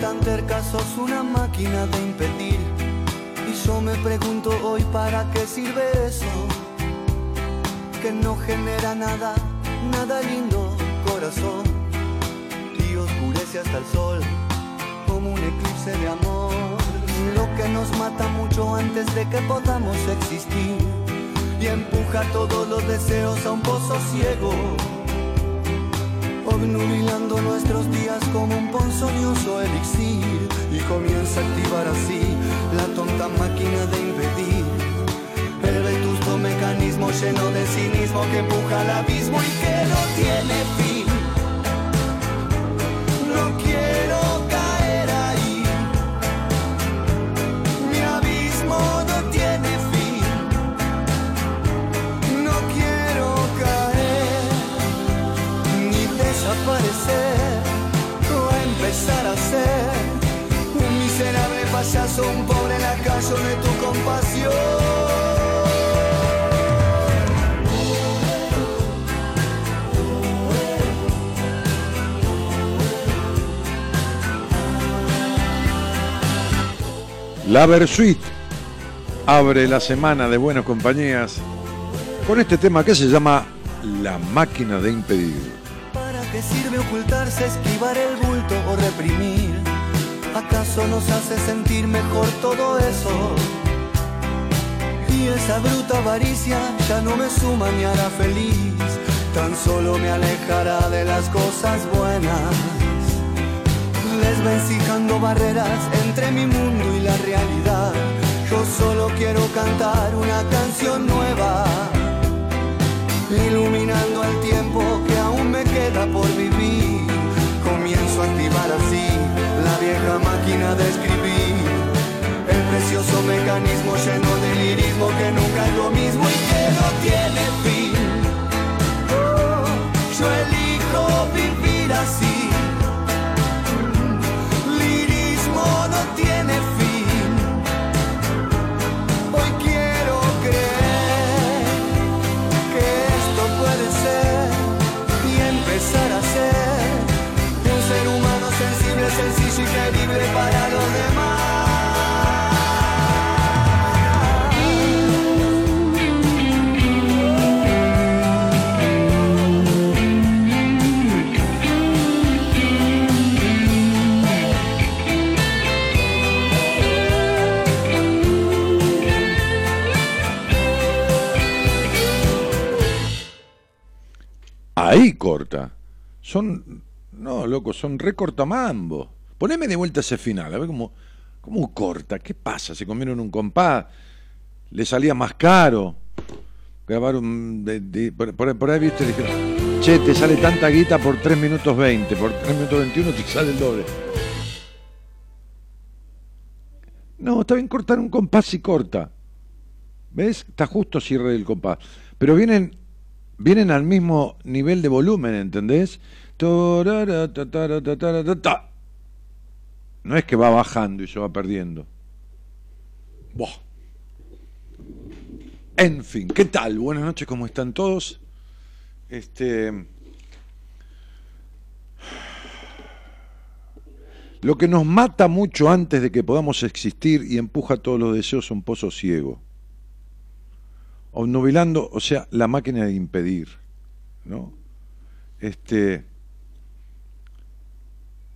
Tan terca sos una máquina de impedir. Y yo me pregunto hoy para qué sirve eso. Que no genera nada, nada lindo, corazón. Y oscurece hasta el sol como un eclipse de amor. Lo que nos mata mucho antes de que podamos existir. Y empuja todos los deseos a un pozo ciego obnubilando nuestros días como un ponzoñoso elixir y comienza a activar así la tonta máquina de impedir el vetusto mecanismo lleno de cinismo que empuja al abismo y que no tiene fin. Payaso, un pobre lacayo de tu compasión. La Versuit abre la semana de buenas compañías con este tema que se llama La máquina de impedir. ¿Para qué sirve ocultarse, esquivar el bulto o reprimir? ¿Acaso nos hace sentir mejor todo eso? Y esa bruta avaricia ya no me suma ni hará feliz, tan solo me alejará de las cosas buenas. Desvencijando barreras entre mi mundo y la realidad, yo solo quiero cantar una canción nueva iluminando el tiempo que aún me queda por vivir. Comienzo a activar así la vieja máquina de escribir, el precioso mecanismo lleno de lirismo que nunca es lo mismo y que no tiene fin. Oh, yo elijo vivir así. Ahí corta. Son, no, loco, son recortamambo. Poneme de vuelta ese final, a ver cómo, cómo corta. ¿Qué pasa? ¿Se comieron un compás? ¿Le salía más caro? Grabaron, de- por, ahí viste, che, te sale tanta guita por 3 minutos 20, por 3 minutos 21 te sale el doble. No, está bien cortar un compás y corta. ¿Ves? Está justo cierre del compás. Pero vienen, vienen al mismo nivel de volumen, ¿entendés? No es que va bajando y se va perdiendo. Buah. En fin, ¿qué tal? Buenas noches, ¿cómo están todos? Este. Lo que nos mata mucho antes de que podamos existir y empuja todos los deseos a un pozo ciego. Obnubilando, o sea, la máquina de impedir. ¿No? Este.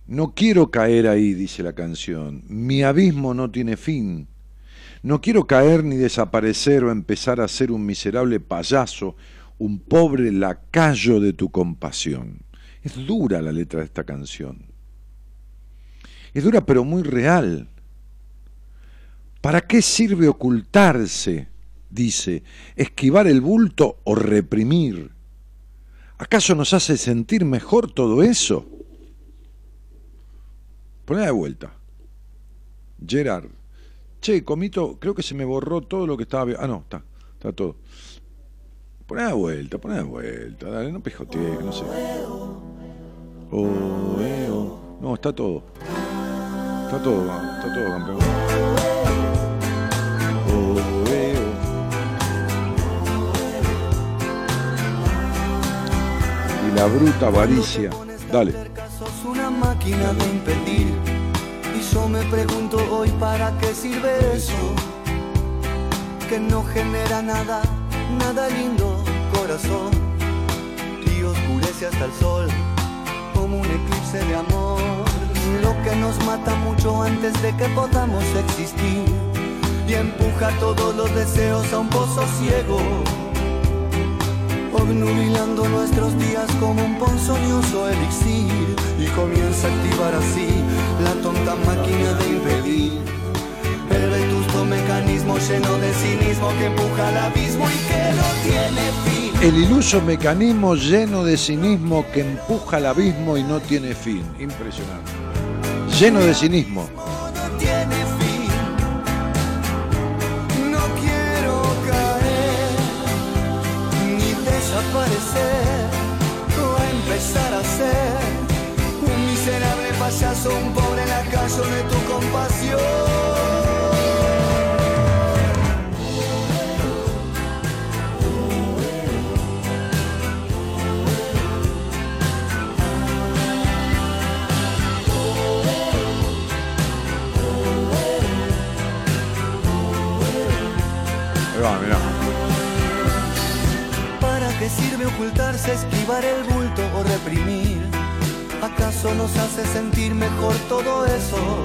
No quiero caer ahí, dice la canción. Mi abismo no tiene fin. No quiero caer ni desaparecer o empezar a ser un miserable payaso, un pobre lacayo de tu compasión. Es dura la letra de esta canción. Es dura pero muy real. ¿Para qué sirve ocultarse? dice, esquivar el bulto o reprimir. ¿Acaso nos hace sentir mejor todo eso? Poné de vuelta. Gerard. Che, Comito, creo que se me borró todo lo que estaba... Ah, no, está, está todo. Poné de vuelta, poné de vuelta, dale, no pejotees, no sé. Oh, eh, oh. No, está todo. Está todo, está todo, campeón. Oh, eh, oh. Y la bruta avaricia. Dale. Una máquina de impedir. Y yo me pregunto hoy para qué sirve eso. Que no genera nada, nada lindo, corazón. Y oscurece hasta el sol como un eclipse de amor. Lo que nos mata mucho antes de que podamos existir. Y empuja todos los deseos a un pozo ciego obnubilando nuestros días como un ponzoñoso elixir y comienza a activar así la tonta máquina de impedir el vetusto mecanismo lleno de cinismo que empuja al abismo y que no tiene fin. El iluso mecanismo lleno de cinismo que empuja al abismo y no tiene fin. Impresionante. Lleno de cinismo. No tiene fin. Empezar a ser un miserable payaso, un pobre lacayo de tu compasión. Ahí va, mirá. ¿Para qué sirve ocultarse, esquivar el bulto o reprimir? ¿Acaso nos hace sentir mejor todo eso?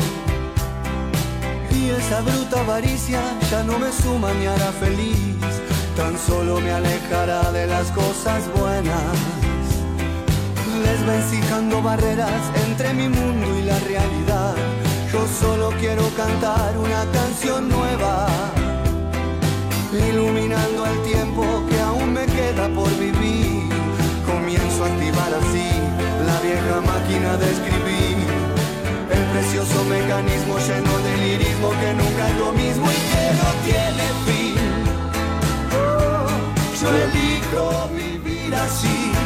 Y esa bruta avaricia ya no me suma ni hará feliz, tan solo me alejará de las cosas buenas. Desvencijando barreras entre mi mundo y la realidad, yo solo quiero cantar una canción nueva iluminando el tiempo que aún queda por vivir. Comienzo a activar así la vieja máquina de escribir, el precioso mecanismo lleno de lirismo que nunca es lo mismo y que no tiene fin. Oh, yo elijo vivir así.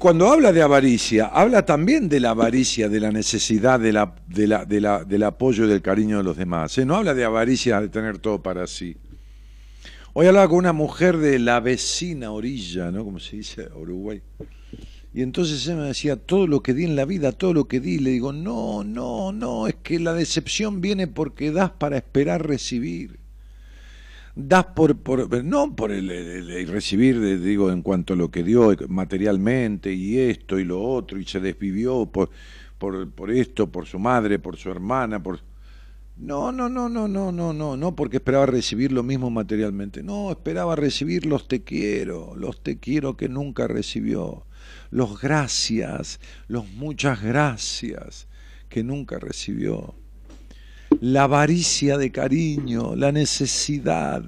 Cuando habla de avaricia, habla también de la avaricia, de la necesidad de la, de la, de la, del apoyo y del cariño de los demás. ¿eh? No habla de avaricia de tener todo para sí. Hoy hablaba con una mujer de la vecina orilla, ¿no? Como se dice, Uruguay. Y entonces ella me decía, todo lo que di en la vida, todo lo que di, le digo, no, no, no, es que la decepción viene porque das para esperar recibir das por, por no por el, el, el, recibir, digo, en cuanto a lo que dio materialmente y esto y lo otro, y se desvivió por, por, por esto, por su madre, por su hermana, por... No, no, no, no, no, no, no, no, porque esperaba recibir lo mismo materialmente. No, esperaba recibir los te quiero, los te quiero que nunca recibió, los gracias, los muchas gracias que nunca recibió la avaricia de cariño, la necesidad,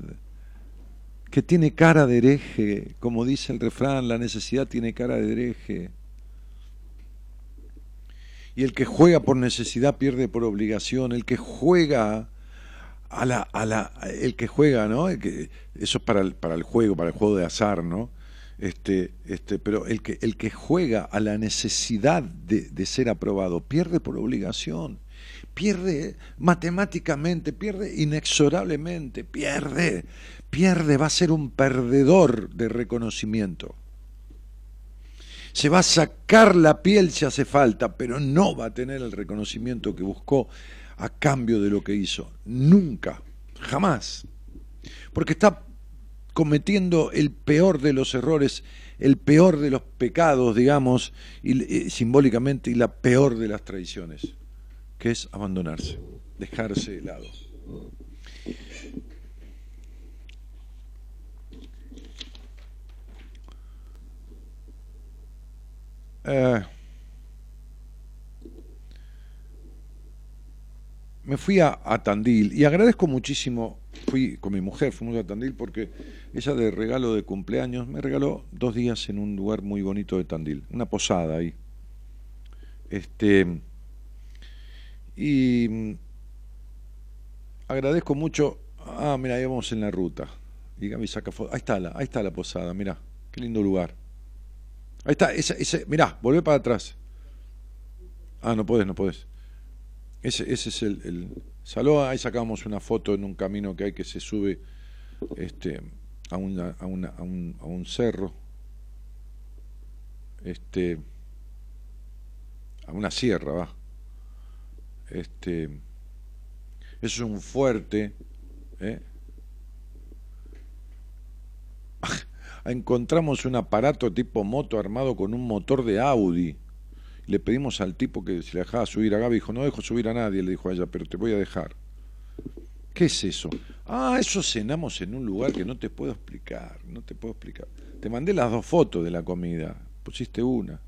que tiene cara de hereje, como dice el refrán, la necesidad tiene cara de hereje. Y el que juega por necesidad pierde por obligación. El que juega a la, a la, el que juega, ¿no? que, eso es para el, para el juego, para el juego de azar, ¿no? Este, este, pero el que, el que juega a la necesidad de, de ser aprobado pierde por obligación, pierde matemáticamente, pierde inexorablemente, pierde, pierde, va a ser un perdedor de reconocimiento. Se va a sacar la piel si hace falta, pero no va a tener el reconocimiento que buscó a cambio de lo que hizo. Nunca, jamás. Porque está cometiendo el peor de los errores, el peor de los pecados, digamos, y, simbólicamente, y la peor de las traiciones, que es abandonarse, dejarse de lado. Eh, me fui a, Tandil y agradezco muchísimo, fui con mi mujer, fuimos a Tandil porque ella de regalo de cumpleaños me regaló dos días en un lugar muy bonito de Tandil, una posada ahí. Este, y mm, agradezco mucho, ah, mira, ahí vamos en la ruta. Y saca foto, ahí está la, ahí está la posada, mira, qué lindo lugar. Ahí está, ese, ese, mirá, volvé para atrás. Ah, no podés, no podés. Ese, ese es el, el salón, ahí sacamos una foto en un camino que hay que se sube este, a, una, a, una, a, un, a un cerro, este, a una sierra, va. Este, es un fuerte. ¿eh? Encontramos un aparato tipo moto armado con un motor de Audi le pedimos al tipo que se le dejaba subir a Gaby, dijo, no dejo subir a nadie, le dijo a ella, pero te voy a dejar. ¿Qué es eso? Ah, eso cenamos en un lugar que no te puedo explicar, no te puedo explicar. Te mandé las dos fotos de la comida, pusiste una.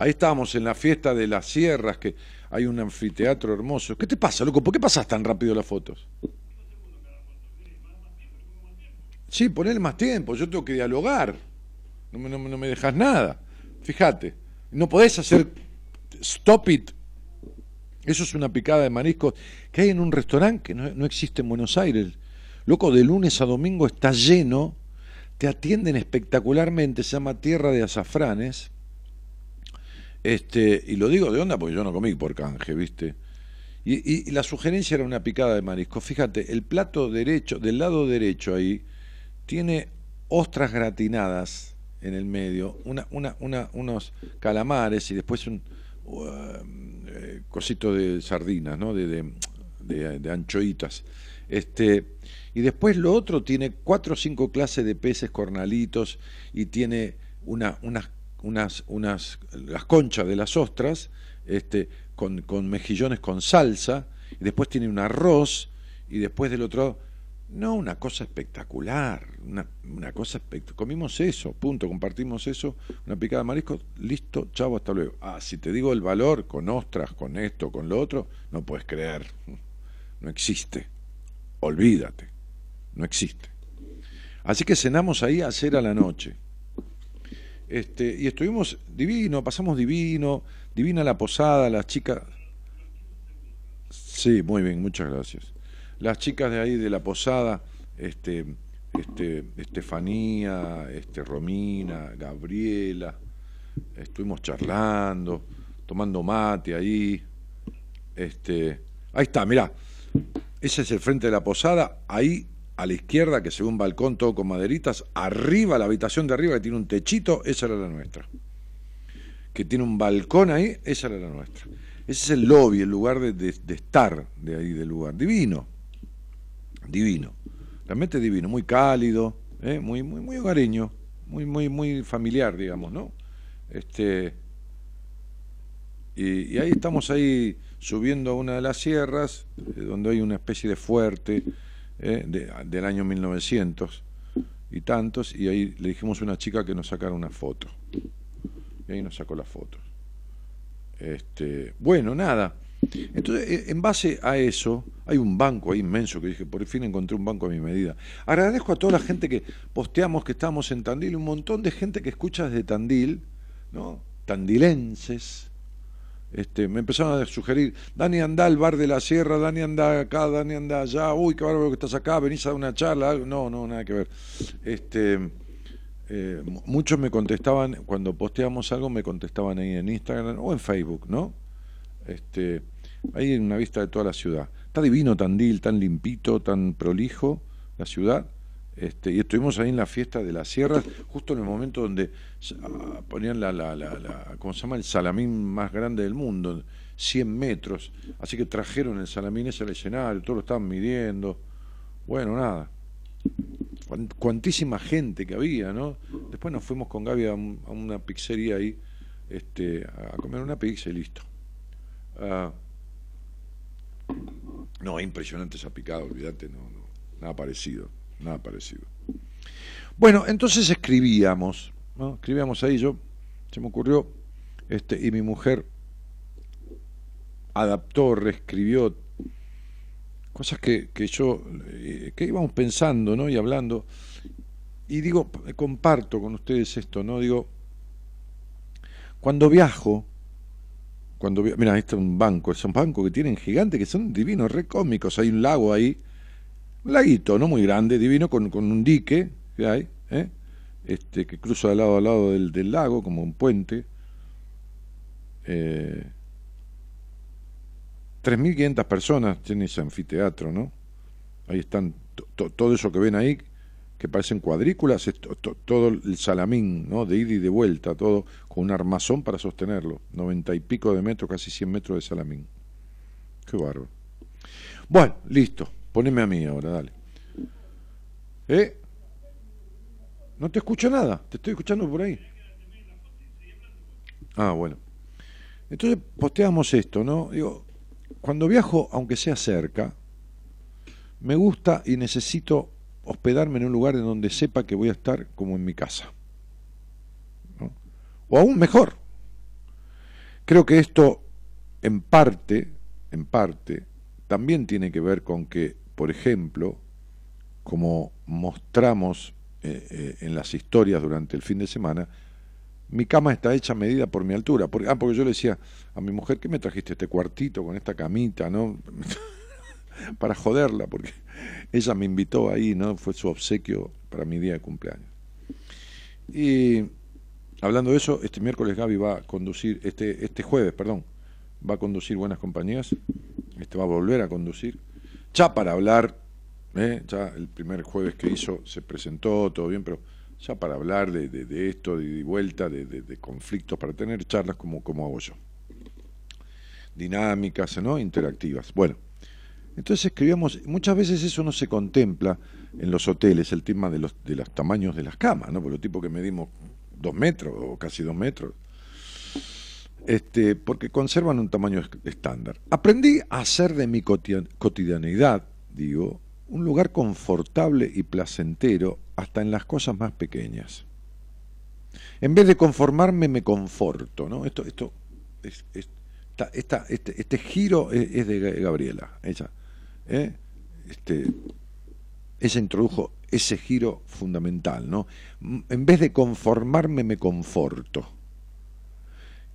Ahí estábamos en la fiesta de las sierras, que hay un anfiteatro hermoso. ¿Qué te pasa, loco? ¿Por qué pasas tan rápido las fotos? Sí, ponele más tiempo, yo tengo que dialogar. No me, no me dejas nada. Fíjate, no podés hacer stop it. Eso es una picada de mariscos que hay en un restaurante que no, existe en Buenos Aires. Loco, de lunes a domingo está lleno, te atienden espectacularmente, se llama Tierra de Azafranes. Este, y lo digo de onda porque yo no comí por canje, ¿viste? Y, la sugerencia era una picada de marisco. Fíjate, el plato derecho, del lado derecho ahí, tiene ostras gratinadas en el medio, una, unos calamares y después un uh, eh, cosito de sardinas, ¿no? de, de, de, anchoitas. Este, y después lo otro tiene cuatro o cinco clases de peces cornalitos y tiene una, unas, unas, unas, las conchas de las ostras este, con, con mejillones con salsa, y después tiene un arroz, y después del otro no, una cosa espectacular, una, una cosa espectacular. Comimos eso, punto, compartimos eso, una picada de marisco, listo, chavo, hasta luego. Ah, si te digo el valor, con ostras, con esto, con lo otro, no puedes creer. No existe. Olvídate. No existe. Así que cenamos ahí a cera la noche. Este, y estuvimos divino, pasamos divino, divina la posada, las chicas. Sí, muy bien, muchas gracias las chicas de ahí de la posada, este, este, Estefanía, este, Romina, Gabriela, estuvimos charlando, tomando mate ahí. Este, ahí está, mirá, ese es el frente de la posada, ahí a la izquierda, que se ve un balcón todo con maderitas, arriba, la habitación de arriba que tiene un techito, esa era la nuestra. Que tiene un balcón ahí, esa era la nuestra. Ese es el lobby, el lugar de, de estar de ahí del lugar. Divino divino, realmente divino, muy cálido, ¿eh? muy, muy, muy hogareño, muy, muy, muy familiar, digamos, ¿no? Este, y, ahí estamos ahí subiendo a una de las sierras, eh, donde hay una especie de fuerte ¿eh? del año 1900 y tantos, y ahí le dijimos a una chica que nos sacara una foto. Y ahí nos sacó las fotos. Este, bueno, nada. Entonces, eh, en base a eso, hay un banco ahí inmenso que dije, por fin encontré un banco a mi medida. Agradezco a toda la gente que posteamos que estamos en Tandil, un montón de gente que escucha desde Tandil, ¿no? Tandilenses, Este, me empezaron a sugerir, Dani anda al bar de la sierra, Dani anda acá, Dani anda allá, uy, qué bárbaro que estás acá, venís a dar una charla, no, no, nada que ver. Este, eh, muchos me contestaban, cuando posteamos algo, me contestaban ahí en Instagram o en Facebook, ¿no? Este, ahí en una vista de toda la ciudad. Está divino Tandil, tan limpito, tan prolijo la ciudad. Este, y estuvimos ahí en la fiesta de las sierras, justo en el momento donde ah, ponían la, la, la, ¿cómo se llama? el salamín más grande del mundo, 100 metros. Así que trajeron el salamín ese al escenario, todos lo estaban midiendo. Bueno, nada. Cuantísima gente que había, ¿no? Después nos fuimos con Gaby a, una pizzería ahí este, a comer una pizza y listo. Ah, no, es impresionante esa picada, olvídate, no, no, nada parecido, nada parecido. Bueno, entonces escribíamos. Escribíamos ahí, yo, se me ocurrió, este, y mi mujer adaptó, reescribió cosas que, que yo, eh, que íbamos pensando, ¿no? Y hablando, y digo, comparto con ustedes esto, ¿no? Digo, cuando viajo, cuando mira, este es un banco, es un banco que tienen gigantes que son divinos, re cómicos. Hay un lago ahí, un laguito, no muy grande, divino, con, un dique que hay, ¿eh? este, que cruza de lado a lado del, lago, como un puente. Eh, 3.500 personas tiene ese anfiteatro, ¿no? Ahí están, todo eso que ven ahí, que parecen cuadrículas, todo el salamín, ¿no? De ida y de vuelta, todo con un armazón para sostenerlo. Noventa y pico de metros, casi 100 metros de salamín. Qué bárbaro. Bueno, listo. Poneme a mí ahora, dale. ¿Eh? No te escucho nada, te estoy escuchando por ahí. Ah, bueno. Entonces posteamos esto, ¿no? Digo, cuando viajo, aunque sea cerca, me gusta y necesito hospedarme en un lugar en donde sepa que voy a estar como en mi casa. O aún mejor. Creo que esto en parte, en parte, también tiene que ver con que, por ejemplo, como mostramos eh, eh, en las historias durante el fin de semana, mi cama está hecha medida por mi altura. Porque, ah, porque yo le decía a mi mujer, ¿qué me trajiste este cuartito con esta camita? ¿no? para joderla, porque ella me invitó ahí, ¿no? Fue su obsequio para mi día de cumpleaños. Y hablando de eso, este miércoles Gaby va a conducir, este, este jueves, perdón, va a conducir Buenas Compañías, este va a volver a conducir, ya para hablar, ¿eh? ya el primer jueves que hizo se presentó, todo bien, pero ya para hablar de, de, esto, de, vuelta, de, de, conflictos, para tener charlas como, como hago yo. Dinámicas, ¿no? Interactivas. Bueno. Entonces escribíamos, muchas veces eso no se contempla en los hoteles, el tema de los, de los tamaños de las camas, ¿no? Por los tipos que medimos dos metros o casi dos metros, este, porque conservan un tamaño estándar. Aprendí a hacer de mi cotidianidad, digo, un lugar confortable y placentero hasta en las cosas más pequeñas. En vez de conformarme, me conforto, ¿no? Esto, esto, es, esta, este, este, giro es, es de Gabriela, ella ¿eh? este, ella introdujo ese giro fundamental, ¿no? En vez de conformarme, me conforto.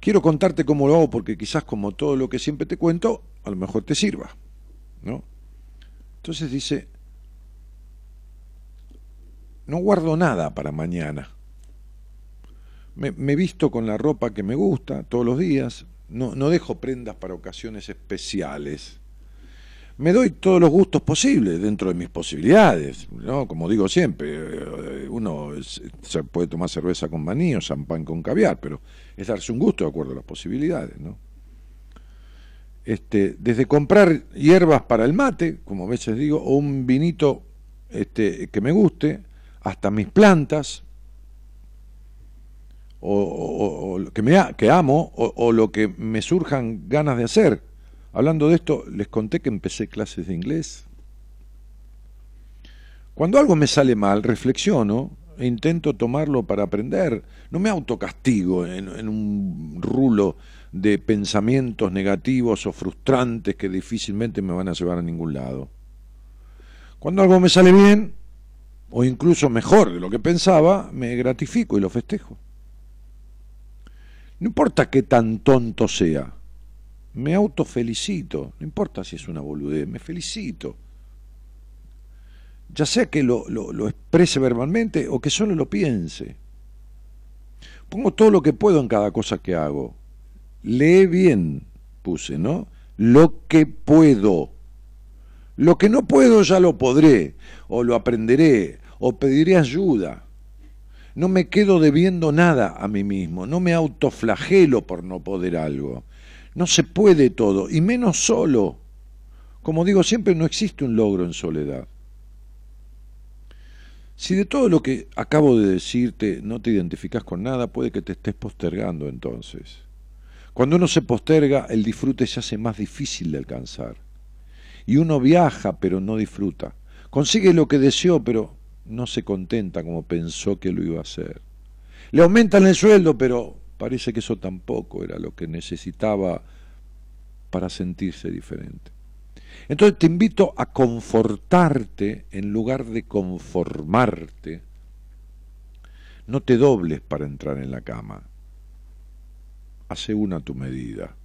Quiero contarte cómo lo hago porque quizás como todo lo que siempre te cuento, a lo mejor te sirva, ¿no? Entonces dice, no guardo nada para mañana. Me, me, visto con la ropa que me gusta todos los días, no, no dejo prendas para ocasiones especiales me doy todos los gustos posibles dentro de mis posibilidades, ¿no? Como digo siempre, eh, uno se puede tomar cerveza con maní o champán con caviar, pero es darse un gusto de acuerdo a las posibilidades, ¿no? Este, desde comprar hierbas para el mate, como a veces digo, o un vinito este, que me guste, hasta mis plantas, o, que, me, amo, o lo que me surjan ganas de hacer Hablando de esto, les conté que empecé clases de inglés. Cuando algo me sale mal, reflexiono intento tomarlo para aprender. No me autocastigo en, en un rulo de pensamientos negativos o frustrantes que difícilmente me van a llevar a ningún lado. Cuando algo me sale bien, o incluso mejor de lo que pensaba, me gratifico y lo festejo. No importa qué tan tonto sea, me autofelicito, no importa si es una boludez, me felicito. Ya sea que lo, lo, exprese verbalmente o que solo lo piense. Pongo todo lo que puedo en cada cosa que hago. Lee bien, puse, ¿no? Lo que puedo. Lo que no puedo ya lo podré, o lo aprenderé, o pediré ayuda. No me quedo debiendo nada a mí mismo, no me autoflagelo por no poder algo. No se puede todo, y menos solo. Como digo siempre, no existe un logro en soledad. Si de todo lo que acabo de decirte no te identificas con nada, puede que te estés postergando entonces. Cuando uno se posterga, el disfrute se hace más difícil de alcanzar. Y uno viaja, pero no disfruta. Consigue lo que deseó, pero no se contenta como pensó que lo iba a hacer. Le aumentan el sueldo, pero Parece que eso tampoco era lo que necesitaba para sentirse diferente. Entonces te invito a confortarte en lugar de conformarte. No te dobles para entrar en la cama. Hace una tu medida.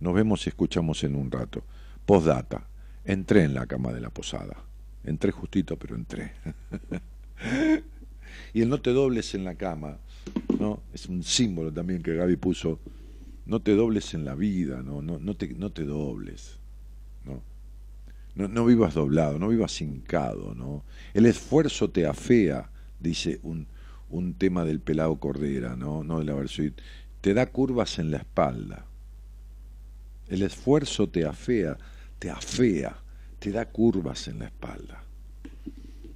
Nos vemos y escuchamos en un rato. Postdata. Entré en la cama de la posada. Entré justito, pero entré. y el no te dobles en la cama ¿no? Es un símbolo también que Gaby puso. No te dobles en la vida, no, no, no, te, no te dobles. ¿No? No, vivas doblado, no vivas hincado, ¿no? El esfuerzo te afea, dice un, un tema del pelado Cordera, ¿no? No de la versión. Te da curvas en la espalda. El esfuerzo te afea, te afea, te da curvas en la espalda.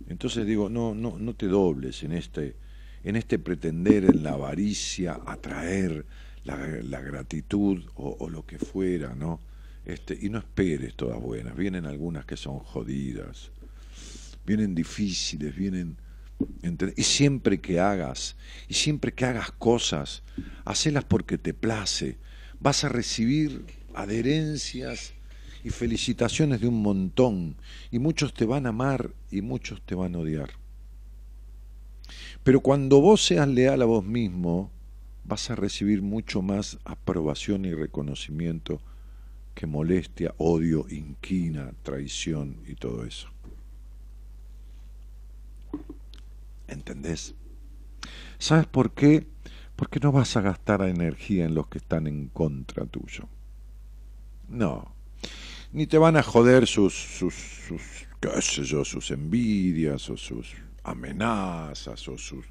Entonces digo, no, no, no te dobles en este, en este pretender, en la avaricia, atraer la, gratitud o, lo que fuera, ¿no? Este, y no esperes todas buenas, vienen algunas que son jodidas, vienen difíciles, vienen... Y siempre que hagas, y siempre que hagas cosas, hacelas porque te place, vas a recibir adherencias y felicitaciones de un montón, y muchos te van a amar y muchos te van a odiar. Pero cuando vos seas leal a vos mismo, vas a recibir mucho más aprobación y reconocimiento que molestia, odio, inquina, traición y todo eso. ¿Entendés? ¿Sabes por qué? Porque no vas a gastar energía en los que están en contra tuyo. No. Ni te van a joder sus, sus, sus qué sé yo, sus envidias o sus amenazas o sus...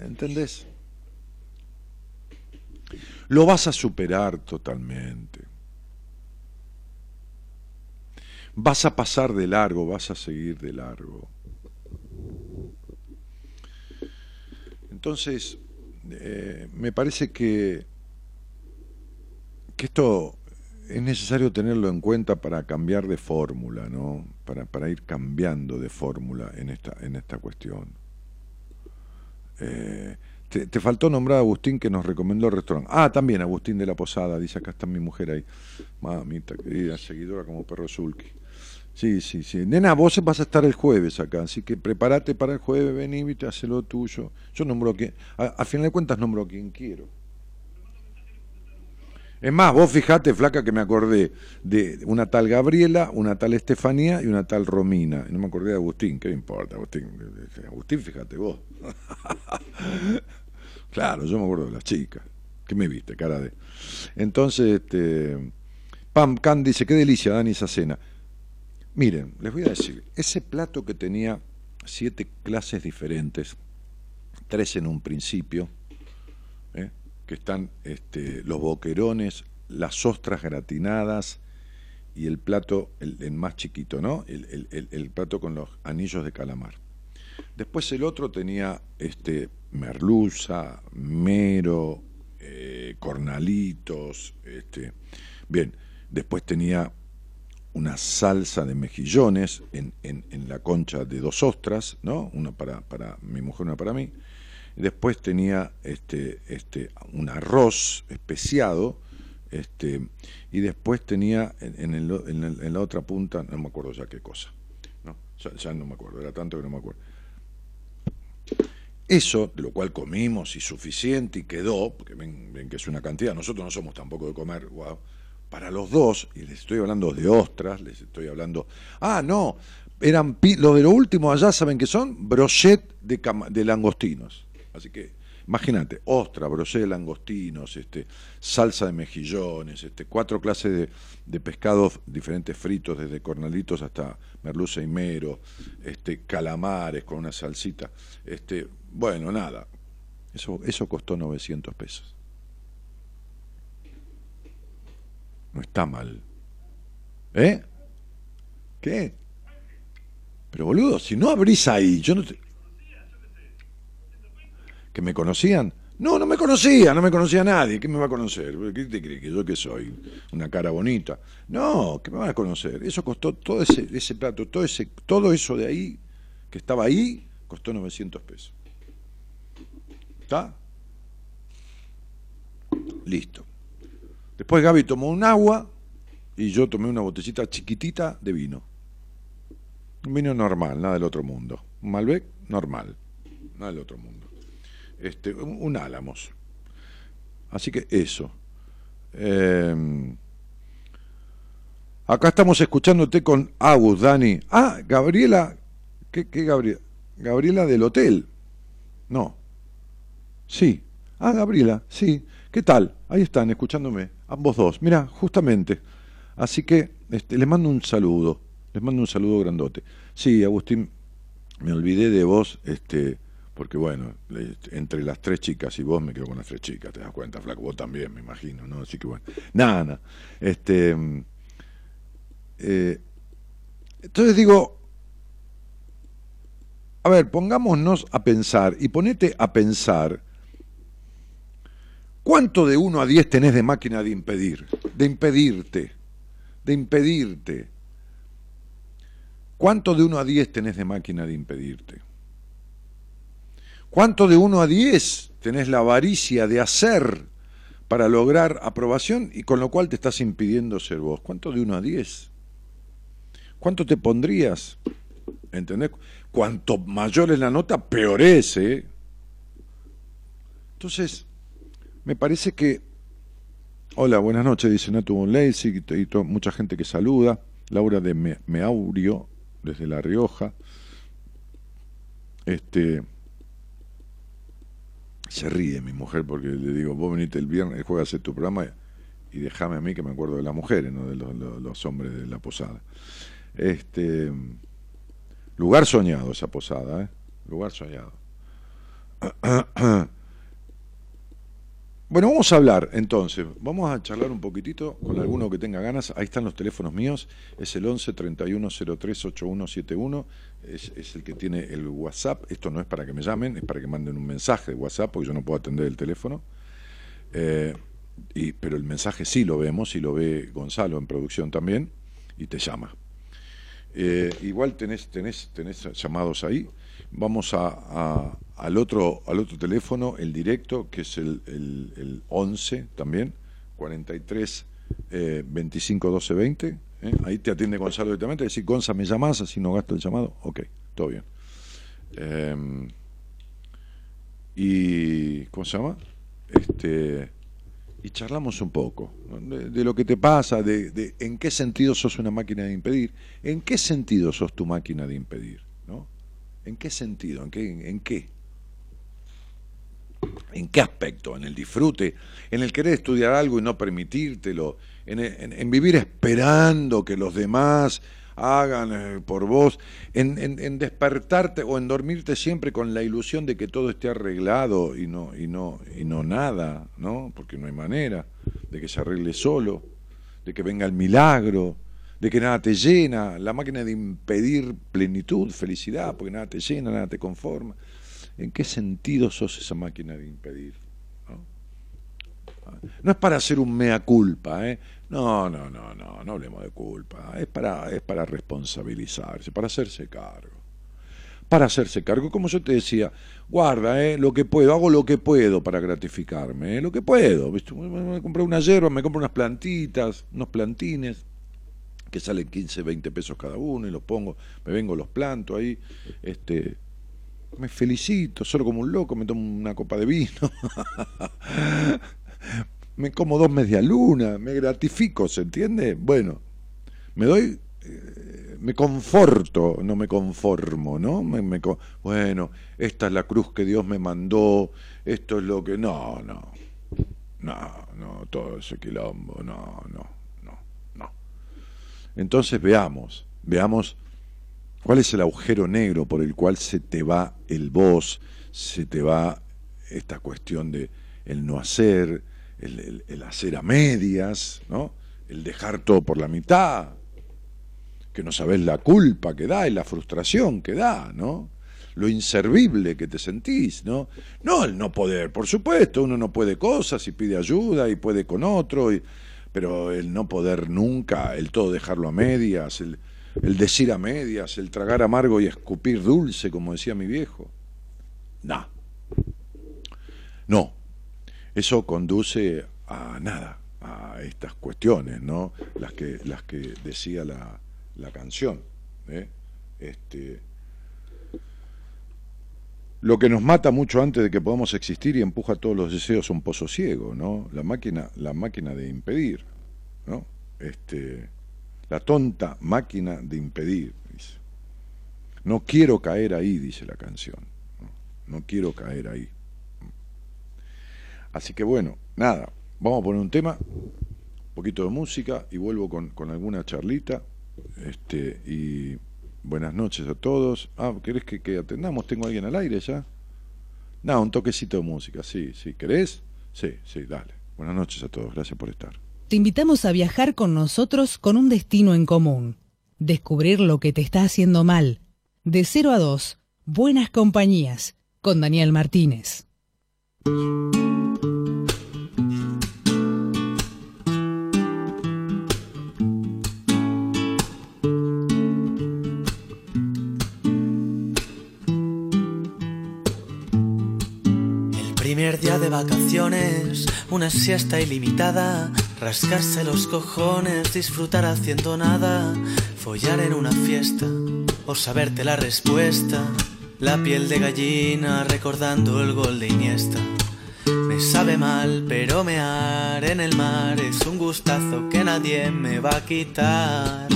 ¿Entendés? Lo vas a superar totalmente. Vas a pasar de largo, vas a seguir de largo. Entonces, eh, me parece que, que esto es necesario tenerlo en cuenta para cambiar de fórmula, ¿no? Para, para, ir cambiando de fórmula en esta, en esta cuestión. Eh, te, faltó nombrar a Agustín que nos recomendó el restaurante. Ah, también Agustín de la Posada, dice acá está mi mujer ahí. Mamita querida, seguidora como perro Zulki. Sí, sí, sí. Nena, vos vas a estar el jueves acá, así que prepárate para el jueves, vení, y te hace lo tuyo. Yo nombro que, a, a final de cuentas nombro a quien quiero. Es más, vos fijate, flaca, que me acordé de una tal Gabriela, una tal Estefanía y una tal Romina. No me acordé de Agustín, ¿qué importa, Agustín? Agustín, fíjate vos. claro, yo me acuerdo de las chicas. ¿Qué me viste, cara de? Entonces, este, Pam Can dice, qué delicia, Dani, esa cena. Miren, les voy a decir, ese plato que tenía siete clases diferentes, tres en un principio, que están este, los boquerones, las ostras gratinadas y el plato, el, más chiquito, ¿no? El, plato con los anillos de calamar. Después el otro tenía este, merluza, mero, eh, cornalitos, este, bien, después tenía una salsa de mejillones en, en, la concha de dos ostras, ¿no? Una para, para mi mujer, una para mí Después tenía este, este, un arroz especiado, este, y después tenía en, la otra punta, no me acuerdo ya qué cosa, ¿no? Ya, no me acuerdo, era tanto que no me acuerdo. Eso, de lo cual comimos y suficiente y quedó, porque ven, ven que es una cantidad, nosotros no somos tampoco de comer, wow, para los dos, y les estoy hablando de ostras, les estoy hablando, ah, no, eran lo de lo último allá, ¿saben qué son? Brochet de, de langostinos. Así que imagínate, ostra, brochet de langostinos, este, salsa de mejillones, este, cuatro clases de, pescados diferentes fritos, desde cornalitos hasta merluza y mero, este, calamares con una salsita. Este, bueno, nada, eso, eso costó 900 pesos. No está mal. ¿Eh? ¿Qué? Pero boludo, si no abrís ahí, yo no te... ¿Que me conocían? No, no me conocía, no me conocía nadie. ¿Qué me va a conocer? ¿Qué te crees? ¿Que yo qué soy? ¿Una cara bonita? No, ¿qué me va a conocer? Eso costó todo ese, ese plato, todo, ese, todo eso de ahí, que estaba ahí, costó 900 pesos. ¿Está? Listo. Después Gaby tomó un agua y yo tomé una botellita chiquitita de vino. Un vino normal, nada del otro mundo. Un Malbec normal, nada del otro mundo. Este, un, Álamos. Así que eso. Em, acá estamos escuchándote con Agus, Dani. Ah, Gabriela. ¿Qué, qué Gabriela? Gabriela del hotel. No. Sí. Ah, Gabriela, sí. ¿Qué tal? Ahí están, escuchándome, ambos dos. Mira, justamente. Así que este, les mando un saludo, les mando un saludo grandote. Sí, Agustín, me olvidé de vos, este, porque bueno, entre las tres chicas y vos me quedo con las tres chicas, te das cuenta, flaco, vos también, me imagino, ¿no? Así que bueno, nada, nada. Este, eh, entonces digo, a ver, pongámonos a pensar y ponete a pensar ¿Cuánto de 1 a 10 tenés de máquina de impedir? De impedirte. De impedirte. ¿Cuánto de 1 a 10 tenés de máquina de impedirte? ¿Cuánto de 1 a 10 tenés la avaricia de hacer para lograr aprobación y con lo cual te estás impidiendo ser vos? ¿Cuánto de 1 a 10? ¿Cuánto te pondrías? ¿Entendés? Cuanto mayor es la nota, peor es, ¿eh? Entonces, me parece que. Hola, buenas noches, dice Natu Bonlacy, y, mucha gente que saluda. Laura de Meaurio, desde La Rioja. Este. Se ríe mi mujer porque le digo, vos venite el viernes, juega a hacer tu programa y déjame a mí que me acuerdo de las mujeres, no de los, los hombres de la posada. Este. Lugar soñado esa posada, ¿eh? Lugar soñado. Bueno, vamos a hablar entonces, vamos a charlar un poquitito con alguno que tenga ganas. Ahí están los teléfonos míos, es el 11 31 03 8171, es, es el que tiene el WhatsApp. Esto no es para que me llamen, es para que manden un mensaje de WhatsApp, porque yo no puedo atender el teléfono. Eh, pero el mensaje sí lo vemos, y lo ve Gonzalo en producción también, y te llama. Eh, igual tenés llamados ahí. Vamos a, al, otro, al otro teléfono, el directo, que es el, el, 11 también, 43 eh, 25 12 20. Ahí te atiende Gonzalo directamente. Decir, Gonza, ¿me llamas? Así no gasto el llamado. Ok, todo bien. Em, y, ¿cómo se llama? Este, y charlamos un poco de, lo que te pasa, de, de en qué sentido sos una máquina de impedir, en qué sentido sos tu máquina de impedir. ¿En qué sentido? ¿En qué? ¿En qué? ¿En qué aspecto? ¿En el disfrute? ¿En el querer estudiar algo y no permitírtelo? ¿En, vivir esperando que los demás hagan eh, por vos? En, despertarte o en dormirte siempre con la ilusión de que todo esté arreglado y no, y no, y no nada, ¿no? Porque no hay manera de que se arregle solo, de que venga el milagro, de que nada te llena, la máquina de impedir plenitud, felicidad, porque nada te llena, nada te conforma. ¿En qué sentido sos esa máquina de impedir? No, es para hacer un mea culpa, ¿eh? No, no, no, no, no hablemos de culpa. Es para, es para responsabilizarse, para hacerse cargo. Para hacerse cargo, como yo te decía, guarda, ¿eh? lo que puedo, hago lo que puedo para gratificarme, ¿eh? lo que puedo. ¿viste? Me compré una hierba, me compro unas plantitas, unos plantines, que salen 15, 20 pesos cada uno y los pongo, me vengo, los planto ahí, este, me felicito, solo como un loco, me tomo una copa de vino, me como dos media luna, me gratifico, ¿se entiende? Bueno, me doy, eh, me conforto, no me conformo, ¿no? Me, bueno, esta es la cruz que Dios me mandó, esto es lo que... No, no, no, no, todo ese quilombo, no, no, no, no. Entonces veamos, veamos cuál es el agujero negro por el cual se te va el vos, se te va esta cuestión de el no hacer, el, hacer a medias, ¿no? el dejar todo por la mitad, que no sabes la culpa que da y la frustración que da, ¿no? Lo inservible que te sentís, ¿no? No el no poder, por supuesto, uno no puede cosas y pide ayuda y puede con otro, pero el no poder nunca, el todo dejarlo a medias, el, el decir a medias, el tragar amargo y escupir dulce, como decía mi viejo. No. No, eso conduce a nada, a estas cuestiones, ¿no? Las que, las que decía la, la canción. ¿eh? Este, lo que nos mata mucho antes de que podamos existir y empuja todos los deseos a un pozo ciego, ¿no? La máquina, la máquina de impedir, ¿no? Este, la tonta máquina de impedir. No quiero caer ahí, dice la canción. no quiero caer ahí. Así que bueno, nada, vamos a poner un tema, un poquito de música y vuelvo con, alguna charlita. Este, y buenas noches a todos. Ah, ¿querés que, atendamos? ¿Tengo alguien al aire ya? No, un toquecito de música, sí, sí. ¿Querés? Sí, sí, dale. Buenas noches a todos, gracias por estar. Te invitamos a viajar con nosotros con un destino en común. Descubrir lo que te está haciendo mal. De 0 a 2, Buenas Compañías, con Daniel Martínez. primer día de vacaciones, una siesta ilimitada, rascarse los cojones, disfrutar haciendo nada, follar en una fiesta o saberte la respuesta, la piel de gallina recordando el gol de Iniesta. Me sabe mal, pero mear en el mar es un gustazo que nadie me va a quitar.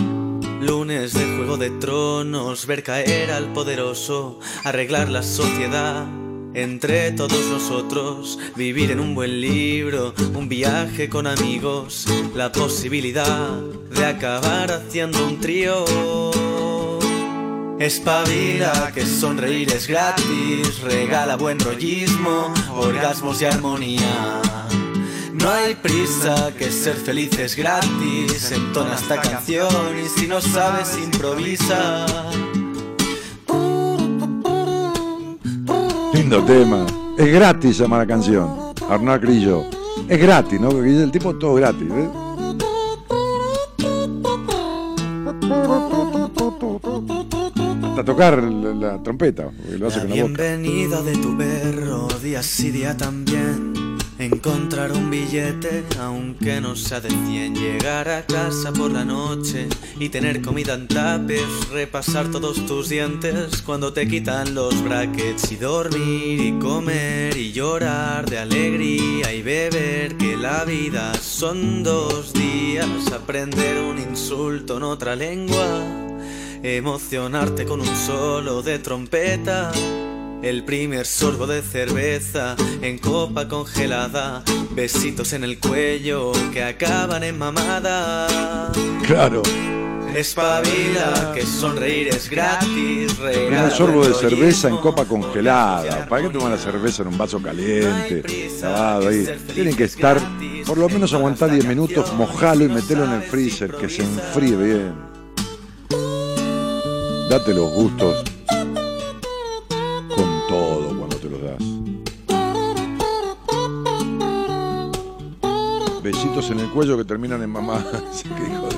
Lunes de Juego de Tronos, ver caer al poderoso, arreglar la sociedad entre todos nosotros, vivir en un buen libro, un viaje con amigos, la posibilidad de acabar haciendo un trío. Espabila que sonreír es gratis, regala buen rollismo, orgasmos y armonía. No hay prisa, que ser feliz es gratis, entona esta canción y si no sabes improvisa. Lindo tema. Es gratis llama la canción. Arnal Grillo. Es gratis, ¿no? Porque el tipo todo gratis. ¿eh? Hasta tocar la, trompeta. Lo la de tu perro, día sí, día también. Encontrar un billete, aunque no sea de 100, llegar a casa por la noche y tener comida en tapes, repasar todos tus dientes cuando te quitan los brackets y dormir y comer y llorar de alegría y beber que la vida son dos días, aprender un insulto en otra lengua, emocionarte con un solo de trompeta el primer sorbo de cerveza en copa congelada, besitos en el cuello que acaban en mamada. Claro. Espabila, que sonreír es gratis. Primer sorbo de cerveza en copa congelada. ¿Para qué tomar la cerveza en un vaso caliente? ahí. Tienen que estar, por lo menos aguantar 10 minutos, mojalo y meterlo en el freezer, que se enfríe bien. Date los gustos En el cuello que terminan en mamá. hijo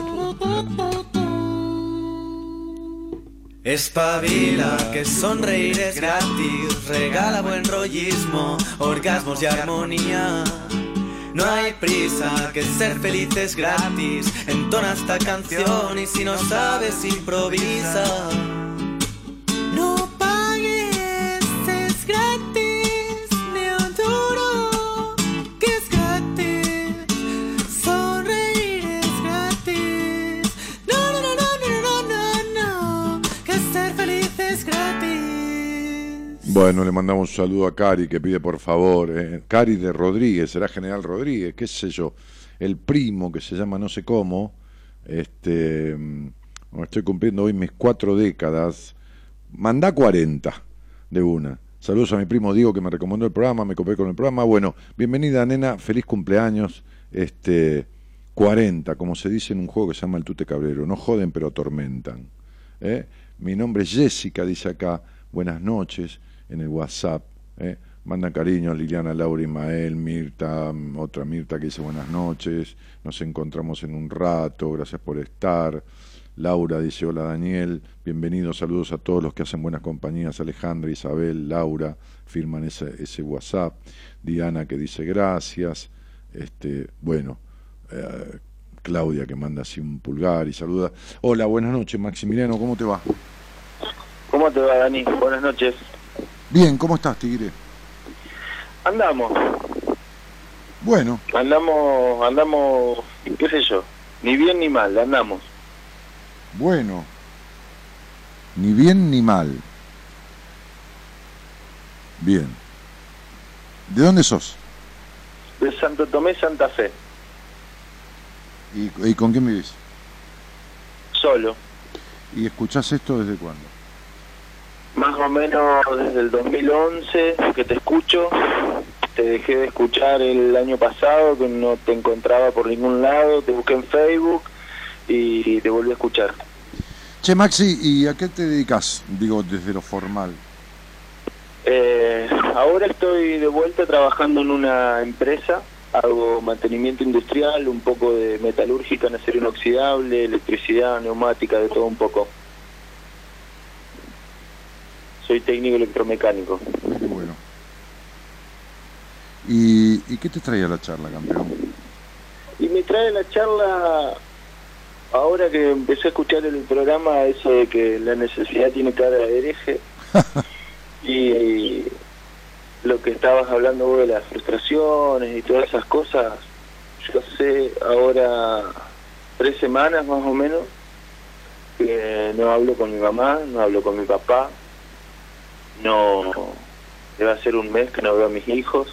Espabila, que sonreír es gratis, regala buen rollismo, orgasmos y armonía. No hay prisa, que ser feliz es gratis, entona esta canción y si no sabes improvisa. Bueno, le mandamos un saludo a Cari que pide por favor. eh, Cari de Rodríguez, será General Rodríguez, qué sé yo. El primo que se llama no sé cómo. Este, mm, estoy cumpliendo hoy mis cuatro décadas. Mandá 40 de una. Saludos a mi primo Diego que me recomendó el programa, me copé con el programa. Bueno, bienvenida nena, feliz cumpleaños. Este, 40, como se dice en un juego que se llama El Tute Cabrero. No joden, pero atormentan. ¿eh? Mi nombre es Jessica, dice acá. Buenas noches en el WhatsApp. ¿eh? Mandan cariños Liliana, Laura, Ismael, Mirta, mm, otra Mirta que dice buenas noches. Nos encontramos en un rato, gracias por estar. Laura dice hola Daniel, bienvenidos, saludos a todos los que hacen buenas compañías, Alejandra, Isabel, Laura, firman ese, ese WhatsApp. Diana que dice gracias. Este, bueno, eh, Claudia que manda así un pulgar y saluda. Hola, buenas noches, Maximiliano, ¿cómo te va? ¿Cómo te va, Dani? Buenas noches. Bien, ¿cómo estás, Tigre? Andamos, Bueno, andamos, andamos, qué sé yo, ni bien ni mal, andamos. bueno. Ni bien ni mal. Bien. ¿De dónde sos? De Santo Tomé, Santa Fe, ¿Y, y con quién vivís? solo, ¿Y escuchás esto desde cuándo? Más o menos desde el 2011 que te escucho. Te dejé de escuchar el año pasado, que no te encontraba por ningún lado, te busqué en Facebook y te volví a escuchar. Che, Maxi, ¿y a qué te dedicas? Digo, desde lo formal. Eh, ahora estoy de vuelta trabajando en una empresa, hago mantenimiento industrial, un poco de metalúrgica en acero inoxidable, electricidad, neumática, de todo un poco. Soy técnico electromecánico. Qué bueno. ¿Y, ¿Y qué te traía la charla, campeón? Y me trae la charla, ahora que empecé a escuchar el programa, eso de que la necesidad tiene cara de hereje. y lo que estabas hablando vos de las frustraciones y todas esas cosas, yo sé ahora tres semanas más o menos que no hablo con mi mamá, no hablo con mi papá, no debe ser un mes que no veo a mis hijos.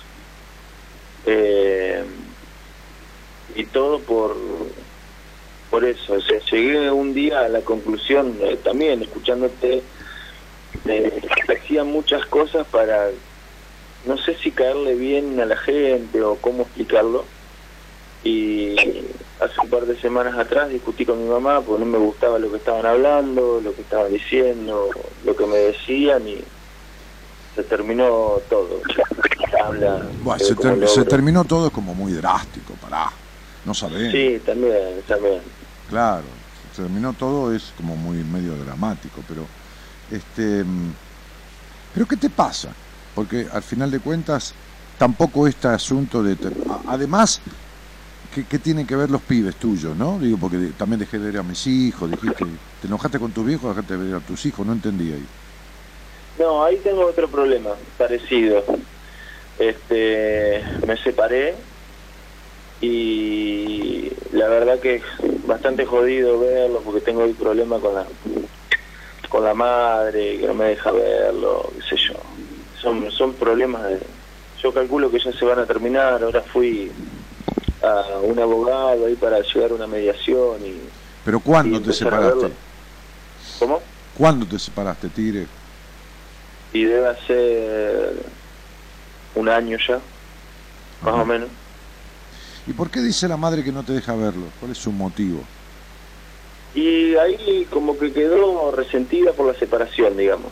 Eh, y todo por por eso, o sea, llegué un día a la conclusión, eh, también escuchándote, que hacía muchas cosas para, no sé si caerle bien a la gente o cómo explicarlo, y hace un par de semanas atrás discutí con mi mamá porque no me gustaba lo que estaban hablando, lo que estaban diciendo, lo que me decían y se terminó todo. Habla Bueno, se, ter- terminó todo es como muy drástico, pará. No sabés. Sí, también, también. Claro, se terminó todo es como muy medio dramático, pero este mm, pero ¿qué te pasa? Porque al final de cuentas tampoco este asunto de además ¿qué, qué tienen que ver los pibes tuyos, no? Digo porque también dejé de ver a mis hijos, dijiste, te enojaste con tus viejos, dejaste de ver a tus hijos, no entendí ahí. No, ahí tengo otro problema, parecido. Este, me separé y la verdad que es bastante jodido verlo porque tengo el problema con la con la madre que no me deja verlo, qué sé yo. Son son problemas de yo calculo que ya se van a terminar, ahora fui a un abogado ahí para llegar a una mediación y Pero ¿cuándo y te separaste? ¿Cómo? ¿Cuándo te separaste, Tigre? Y debe ser un año ya, más Ajá. o menos. ¿Y por qué dice la madre que no te deja verlo? ¿Cuál es su motivo? Y ahí como que quedó resentida por la separación, digamos.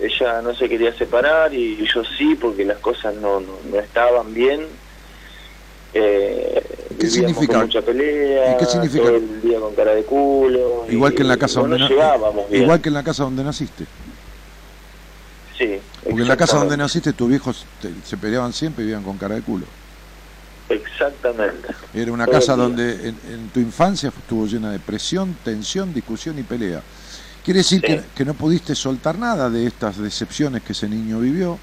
Ella no se quería separar y yo sí, porque las cosas no, no, no estaban bien. Eh, ¿Qué significa? Con mucha pelea, ¿Y qué significa? todo el día con cara de culo. y Igual que en la casa no donde bien. igual que en la casa donde naciste. Sí, Porque en la casa donde naciste tus viejos te- se peleaban siempre y vivían con cara de culo. Exactamente. Era una Todo casa donde en, en tu infancia estuvo llena de presión, tensión, discusión y pelea. Quiere decir Sí. que, que no pudiste soltar nada de estas decepciones que ese niño vivió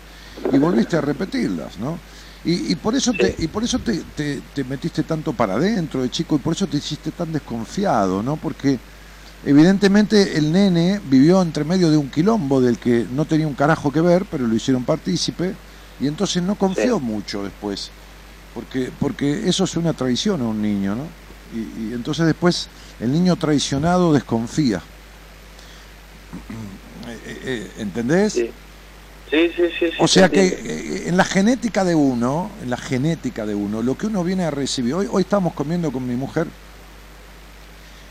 y volviste a repetirlas, ¿no? Y, y por eso te, y por eso te, te- te metiste tanto para adentro de chico y por eso te hiciste tan desconfiado, ¿no? Porque evidentemente el nene vivió entre medio de un quilombo del que no tenía un carajo que ver, pero lo hicieron partícipe, y entonces no confió mucho después, porque, porque eso es una traición a un niño, ¿no? Y, entonces después el niño traicionado desconfía. Eh, eh, eh, ¿Entendés? Sí. Sí, sí, o sea que en la genética de uno, en la genética de uno, lo que uno viene a recibir, hoy, hoy estamos comiendo con mi mujer,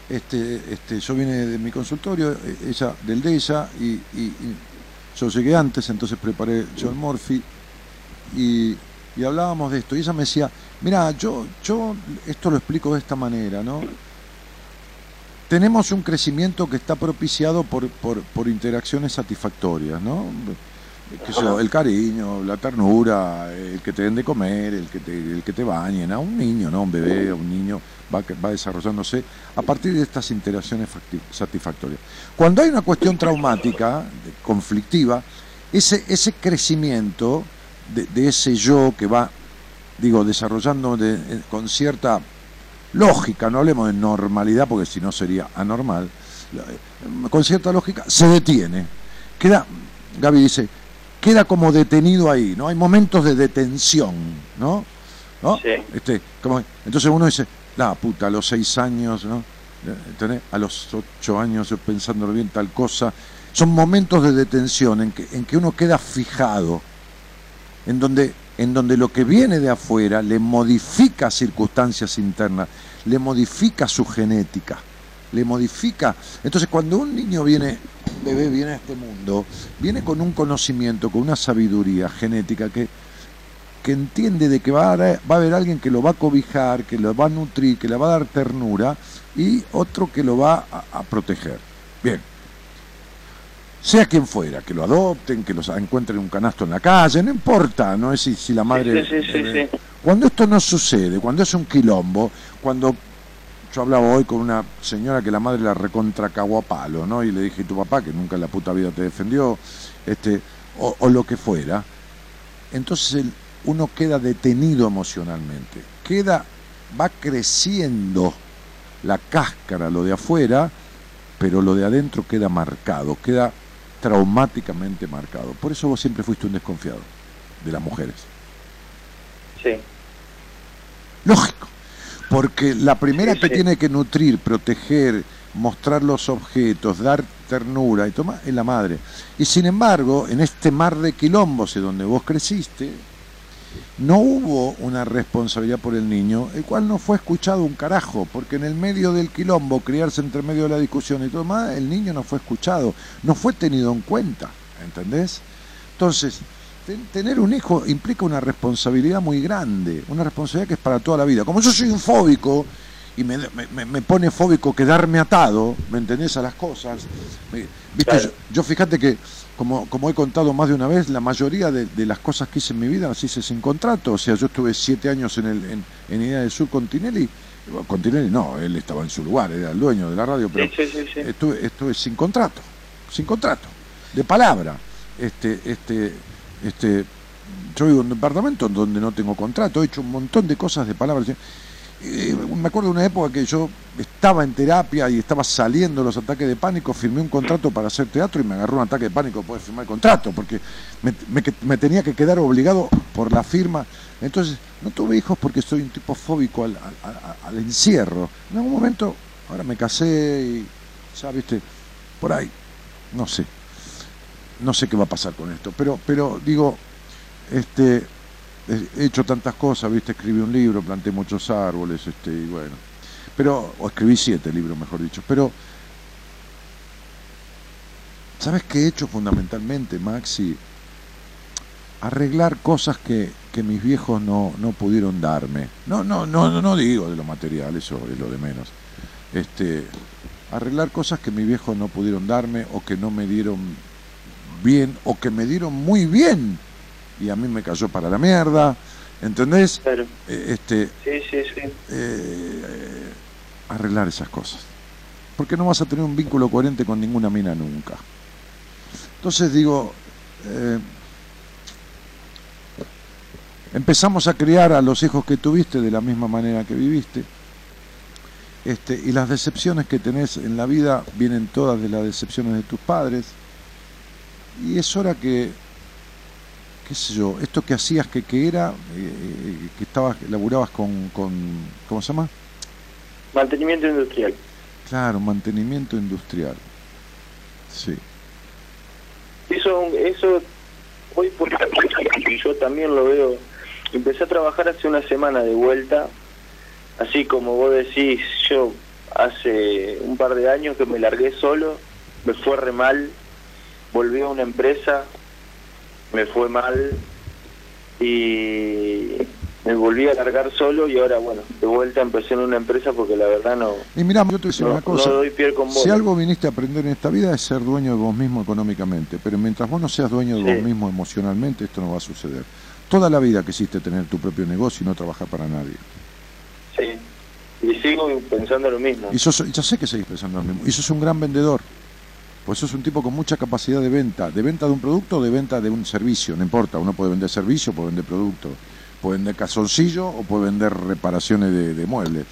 este, este, yo vine de mi consultorio, ella del de ella, y, yo llegué antes, entonces preparé John Murphy, y, y hablábamos de esto, y ella me decía, mira, yo, yo esto lo explico de esta manera, ¿no? Tenemos un crecimiento que está propiciado por, por, por interacciones satisfactorias, ¿no? El cariño, la ternura, el que te den de comer, el que te, el que te bañen, a un niño, ¿no? Un bebé, a un niño va, va desarrollándose a partir de estas interacciones satisfactorias. Cuando hay una cuestión traumática, conflictiva, ese, ese crecimiento de, ese yo que va, digo, desarrollando con cierta lógica, no hablemos de normalidad porque si no sería anormal, con cierta lógica, se detiene. Queda, Gaby dice, queda como detenido ahí, ¿no? Hay momentos de detención, ¿no? ¿No? Este, como, entonces uno dice, la puta, a los seis años, ¿no? A los ocho años pensándolo bien tal cosa. Son momentos de detención en que, en que uno queda fijado, en donde, en donde lo que viene de afuera le modifica circunstancias internas, le modifica su genética le modifica. Entonces, cuando un niño viene, bebé viene a este mundo, viene con un conocimiento, con una sabiduría genética que, que entiende de que va a, va a haber alguien que lo va a cobijar, que lo va a nutrir, que le va a dar ternura y otro que lo va a, proteger. Bien. Sea quien fuera, que lo adopten, que los encuentren un canasto en la calle, no importa, no es si, si la madre... cuando esto no sucede, cuando es un quilombo, cuando yo hablaba hoy con una señora que la madre la recontra cagó a palo, ¿no? Y le dije, tu papá, que nunca en la puta vida te defendió, este, o, lo que fuera. Entonces uno queda detenido emocionalmente, queda, va creciendo la cáscara, lo de afuera, pero lo de adentro queda marcado, queda traumáticamente marcado. Por eso vos siempre fuiste un desconfiado de las mujeres. Sí. Lógico porque la primera que tiene que nutrir, proteger, mostrar los objetos, dar ternura y toma es la madre. Y sin embargo, en este mar de quilombos donde vos creciste, no hubo una responsabilidad por el niño, el cual no fue escuchado un carajo, porque en el medio del quilombo, criarse entre medio de la discusión y todo más, el niño no fue escuchado, no fue tenido en cuenta, ¿entendés? Entonces, tener un hijo implica una responsabilidad muy grande, una responsabilidad que es para toda la vida. Como yo soy un fóbico y me, pone fóbico quedarme atado, ¿me entendés? A las cosas. ¿viste? Yo, fíjate que, como, como he contado más de una vez, la mayoría de, las cosas que hice en mi vida las hice sin contrato. O sea, yo estuve siete años en, el, en, Idea del Sur con Tinelli. Con Tinelli no, él estaba en su lugar, era el dueño de la radio, pero estuve, estuve sin contrato, sin contrato, de palabra. Este, este, este, yo vivo en un departamento donde no tengo contrato, he hecho un montón de cosas de palabras. Eh, me acuerdo de una época que yo estaba en terapia y estaba saliendo los ataques de pánico, firmé un contrato para hacer teatro y me agarró un ataque de pánico poder firmar el contrato, porque me, tenía que quedar obligado por la firma. Entonces, no tuve hijos porque soy un tipo fóbico al, al encierro. En algún momento, ahora me casé y ya, viste, por ahí, no sé no sé qué va a pasar con esto, pero, pero digo, este, he hecho tantas cosas, viste, escribí un libro, planté muchos árboles, este, y bueno, pero, o escribí siete libros, mejor dicho, pero, ¿sabes qué he hecho fundamentalmente, Maxi? Arreglar cosas que, que mis viejos no, no pudieron darme. No, no, no, no digo de lo material, eso es lo de menos. Este, arreglar cosas que mis viejos no pudieron darme o que no me dieron bien o que me dieron muy bien y a mí me cayó para la mierda, ¿entendés? Claro. Eh, este, sí, sí, sí. Eh, arreglar esas cosas. Porque no vas a tener un vínculo coherente con ninguna mina nunca. Entonces digo, eh, empezamos a criar a los hijos que tuviste de la misma manera que viviste. Este, y las decepciones que tenés en la vida vienen todas de las decepciones de tus padres. Y es hora que, qué sé yo, esto que hacías, que, que era, eh, que estabas, laburabas con, con, ¿cómo se llama? Mantenimiento industrial. Claro, mantenimiento industrial. Sí. Eso, eso hoy por y yo también lo veo. Empecé a trabajar hace una semana de vuelta, así como vos decís, yo hace un par de años que me largué solo, me fue re mal, volví a una empresa, me fue mal y me volví a largar solo y ahora, bueno, de vuelta empecé en una empresa porque la verdad no... Y mira, yo te no, una cosa. no doy pie con Si algo viniste a aprender en esta vida es ser dueño de vos mismo económicamente, pero mientras vos no seas dueño de Sí. vos mismo emocionalmente, esto no va a suceder. Toda la vida quisiste tener tu propio negocio y no trabajar para nadie. Sí. Y sigo pensando lo mismo. Y sos, ya sé que seguís pensando lo mismo. Y sos un gran vendedor. Pues sos un tipo con mucha capacidad de venta. De venta de un producto o de venta de un servicio. No importa. Uno puede vender servicio, puede vender producto. Puede vender calzoncillo o puede vender reparaciones de, de muebles.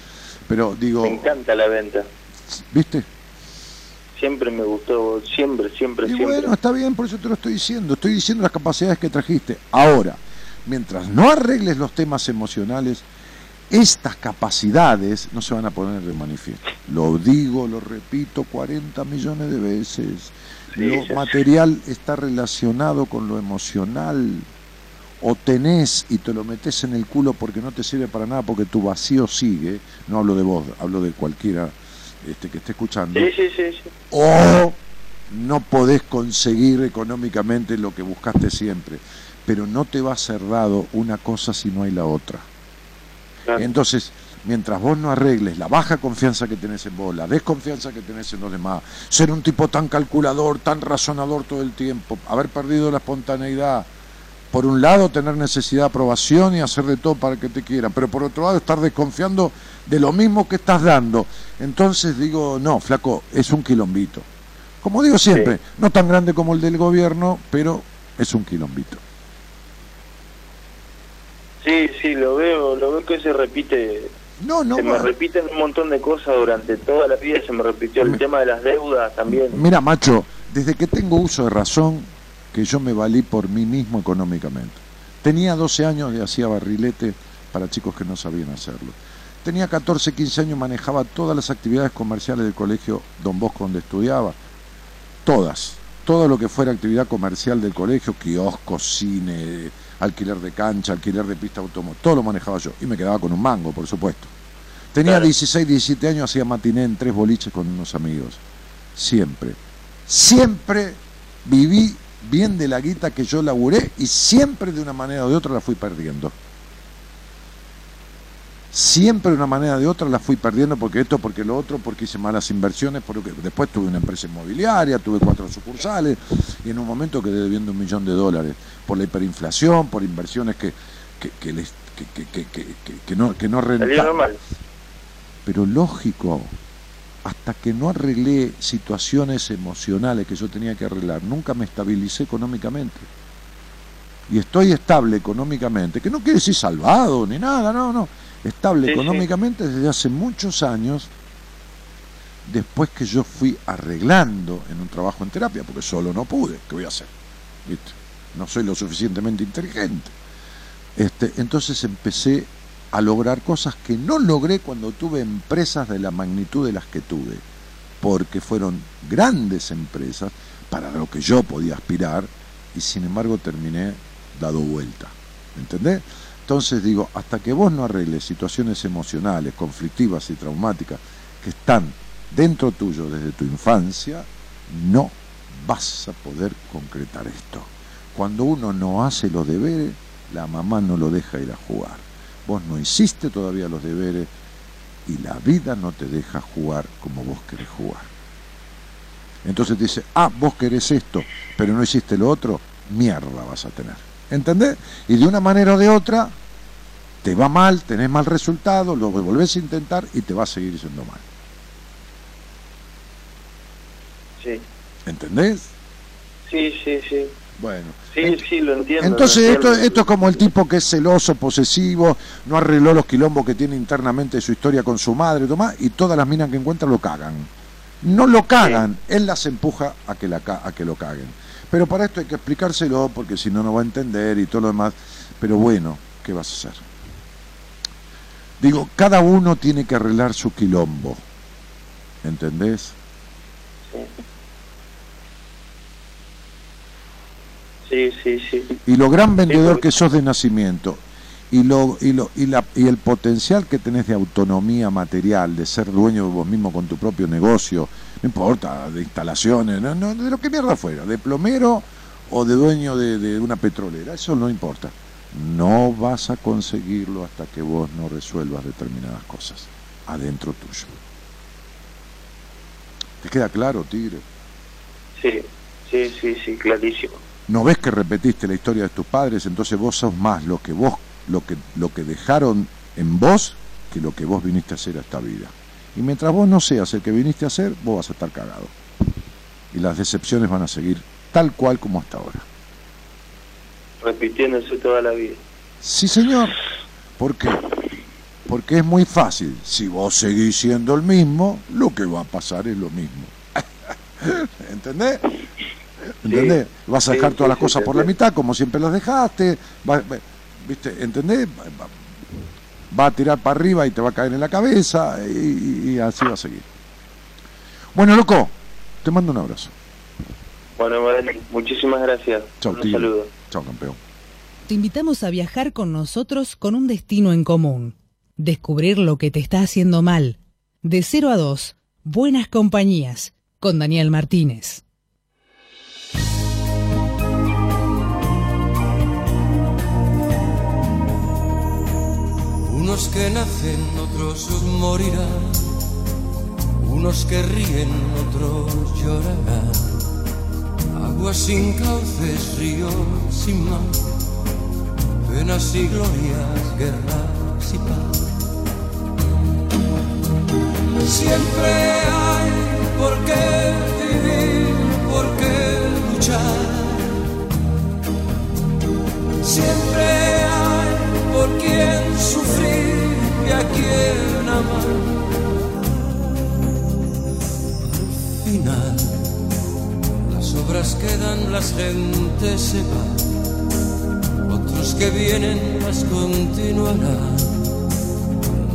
Pero digo, Me encanta la venta. ¿viste? Siempre me gustó, siempre, siempre, Y siempre. bueno, está bien, por eso te lo estoy diciendo. Estoy diciendo las capacidades que trajiste. Ahora, mientras no arregles los temas emocionales, estas capacidades no se van a poner de manifiesto. Lo digo, lo repito 40 millones de veces. Lo material está relacionado con lo emocional. O tenés y te lo metes en el culo porque no te sirve para nada, porque tu vacío sigue. No hablo de vos, hablo de cualquiera este, que esté escuchando Sí, sí, sí, sí. o no podés conseguir económicamente lo que buscaste siempre, pero no te va a ser dado una cosa si no hay la otra. Claro. Entonces, mientras vos no arregles la baja confianza que tenés en vos, la desconfianza que tenés en los demás, ser un tipo tan calculador, tan razonador todo el tiempo, haber perdido la espontaneidad, por un lado tener necesidad de aprobación y hacer de todo para que te quieran, pero por otro lado estar desconfiando de lo mismo que estás dando. Entonces digo, no, flaco, es un quilombito. Como digo siempre, Sí. no tan grande como el del gobierno, pero es un quilombito. Sí, sí, lo veo, lo veo que se repite, No, no, se me repiten un montón de cosas durante toda la vida, se me repitió el Me- tema de las deudas también. Mira, macho, desde que tengo uso de razón, que yo me valí por mí mismo económicamente. Tenía 12 años y hacía barrilete para chicos que no sabían hacerlo. Tenía 14, 15 años, manejaba todas las actividades comerciales del colegio Don Bosco donde estudiaba. Todas. Todo lo que fuera actividad comercial del colegio, kiosco, cine, alquiler de cancha, alquiler de pista automóvil, todo lo manejaba yo. Y me quedaba con un mango, por supuesto. Tenía Claro. 16, 17 años, hacía matiné en tres boliches con unos amigos. Siempre. Siempre viví bien de la guita que yo laburé y siempre de una manera o de otra la fui perdiendo. Siempre de una manera o de otra la fui perdiendo porque esto, porque lo otro, porque hice malas inversiones, porque después tuve una empresa inmobiliaria, tuve cuatro sucursales y en un momento quedé debiendo un millón de dólares por la hiperinflación, por inversiones que, que, que les- que- que- que- que- que- que no, que no rentaban pero lógico, hasta que no arreglé situaciones emocionales que yo tenía que arreglar, nunca me estabilicé económicamente. Y estoy estable económicamente, que no quiere decir salvado ni nada, no, no. Estable Sí, sí. económicamente desde hace muchos años, después que yo fui arreglando en un trabajo en terapia, porque solo no pude, ¿qué voy a hacer? ¿Viste? No soy lo suficientemente inteligente. Este, entonces empecé a lograr cosas que no logré cuando tuve empresas de la magnitud de las que tuve, porque fueron grandes empresas para lo que yo podía aspirar y sin embargo terminé dado vuelta. ¿Me ¿Entendés? Entonces digo, hasta que vos no arregles situaciones emocionales, conflictivas y traumáticas que están dentro tuyo desde tu infancia, no vas a poder concretar esto. Cuando uno no hace los deberes, la mamá no lo deja ir a jugar. Vos no hiciste todavía los deberes y la vida no te deja jugar como vos querés jugar. Entonces te dice, ah, vos querés esto, pero no hiciste lo otro, mierda vas a tener. ¿Entendés? Y de una manera o de otra, te va mal, tenés mal resultado, lo volvés a intentar y te va a seguir yendo mal. Sí, ¿Entendés? sí, sí, sí. Bueno. Sí, sí, lo entiendo. Entonces lo esto, entiendo. esto es como el tipo que es celoso, posesivo, no arregló los quilombos que tiene internamente su historia con su madre, Tomás, y todas las minas que encuentra lo cagan. No lo cagan, él las empuja a que, la, a que lo caguen. Pero para esto hay que explicárselo, porque si no, no va a entender y todo lo demás. Pero bueno, ¿qué vas a hacer? Digo, cada uno tiene que arreglar su quilombo. ¿Entendés? Sí, sí, sí. y lo gran vendedor porque- que sos de nacimiento y lo y lo y la y el potencial que tenés de autonomía material de ser dueño de vos mismo con tu propio negocio no importa de instalaciones no, no, de lo que mierda fuera de plomero o de dueño de, de una petrolera eso no importa no vas a conseguirlo hasta que vos no resuelvas determinadas cosas adentro tuyo te queda claro tigre Sí, sí, sí, sí, clarísimo. no ves que repetiste la historia de tus padres, entonces vos sos más lo que vos, lo que, lo que dejaron en vos que lo que vos viniste a hacer a esta vida. Y mientras vos no seas el que viniste a hacer, vos vas a estar cagado. Y las decepciones van a seguir tal cual como hasta ahora. Repitiéndose toda la vida. Sí, señor. ¿Por qué? Porque es muy fácil. Si vos seguís siendo el mismo, lo que va a pasar es lo mismo. ¿Entendés? ¿Entendés? Vas a dejar sí, todas las cosas por la mitad, como siempre las dejaste. ¿Viste? ¿Entendés? Va, a tirar para arriba y te va a caer en la cabeza y, así va a seguir. Bueno, loco, te mando un abrazo. Bueno, muchísimas gracias. Chau, Un tío. saludo. Chao, campeón. Te invitamos a viajar con nosotros con un destino en común. Descubrir lo que te está haciendo mal. De 0 a 2, Buenas Compañías, con Daniel Martínez. Unos que nacen, otros morirán. Unos que ríen, otros llorarán. Aguas sin cauces, ríos sin mar. Penas y glorias, guerras y paz. Siempre hay por qué vivir, por qué luchar. Siempre hay por quien sufrir y a quien amar. Al final, las obras quedan, las gentes se van. Otros que vienen las continuarán.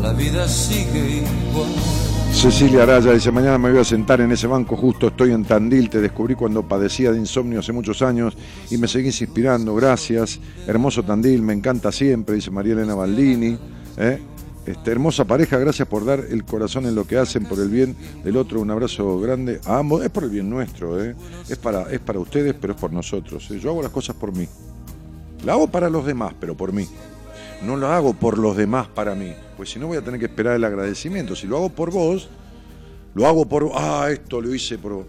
La vida sigue igual. Cecilia Araya dice, mañana me voy a sentar en ese banco, justo estoy en Tandil, te descubrí cuando padecía de insomnio hace muchos años y me seguís inspirando, gracias. Hermoso Tandil, me encanta siempre, dice María Elena Baldini. ¿eh? Este, hermosa pareja, gracias por dar el corazón en lo que hacen, por el bien del otro, un abrazo grande a ambos, es por el bien nuestro, ¿eh? es, para, es para ustedes, pero es por nosotros. ¿eh? Yo hago las cosas por mí. La hago para los demás, pero por mí. No lo hago por los demás para mí, pues si no voy a tener que esperar el agradecimiento. Si lo hago por vos, lo hago por. Ah, esto lo hice por.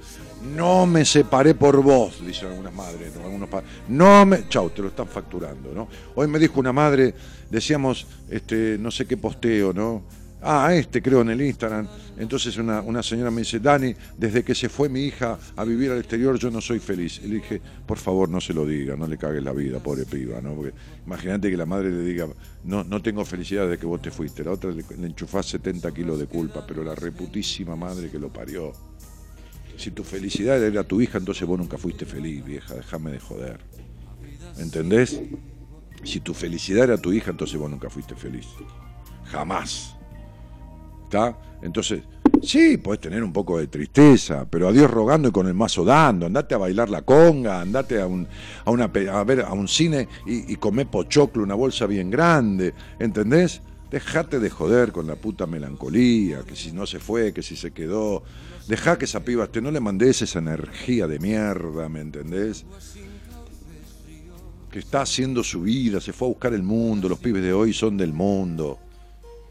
No me separé por vos, dicen algunas madres, ¿no? algunos padres. No me. Chau, te lo están facturando, ¿no? Hoy me dijo una madre, decíamos, este, no sé qué posteo, ¿no? Ah, este creo en el Instagram. Entonces una, una señora me dice, Dani, desde que se fue mi hija a vivir al exterior yo no soy feliz. Y le dije, por favor no se lo diga, no le cagues la vida, pobre piba, ¿no? Porque imagínate que la madre le diga, no, no tengo felicidad de que vos te fuiste. La otra le, le enchufás 70 kilos de culpa, pero la reputísima madre que lo parió. Si tu felicidad era tu hija, entonces vos nunca fuiste feliz, vieja, déjame de joder. ¿Entendés? Si tu felicidad era tu hija, entonces vos nunca fuiste feliz. Jamás. ¿Está? Entonces, sí, puedes tener un poco de tristeza, pero a Dios rogando y con el mazo dando. Andate a bailar la conga, andate a, un, a, una, a ver a un cine y, y comé pochoclo, una bolsa bien grande. ¿Entendés? Dejate de joder con la puta melancolía, que si no se fue, que si se quedó. Dejá que esa piba esté, no le mandes esa energía de mierda, ¿me entendés? Que está haciendo su vida, se fue a buscar el mundo, los pibes de hoy son del mundo.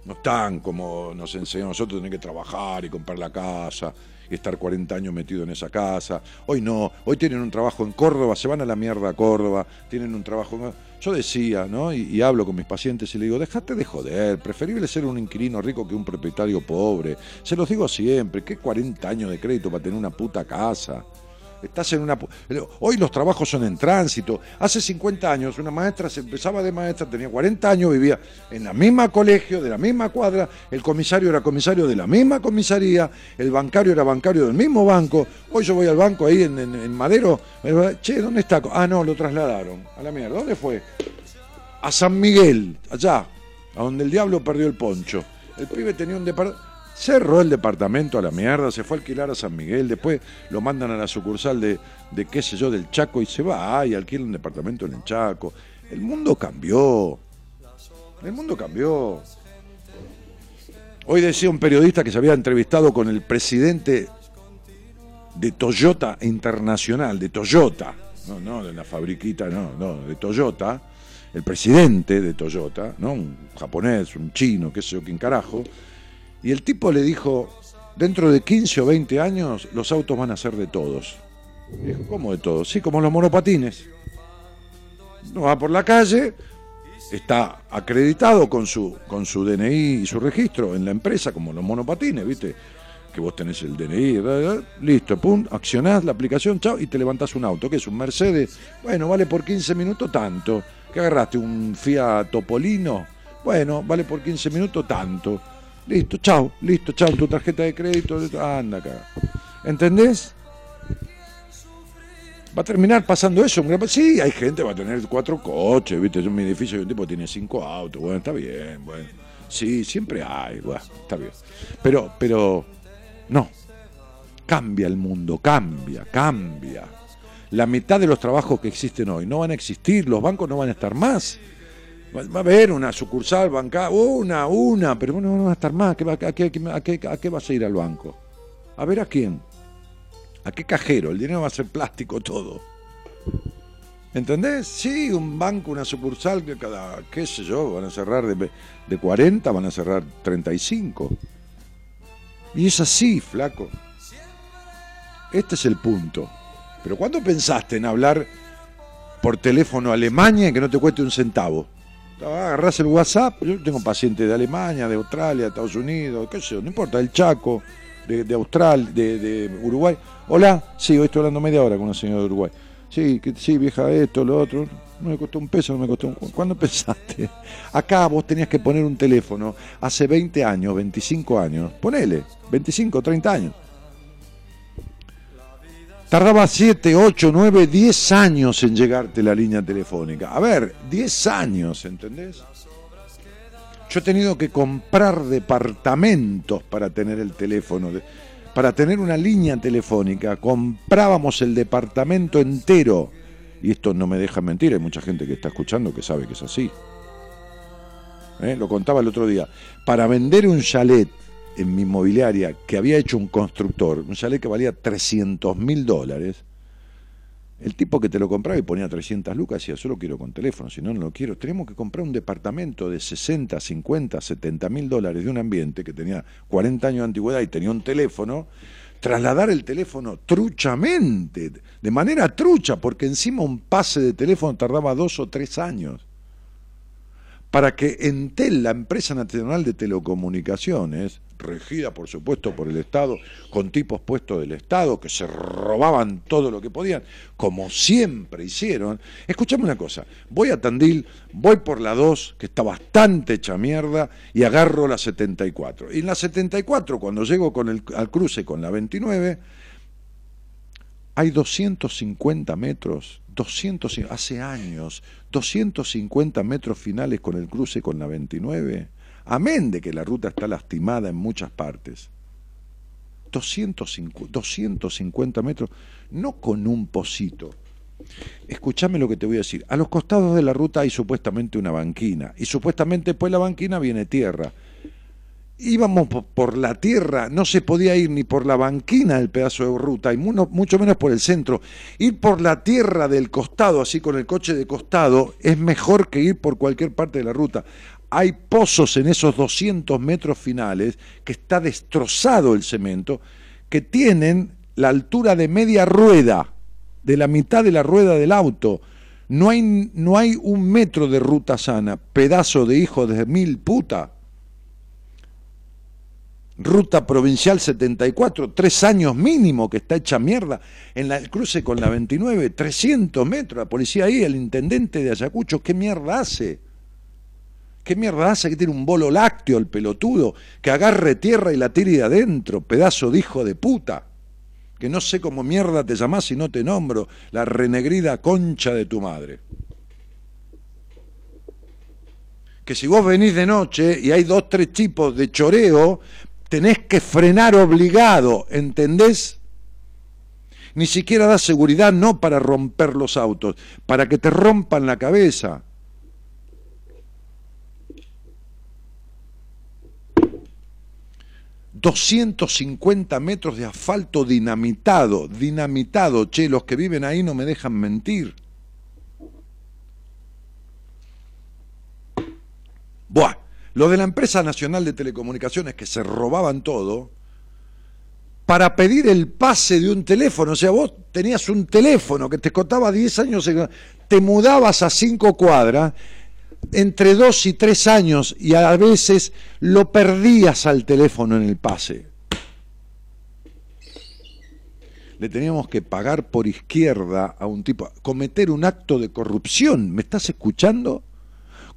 No están como nos enseñan a nosotros, tener que trabajar y comprar la casa y estar 40 años metido en esa casa. Hoy no, hoy tienen un trabajo en Córdoba, se van a la mierda a Córdoba, tienen un trabajo... en- Yo decía, ¿no? Y, hablo con mis pacientes y le digo, déjate de joder, preferible ser un inquilino rico que un propietario pobre. Se los digo siempre, ¿qué 40 años de crédito para tener una puta casa? Estás en una... Hoy los trabajos son en tránsito. Hace 50 años una maestra se empezaba de maestra, tenía 40 años, vivía en la misma colegio, de la misma cuadra, el comisario era comisario de la misma comisaría, el bancario era bancario del mismo banco. Hoy yo voy al banco ahí en, en Madero, che, ¿dónde está? Ah, no, lo trasladaron. A la mierda, ¿dónde fue? A San Miguel, allá, a donde el diablo perdió el poncho. El pibe tenía un departamento cerró el departamento a la mierda, se fue a alquilar a San Miguel, después lo mandan a la sucursal de, de qué sé yo, del Chaco y se va y alquila un departamento en el Chaco. El mundo cambió. El mundo cambió. Hoy decía un periodista que se había entrevistado con el presidente de Toyota Internacional, de Toyota, no, no, de la fabriquita, no, no, de Toyota, el presidente de Toyota, ¿no? Un japonés, un chino, qué sé yo, quién carajo, y el tipo le dijo, dentro de 15 o 20 años los autos van a ser de todos. ¿cómo de todos? Sí, como los monopatines. No va por la calle, está acreditado con su, con su DNI y su registro en la empresa, como los monopatines, ¿viste? Que vos tenés el DNI, listo, pum, accionás la aplicación, chao, y te levantás un auto, que es un Mercedes, bueno, vale por 15 minutos tanto. ¿Qué agarraste? ¿Un Fiat Topolino? Bueno, vale por 15 minutos tanto. Listo, chao, listo, chao, tu tarjeta de crédito, anda acá. ¿Entendés? Va a terminar pasando eso. Sí, hay gente, va a tener cuatro coches, ¿viste? En mi edificio hay un tipo tiene cinco autos, bueno, está bien, bueno. Sí, siempre hay, bueno, está bien. Pero, pero, no. Cambia el mundo, cambia, cambia. La mitad de los trabajos que existen hoy no van a existir, los bancos no van a estar más. Va a haber una sucursal bancaria, una, una, pero no, va a estar más. ¿A qué, vas a ir al banco? A ver a quién. ¿A qué cajero? El dinero va a ser plástico todo. ¿Entendés? Sí, un banco, una sucursal que cada, qué sé yo, van a cerrar de, de 40, van a cerrar 35. Y es así, flaco. Este es el punto. Pero ¿cuándo pensaste en hablar por teléfono a Alemania y que no te cueste un centavo? Agarrás el WhatsApp, yo tengo pacientes de Alemania, de Australia, de Estados Unidos, qué sé yo, no importa, el Chaco, de, Australia, de, Uruguay. Hola, sí, hoy estoy hablando media hora con una señora de Uruguay. Sí, que, sí, vieja, esto, lo otro. No me costó un peso, no me costó un... ¿Cuándo pensaste? Acá vos tenías que poner un teléfono hace 20 años, 25 años. Ponele, 25, 30 años. Tardaba 7, 8, 9, 10 años en llegarte la línea telefónica. A ver, 10 años, ¿entendés? Yo he tenido que comprar departamentos para tener el teléfono, para tener una línea telefónica. Comprábamos el departamento entero. Y esto no me deja mentir, hay mucha gente que está escuchando que sabe que es así. ¿Eh? Lo contaba el otro día. Para vender un chalet en mi inmobiliaria que había hecho un constructor, un chalet que valía 300 mil dólares, el tipo que te lo compraba y ponía 300 lucas decía, solo quiero con teléfono, si no, no lo quiero. Tenemos que comprar un departamento de 60, 50, 70 mil dólares de un ambiente que tenía 40 años de antigüedad y tenía un teléfono, trasladar el teléfono truchamente, de manera trucha, porque encima un pase de teléfono tardaba dos o tres años para que Entel, la empresa nacional de telecomunicaciones, regida por supuesto por el Estado, con tipos puestos del Estado, que se robaban todo lo que podían, como siempre hicieron. Escuchame una cosa, voy a Tandil, voy por la 2, que está bastante hecha mierda, y agarro la 74. Y en la 74, cuando llego con el, al cruce con la 29, hay 250 metros, 200, hace años, 250 metros finales con el cruce con la 29, amén de que la ruta está lastimada en muchas partes. 250, 250 metros, no con un pocito. Escúchame lo que te voy a decir. A los costados de la ruta hay supuestamente una banquina y supuestamente después de la banquina viene tierra íbamos por la tierra, no se podía ir ni por la banquina del pedazo de ruta, y mucho menos por el centro. Ir por la tierra del costado, así con el coche de costado, es mejor que ir por cualquier parte de la ruta. Hay pozos en esos 200 metros finales, que está destrozado el cemento, que tienen la altura de media rueda, de la mitad de la rueda del auto. No hay, no hay un metro de ruta sana, pedazo de hijo de mil puta Ruta Provincial 74, tres años mínimo que está hecha mierda. En la, el cruce con la 29, 300 metros. La policía ahí, el intendente de Ayacucho, ¿qué mierda hace? ¿Qué mierda hace que tiene un bolo lácteo el pelotudo? Que agarre tierra y la tire de adentro, pedazo de hijo de puta. Que no sé cómo mierda te llamás si no te nombro, la renegrida concha de tu madre. Que si vos venís de noche y hay dos, tres tipos de choreo, tenés que frenar obligado, ¿entendés? Ni siquiera da seguridad no para romper los autos, para que te rompan la cabeza. ...250 metros de asfalto dinamitado, dinamitado, che, los que viven ahí no me dejan mentir. Buah, lo de la empresa nacional de telecomunicaciones que se robaban todo para pedir el pase de un teléfono. O sea, vos tenías un teléfono que te costaba 10 años, te mudabas a cinco cuadras entre dos y tres años y a veces lo perdías al teléfono en el pase. Le teníamos que pagar por izquierda a un tipo, cometer un acto de corrupción. ¿Me estás escuchando?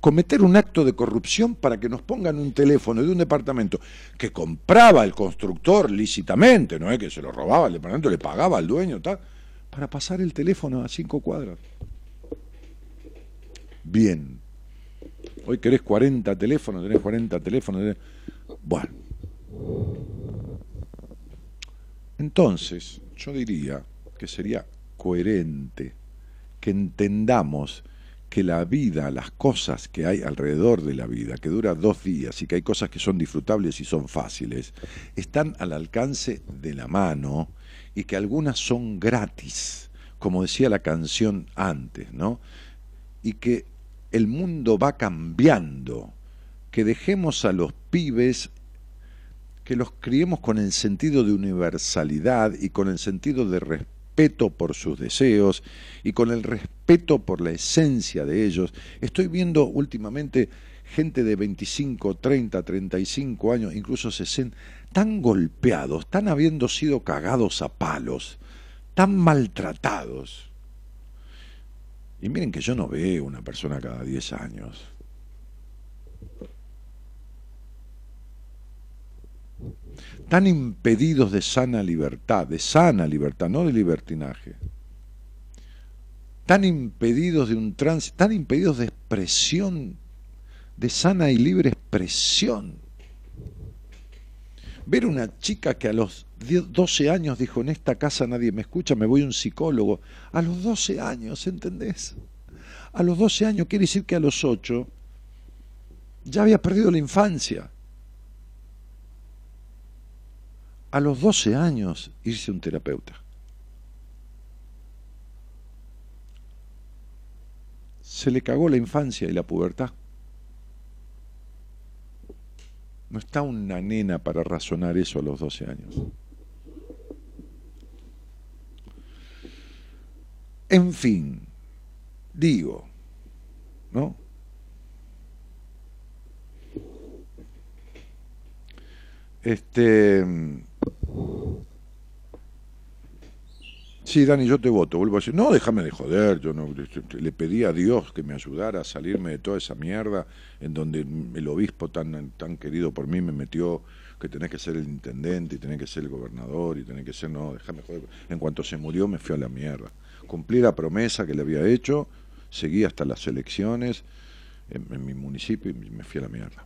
cometer un acto de corrupción para que nos pongan un teléfono de un departamento que compraba el constructor lícitamente, no es que se lo robaba el departamento, le pagaba al dueño, para pasar el teléfono a cinco cuadras. Bien. Hoy querés 40 teléfonos, tenés 40 teléfonos. Bueno. Entonces, yo diría que sería coherente que entendamos que la vida, las cosas que hay alrededor de la vida, que dura dos días y que hay cosas que son disfrutables y son fáciles, están al alcance de la mano y que algunas son gratis, como decía la canción antes, ¿no? Y que el mundo va cambiando, que dejemos a los pibes que los criemos con el sentido de universalidad y con el sentido de respeto por sus deseos y con el respeto por la esencia de ellos. Estoy viendo últimamente gente de 25, 30, 35 años, incluso 60, tan golpeados, tan habiendo sido cagados a palos, tan maltratados. Y miren que yo no veo una persona cada 10 años. tan impedidos de sana libertad, de sana libertad, no de libertinaje, tan impedidos de un tránsito, tan impedidos de expresión, de sana y libre expresión. Ver una chica que a los 12 años dijo, en esta casa nadie me escucha, me voy a un psicólogo. A los 12 años, ¿entendés? A los 12 años quiere decir que a los 8 ya había perdido la infancia. a los 12 años irse un terapeuta. Se le cagó la infancia y la pubertad. No está una nena para razonar eso a los 12 años. En fin, digo, ¿no? Este Sí, Dani, yo te voto. Vuelvo a decir, no, déjame de joder. Yo no, le pedí a Dios que me ayudara a salirme de toda esa mierda en donde el obispo tan, tan querido por mí me metió que tenés que ser el intendente y tenés que ser el gobernador y tenés que ser, no, déjame joder. En cuanto se murió me fui a la mierda. Cumplí la promesa que le había hecho, seguí hasta las elecciones en, en mi municipio y me fui a la mierda.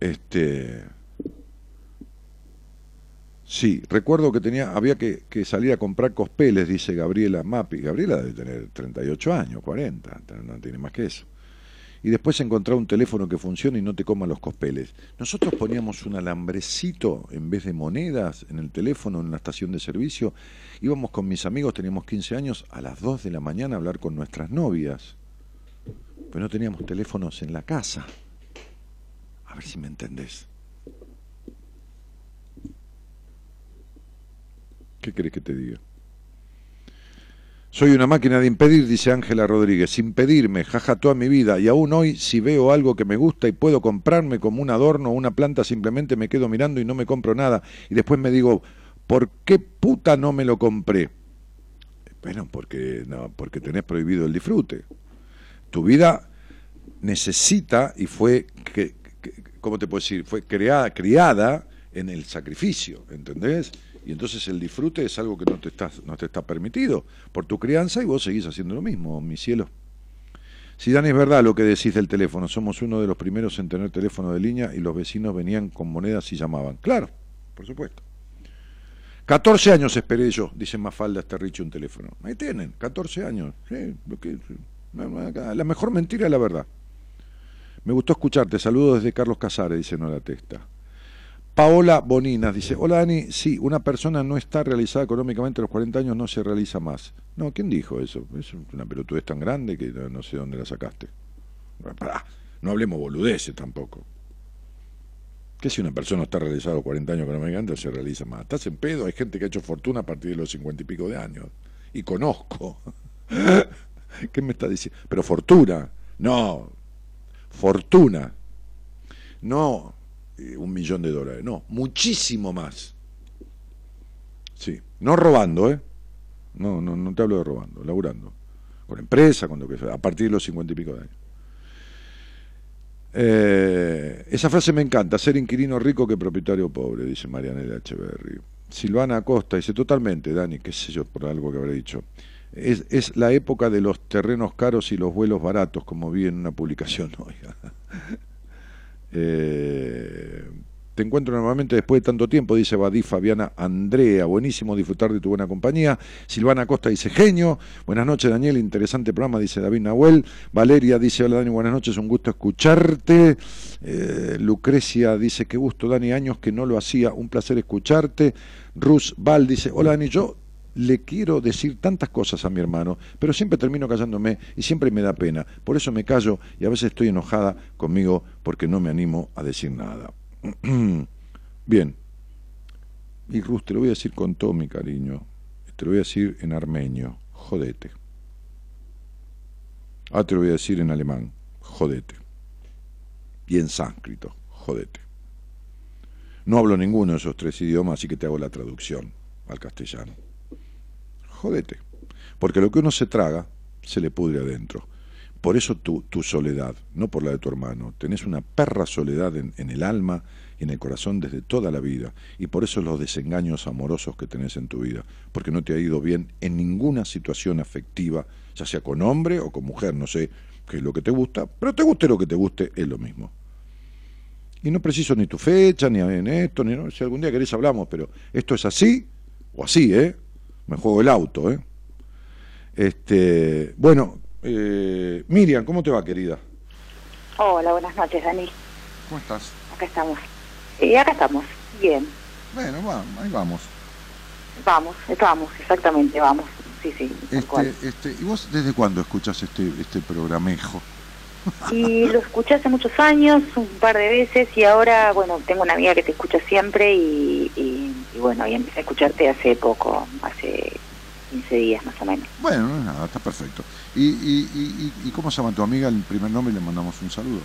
Este Sí, recuerdo que tenía, había que, salir a comprar cospeles, dice Gabriela Mapi. Gabriela debe tener 38 años, 40, no tiene más que eso. Y después encontrar un teléfono que funcione y no te coma los cospeles. Nosotros poníamos un alambrecito en vez de monedas en el teléfono en la estación de servicio. Íbamos con mis amigos, teníamos 15 años, a las 2 de la mañana a hablar con nuestras novias. Pero no teníamos teléfonos en la casa. A ver si me entendés. ¿Qué querés que te diga? Soy una máquina de impedir, dice Ángela Rodríguez, sin jaja toda mi vida, y aún hoy si veo algo que me gusta y puedo comprarme como un adorno o una planta, simplemente me quedo mirando y no me compro nada, y después me digo, ¿por qué puta no me lo compré? Bueno, porque, no, porque tenés prohibido el disfrute. Tu vida necesita y fue, que, ¿cómo te puedo decir? Fue creada, criada en el sacrificio, ¿entendés? Y entonces el disfrute es algo que no te, está, no te está permitido por tu crianza y vos seguís haciendo lo mismo, mi cielo. Si Dan es verdad lo que decís del teléfono, somos uno de los primeros en tener teléfono de línea y los vecinos venían con monedas y llamaban. Claro, por supuesto. 14 años esperé yo, dice Mafalda Esterriche un teléfono. Ahí tienen, 14 años. la mejor mentira es la verdad. Me gustó escucharte, saludos desde Carlos Casares, dice Nora Testa. Paola Boninas dice, hola Dani, sí, una persona no está realizada económicamente a los 40 años, no se realiza más. No, ¿quién dijo eso? Es una pelotudez tan grande que no sé dónde la sacaste. no hablemos boludeces tampoco. ¿Qué si una persona está realizada a los 40 años económicamente se realiza más? Estás en pedo, hay gente que ha hecho fortuna a partir de los 50 y pico de años. Y conozco. ¿Qué me está diciendo? Pero fortuna. No. Fortuna. No eh, un millón de dólares, no, muchísimo más. Sí, no robando, ¿eh? No, no, no te hablo de robando, laburando. Con empresa, con que a partir de los cincuenta y pico de años. Eh, esa frase me encanta, ser inquilino rico que propietario pobre, dice Marianela Echeverry. Silvana Acosta dice, totalmente, Dani, qué sé yo, por algo que habré dicho. Es, es la época de los terrenos caros y los vuelos baratos, como vi en una publicación hoy. Eh, te encuentro nuevamente después de tanto tiempo, dice Badí Fabiana Andrea. Buenísimo disfrutar de tu buena compañía. Silvana Costa dice genio. Buenas noches, Daniel. Interesante programa, dice David Nahuel. Valeria dice: Hola, Dani. Buenas noches. Un gusto escucharte. Eh, Lucrecia dice: Qué gusto, Dani. Años que no lo hacía. Un placer escucharte. Rus Val dice: Hola, Dani. Yo le quiero decir tantas cosas a mi hermano, pero siempre termino callándome y siempre me da pena. Por eso me callo y a veces estoy enojada conmigo porque no me animo a decir nada. Bien. Y Rus, te lo voy a decir con todo mi cariño. Te lo voy a decir en armenio. Jodete. Ah, te lo voy a decir en alemán. Jodete. Y en sánscrito. Jodete. No hablo ninguno de esos tres idiomas, así que te hago la traducción al castellano jodete. Porque lo que uno se traga, se le pudre adentro. Por eso tu, tu soledad, no por la de tu hermano. Tenés una perra soledad en, el alma y en el corazón desde toda la vida. Y por eso los desengaños amorosos que tenés en tu vida. Porque no te ha ido bien en ninguna situación afectiva, ya sea con hombre o con mujer, no sé qué es lo que te gusta, pero te guste lo que te guste, es lo mismo. Y no preciso ni tu fecha, ni en esto, ni no, si algún día querés hablamos, pero esto es así o así, ¿eh? Me juego el auto, ¿eh? Este, bueno, eh, Miriam, ¿cómo te va, querida? Hola, buenas noches, Dani. ¿Cómo estás? Acá estamos. Sí, acá estamos. Bien. Bueno, va, ahí vamos. Vamos, vamos, exactamente, vamos. Sí, sí. Este, este, ¿Y vos desde cuándo escuchas este, este programejo? Y lo escuché hace muchos años, un par de veces, y ahora, bueno, tengo una amiga que te escucha siempre y, y, bueno, y empecé a escucharte hace poco, hace 15 días más o menos. Bueno, no es nada, está perfecto. ¿Y, y, y, cómo se llama tu amiga? El primer nombre y le mandamos un saludo.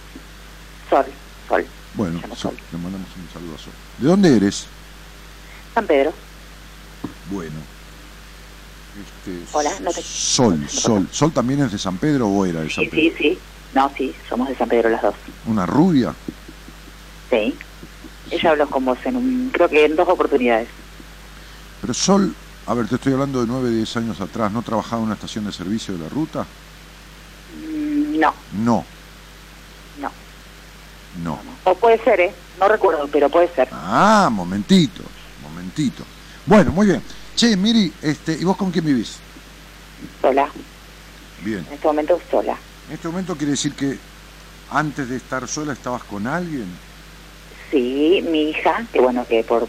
Sol, Sol. Bueno, Sol, le mandamos un saludo a Sol. ¿De dónde eres? San Pedro. Bueno. Este, Hola, no te... Sol, Sol. ¿Sol también es de San Pedro o era de San Pedro? Sí, sí, no, sí, somos de San Pedro las dos. ¿Una rubia? Sí. Ella habló con vos en un, creo que en dos oportunidades. Pero Sol, a ver, te estoy hablando de nueve, diez años atrás, ¿no trabajaba en una estación de servicio de la ruta? Mm, no. No. No. No. O puede ser, ¿eh? No recuerdo, pero puede ser. Ah, momentito, momentito. Bueno, muy bien. Che, Miri, este, ¿y vos con quién vivís? Sola. Bien. En este momento sola. ¿En este momento quiere decir que antes de estar sola estabas con alguien? Sí, mi hija, que bueno, que por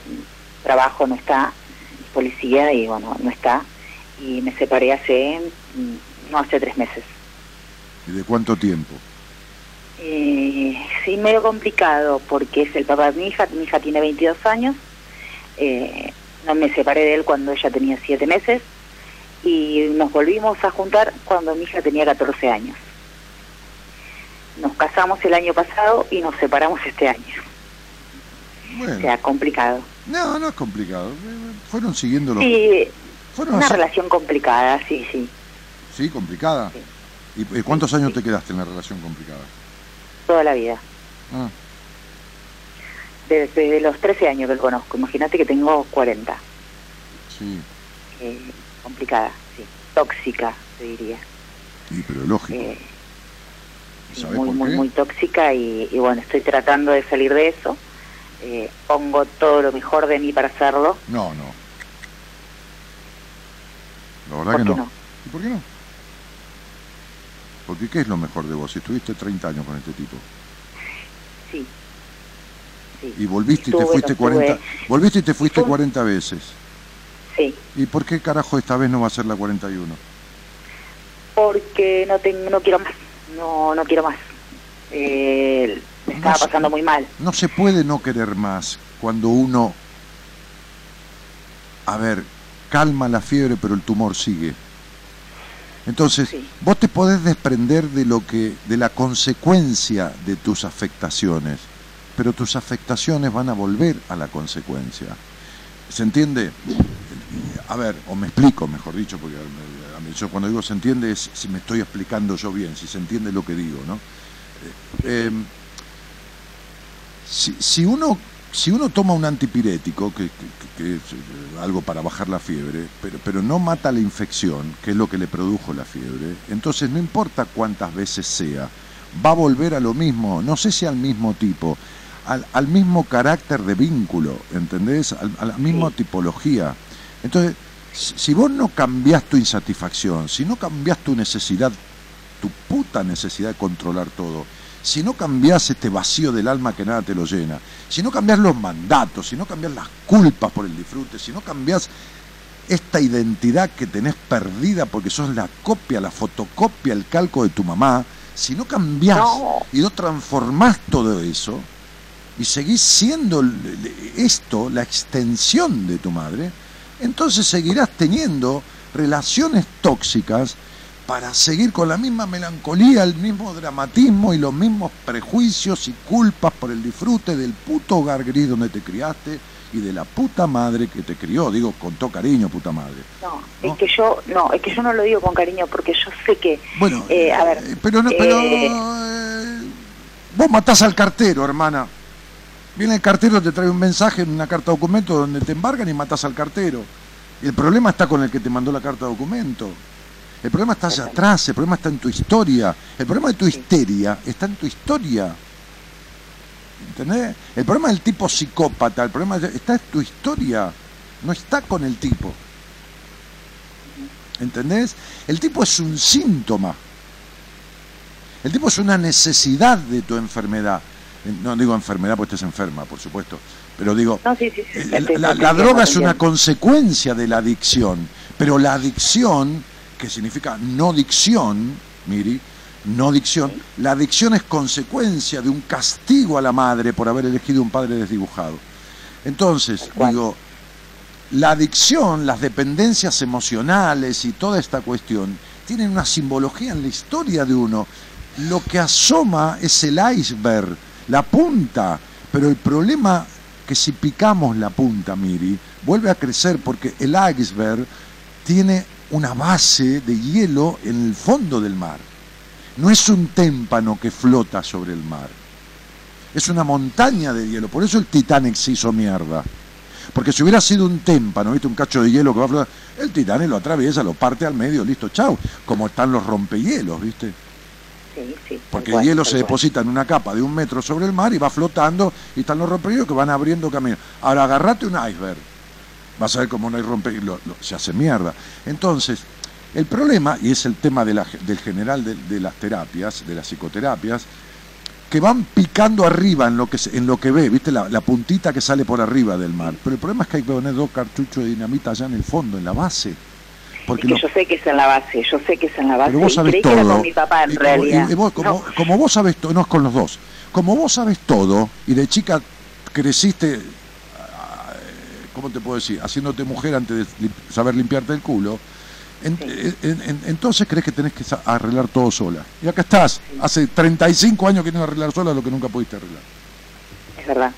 trabajo no está, es policía y bueno, no está, y me separé hace, mm, no hace tres meses. ¿Y de cuánto tiempo? Eh, sí, medio complicado, porque es el papá de mi hija, mi hija tiene 22 años, eh, no me separé de él cuando ella tenía siete meses, y nos volvimos a juntar cuando mi hija tenía 14 años. Nos casamos el año pasado y nos separamos este año. Bueno. O sea, complicado. No, no es complicado. Fueron siguiendo los... Sí, Fueron una así- relación complicada, sí, sí. Sí, complicada. Sí. ¿Y cuántos años te quedaste en la relación complicada? Toda la vida. Ah, Desde, desde los 13 años que lo conozco. Imagínate que tengo 40. sí. Eh, complicada, sí. Tóxica, te diría. Sí, pero lógico. Eh, sí, ¿Sabés muy, muy, muy tóxica y, y bueno, estoy tratando de salir de eso. Eh, pongo todo lo mejor de mí para hacerlo. No, no. La verdad ¿Por que qué no. no? ¿Y por qué no? Porque ¿qué es lo mejor de vos? Si estuviste 30 años con este tipo Sí. sí. y volviste y te fuiste no estuve. 40, volviste y te fuiste Estuve. 40 veces. Sí, ¿Y por qué carajo esta vez no va a ser la 41? porque no tengo, no quiero más. No, no quiero más. Eh, me No estaba sé. pasando muy mal. No se puede no querer más cuando uno, a ver, calma la fiebre pero el tumor sigue. Entonces, Sí. vos te podés desprender de lo que, de la consecuencia de tus afectaciones, pero tus afectaciones van a volver a la consecuencia. ¿Se entiende? A ver, o me explico, mejor dicho, porque a mí, yo cuando digo se entiende es si me estoy explicando yo bien, si se entiende lo que digo, ¿no? Eh, em, si, si uno si uno toma un antipirético, que, que- que es eh, algo para bajar la fiebre, pero, pero no mata la infección, que es lo que le produjo la fiebre, entonces no importa cuántas veces sea, va a volver a lo mismo, no sé si al mismo tipo, al, al mismo carácter de vínculo, ¿entendés? Al- a la misma Sí. tipología. Entonces, si si vos no cambiás tu insatisfacción, si no cambiás tu necesidad, tu puta necesidad de controlar todo, si no cambiás este vacío del alma que nada te lo llena, si no cambiás los mandatos, si no cambiás las culpas por el disfrute, si no cambiás esta identidad que tenés perdida porque sos la copia, la fotocopia, el calco de tu mamá, si no cambiás No. y no transformás todo eso y seguís siendo esto, la extensión de tu madre, entonces seguirás teniendo relaciones tóxicas para seguir con la misma melancolía, el mismo dramatismo y los mismos prejuicios y culpas por el disfrute del puto hogar gris donde te criaste y de la puta madre que te crió, digo con todo cariño, puta madre. No, ¿No? es que yo, no, es que yo no lo digo con cariño porque yo sé que, Bueno, Eh, a ver, eh, pero, no, pero eh, eh, vos matás al cartero, hermana. Viene el cartero, te trae un mensaje en una carta documento donde te embargan y matás al cartero. El problema está con el que te mandó la carta documento. El problema está allá atrás, el problema está en tu historia. El problema de tu histeria está en tu historia. ¿Entendés? El problema del tipo psicópata, el problema está en tu historia. No está con el tipo. ¿Entendés? El tipo es un síntoma. El tipo es una necesidad de tu enfermedad. No digo enfermedad porque estés enferma, por supuesto. Pero digo, no, sí, sí, sí, eh, la, droga es una consecuencia de la adicción. Pero la adicción, que significa no dicción, Miri, no dicción, la adicción es consecuencia de un castigo a la madre por haber elegido un padre desdibujado. Entonces, digo, la adicción, las dependencias emocionales y toda esta cuestión tienen una simbología en la historia de uno. Lo que asoma es el iceberg, la punta, pero el problema que si picamos la punta, Miri, vuelve a crecer porque el iceberg tiene una base de hielo en el fondo del mar. No es un témpano que flota sobre el mar. Es una montaña de hielo. Por eso el Titanic se hizo mierda. Porque si hubiera sido un témpano, ¿viste? Un cacho de hielo que va a flotar, el Titanic lo atraviesa, lo parte al medio, listo, chau. Como están los rompehielos, ¿viste? Sí, sí, Porque el hielo se deposita en una capa de un metro sobre el mar y va flotando y están los rompehielos que van abriendo camino. Ahora agarrate un iceberg, vas a ver cómo no hay rompehielos, lo- se hace mierda. Entonces, el problema, y es el tema de la- del general de, de las terapias, de las psicoterapias, que van picando arriba en lo que, en lo que ve, ¿viste? La, la puntita que sale por arriba del mar. Pero el problema es que hay que poner dos cartuchos de dinamita allá en el fondo, en la base. Porque es que lo- yo sé que es en la base, yo sé que es en la base. pero vos y sabés creí todo. que era con mi papá en Y como- realidad. y- y vos, como, No, como vos sabés todo, no es con los dos. Como vos sabés todo y de chica creciste, ¿cómo te puedo decir? Haciéndote mujer antes de lim- saber limpiarte el culo. En- en- en- entonces crees que tenés que arreglar todo sola. Y acá estás, hace 35 años que queriendo arreglar sola lo que nunca pudiste arreglar. Es verdad.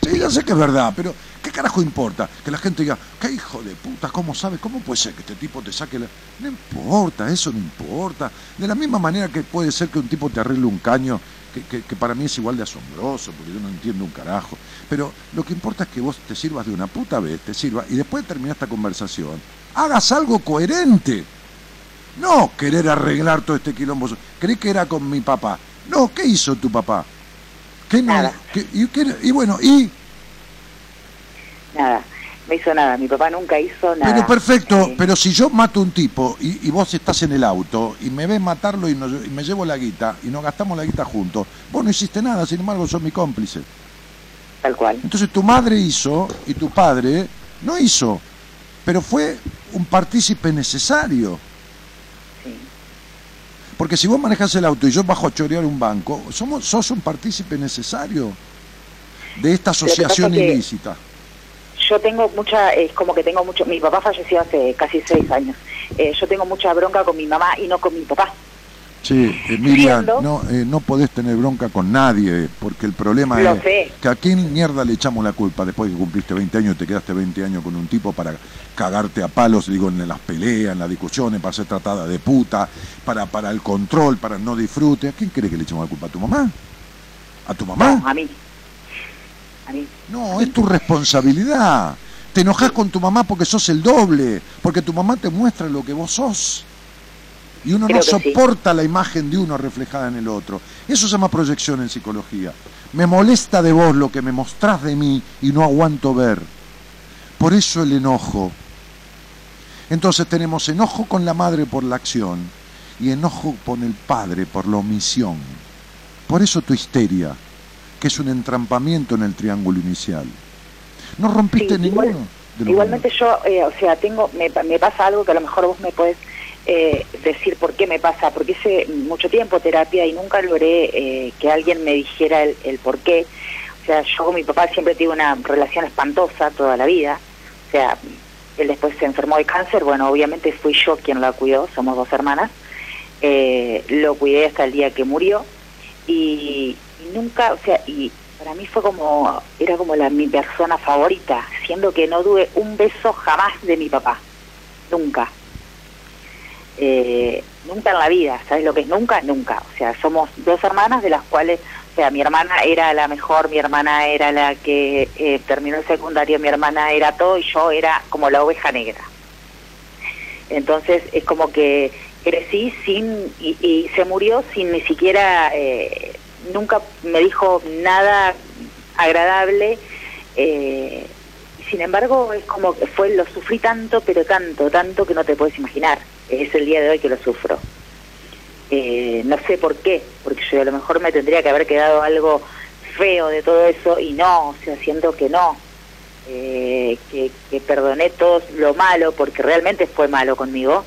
Sí, ya sé que es verdad, pero ¿qué carajo importa? Que la gente diga, ¿qué hijo de puta? ¿Cómo sabe? ¿Cómo puede ser que este tipo te saque la.? No importa, eso no importa. De la misma manera que puede ser que un tipo te arregle un caño, que, que- que para mí es igual de asombroso, porque yo no entiendo un carajo. Pero lo que importa es que vos te sirvas de una puta vez, te sirva, y después de terminar esta conversación, hagas algo coherente. No querer arreglar todo este quilombo. Creí que era con mi papá. No, ¿qué hizo tu papá? ¿Qué no- Nada. qué- y, qué- y bueno, y Nada. No hizo nada. Mi papá nunca hizo nada. Pero perfecto, Eh, pero si yo mato a un tipo y, y vos estás en el auto y me ves matarlo y, me llevo la guita y nos gastamos la guita juntos, vos no hiciste nada, sin embargo sos mi cómplice. Tal cual. Entonces tu madre hizo y tu padre no hizo, pero fue un partícipe necesario. Sí. Porque si vos manejas el auto y yo bajo a chorear un banco, somos, sos un partícipe necesario de esta que asociación que- ilícita. Yo tengo mucha, es como que tengo mucho, mi papá falleció hace casi seis años. Eh, yo tengo mucha bronca con mi mamá y no con mi papá. Sí, eh, Miriam, Siendo- no, eh, no podés tener bronca con nadie, porque el problema Lo es sé. que a quién mierda le echamos la culpa después que cumpliste 20 años y te quedaste 20 años con un tipo para cagarte a palos, digo, en las peleas, en las discusiones, para ser tratada de puta, para, para el control, para el no disfrute. ¿A quién crees que le echamos la culpa? ¿A tu mamá? ¿A tu No, mamá? a mí. Mí. No, es tu responsabilidad. Te enojas con tu mamá porque sos el doble, porque tu mamá te muestra lo que vos sos. Y uno Creo no sí. soporta la imagen de uno reflejada en el otro. Eso se llama proyección en psicología. Me molesta de vos lo que me mostrás de mí y no aguanto ver. Por eso el enojo. Entonces tenemos enojo con la madre por la acción y enojo con el padre por la omisión. Por eso tu histeria, que es un entrampamiento en el triángulo inicial. No rompiste Sí, ninguno. igual- de los Igualmente yo, eh, o sea, tengo, me pasa algo que a lo mejor vos me podés eh, decir por qué me pasa, porque hice mucho tiempo terapia y nunca logré eh, que alguien me dijera el, el por qué. O sea, yo con mi papá siempre tuve una relación espantosa toda la vida. O sea, él después se enfermó de cáncer, bueno, obviamente fui yo quien la cuidó, somos dos hermanas. Eh, lo cuidé hasta el día que murió y, y nunca, o sea, y para mí fue como, era como la mi persona favorita, siendo que no tuve un beso jamás de mi papá, nunca. Eh, nunca en la vida, ¿sabes lo que es nunca? Nunca. O sea, somos dos hermanas de las cuales, o sea, mi hermana era la mejor, mi hermana era la que eh, terminó el secundario, mi hermana era todo y yo era como la oveja negra. Entonces es como que crecí sin y, y se murió sin ni siquiera eh, nunca me dijo nada agradable eh, sin embargo es como que fue lo sufrí tanto pero tanto tanto que no te puedes imaginar. Es el día de hoy que lo sufro. Eh, no sé por qué porque yo a lo mejor me tendría que haber quedado algo feo de todo eso y no o sea siento que no. Eh, que, que perdoné todo lo malo porque realmente fue malo conmigo.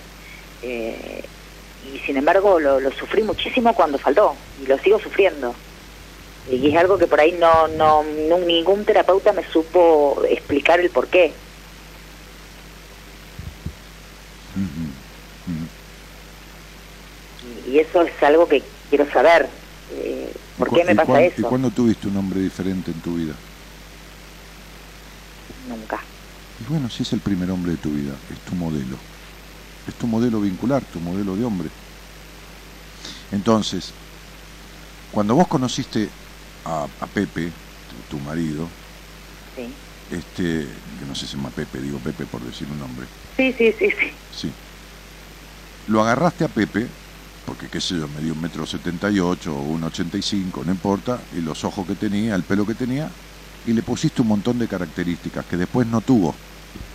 Eh, y sin embargo lo, lo sufrí muchísimo cuando faltó y lo sigo sufriendo y es algo que por ahí no, no, no- ningún terapeuta me supo explicar el por qué y, y eso es algo que quiero saber eh, por ¿Y cu- qué me pasa cuán- ¿Y eso cuándo tuviste un hombre diferente en tu vida? nunca Y bueno, si es el primer hombre de tu vida, es tu modelo. Es tu modelo vincular, tu modelo de hombre. Entonces, cuando vos conociste a, a Pepe, tu, tu marido, sí este, que no sé si se llama Pepe, digo Pepe por decir un nombre, sí sí sí sí sí. Lo agarraste a Pepe, porque qué sé yo, me dio un metro setenta y ocho o un ochenta y cinco, no importa, y los ojos que tenía, el pelo que tenía, y le pusiste un montón de características que después no tuvo.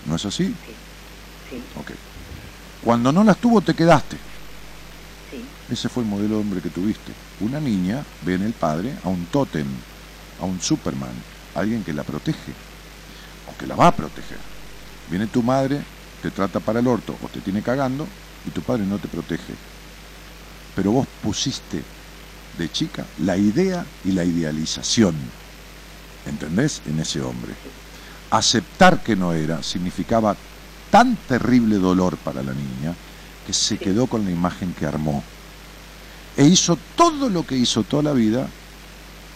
¿No es así? sí Ok. Cuando no las tuvo te quedaste. Ese fue el modelo de hombre que tuviste. Una niña ve en el padre a un tótem, a un Superman, alguien que la protege, o que la va a proteger. Viene tu madre, te trata para el orto o te tiene cagando y tu padre no te protege. Pero vos pusiste de chica la idea y la idealización, ¿entendés? En ese hombre. Aceptar que no era significaba tan terrible dolor para la niña que se quedó con la imagen que armó. E hizo todo lo que hizo toda la vida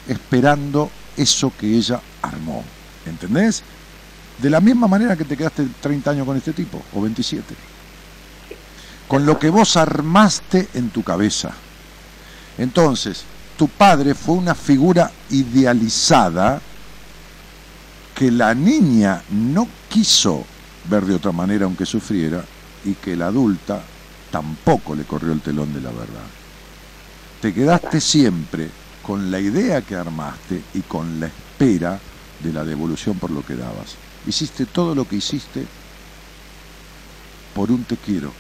esperando eso que ella armó. ¿Entendés? De la misma manera que te quedaste 30 años con este tipo, o 27. Con lo que vos armaste en tu cabeza. Entonces, tu padre fue una figura idealizada que la niña no quiso ver de otra manera aunque sufriera y que la adulta tampoco le corrió el telón de la verdad. Te quedaste siempre con la idea que armaste y con la espera de la devolución por lo que dabas. Hiciste todo lo que hiciste por un te quiero.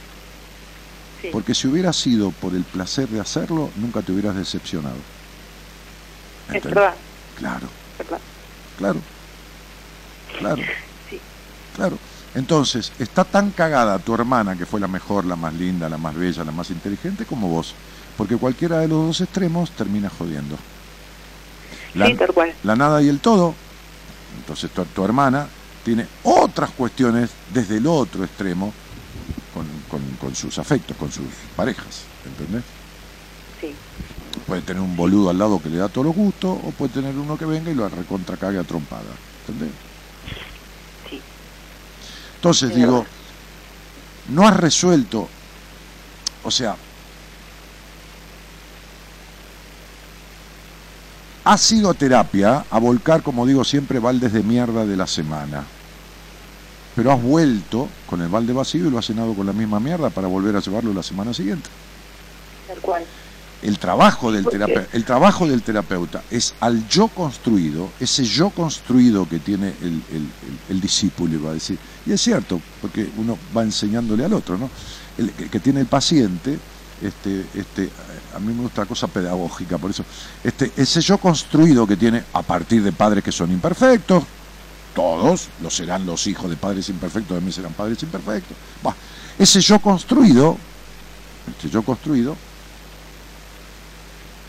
Porque si hubiera sido por el placer de hacerlo, nunca te hubieras decepcionado. Es verdad. Claro. ¿Verdad? Claro. Claro. Claro. Entonces, está tan cagada tu hermana, que fue la mejor, la más linda, la más bella, la más inteligente, como vos. Porque cualquiera de los dos extremos termina jodiendo. La, sí, nada y el todo. Entonces, tu, tu hermana tiene otras cuestiones desde el otro extremo con, con, con sus afectos, con sus parejas. ¿Entendés? Sí. Puede tener un boludo al lado que le da todos los gustos, o puede tener uno que venga y lo recontra cague a trompada. ¿Entendés? Sí. Entonces Es digo, no has resuelto, o sea, has ido a terapia a volcar, como digo siempre, baldes de mierda de la semana. Pero has vuelto con el balde vacío y lo has llenado con la misma mierda para volver a llevarlo la semana siguiente. Tal cual. El trabajo del terapeuta, el trabajo del terapeuta es al yo construido, ese yo construido que tiene el, el- el- el discípulo, iba a decir. Y es cierto, porque uno va enseñándole al otro, ¿no? El, que tiene el paciente, este, este, a mí me gusta la cosa pedagógica, por eso, este, ese yo construido que tiene a partir de padres que son imperfectos, todos, lo serán los hijos de padres imperfectos, también serán padres imperfectos. Bah, ese yo construido, este yo construido,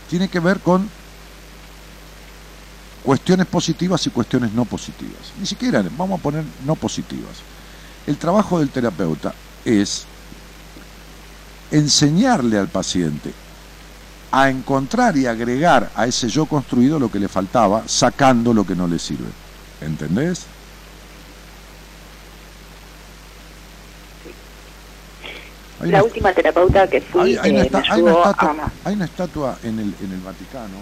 tiene que ver con cuestiones positivas y cuestiones no positivas. Ni siquiera vamos a poner no positivas. El trabajo del terapeuta es enseñarle al paciente a encontrar y agregar a ese yo construido lo que le faltaba, sacando lo que no le sirve. ¿Entendés? Hay La una- última terapeuta que fui hay, hay una eh, esta- me hay una ayudó estatua, a... hay una estatua en el, en el Vaticano,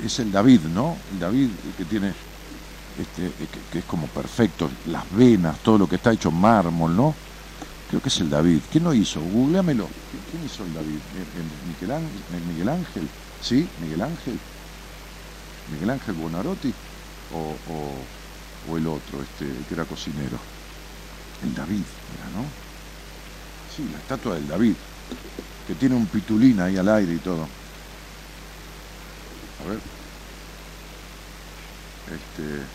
que es el David, ¿no? El David que tiene, este, eh, que, que es como perfecto, las venas, todo lo que está hecho mármol, ¿no? Creo que es el David. ¿Quién lo hizo? Googleamelo. ¿Quién- ¿Quién hizo el David? ¿El- el Miguel, Ángel, Miguel Ángel? ¿Sí? ¿Miguel Ángel? ¿Miguel Ángel Buonarroti? ¿O, o, el otro, este, que era cocinero? El David, era, ¿no? Sí, la estatua del David, que tiene un pitulín ahí al aire y todo. A ver. Este.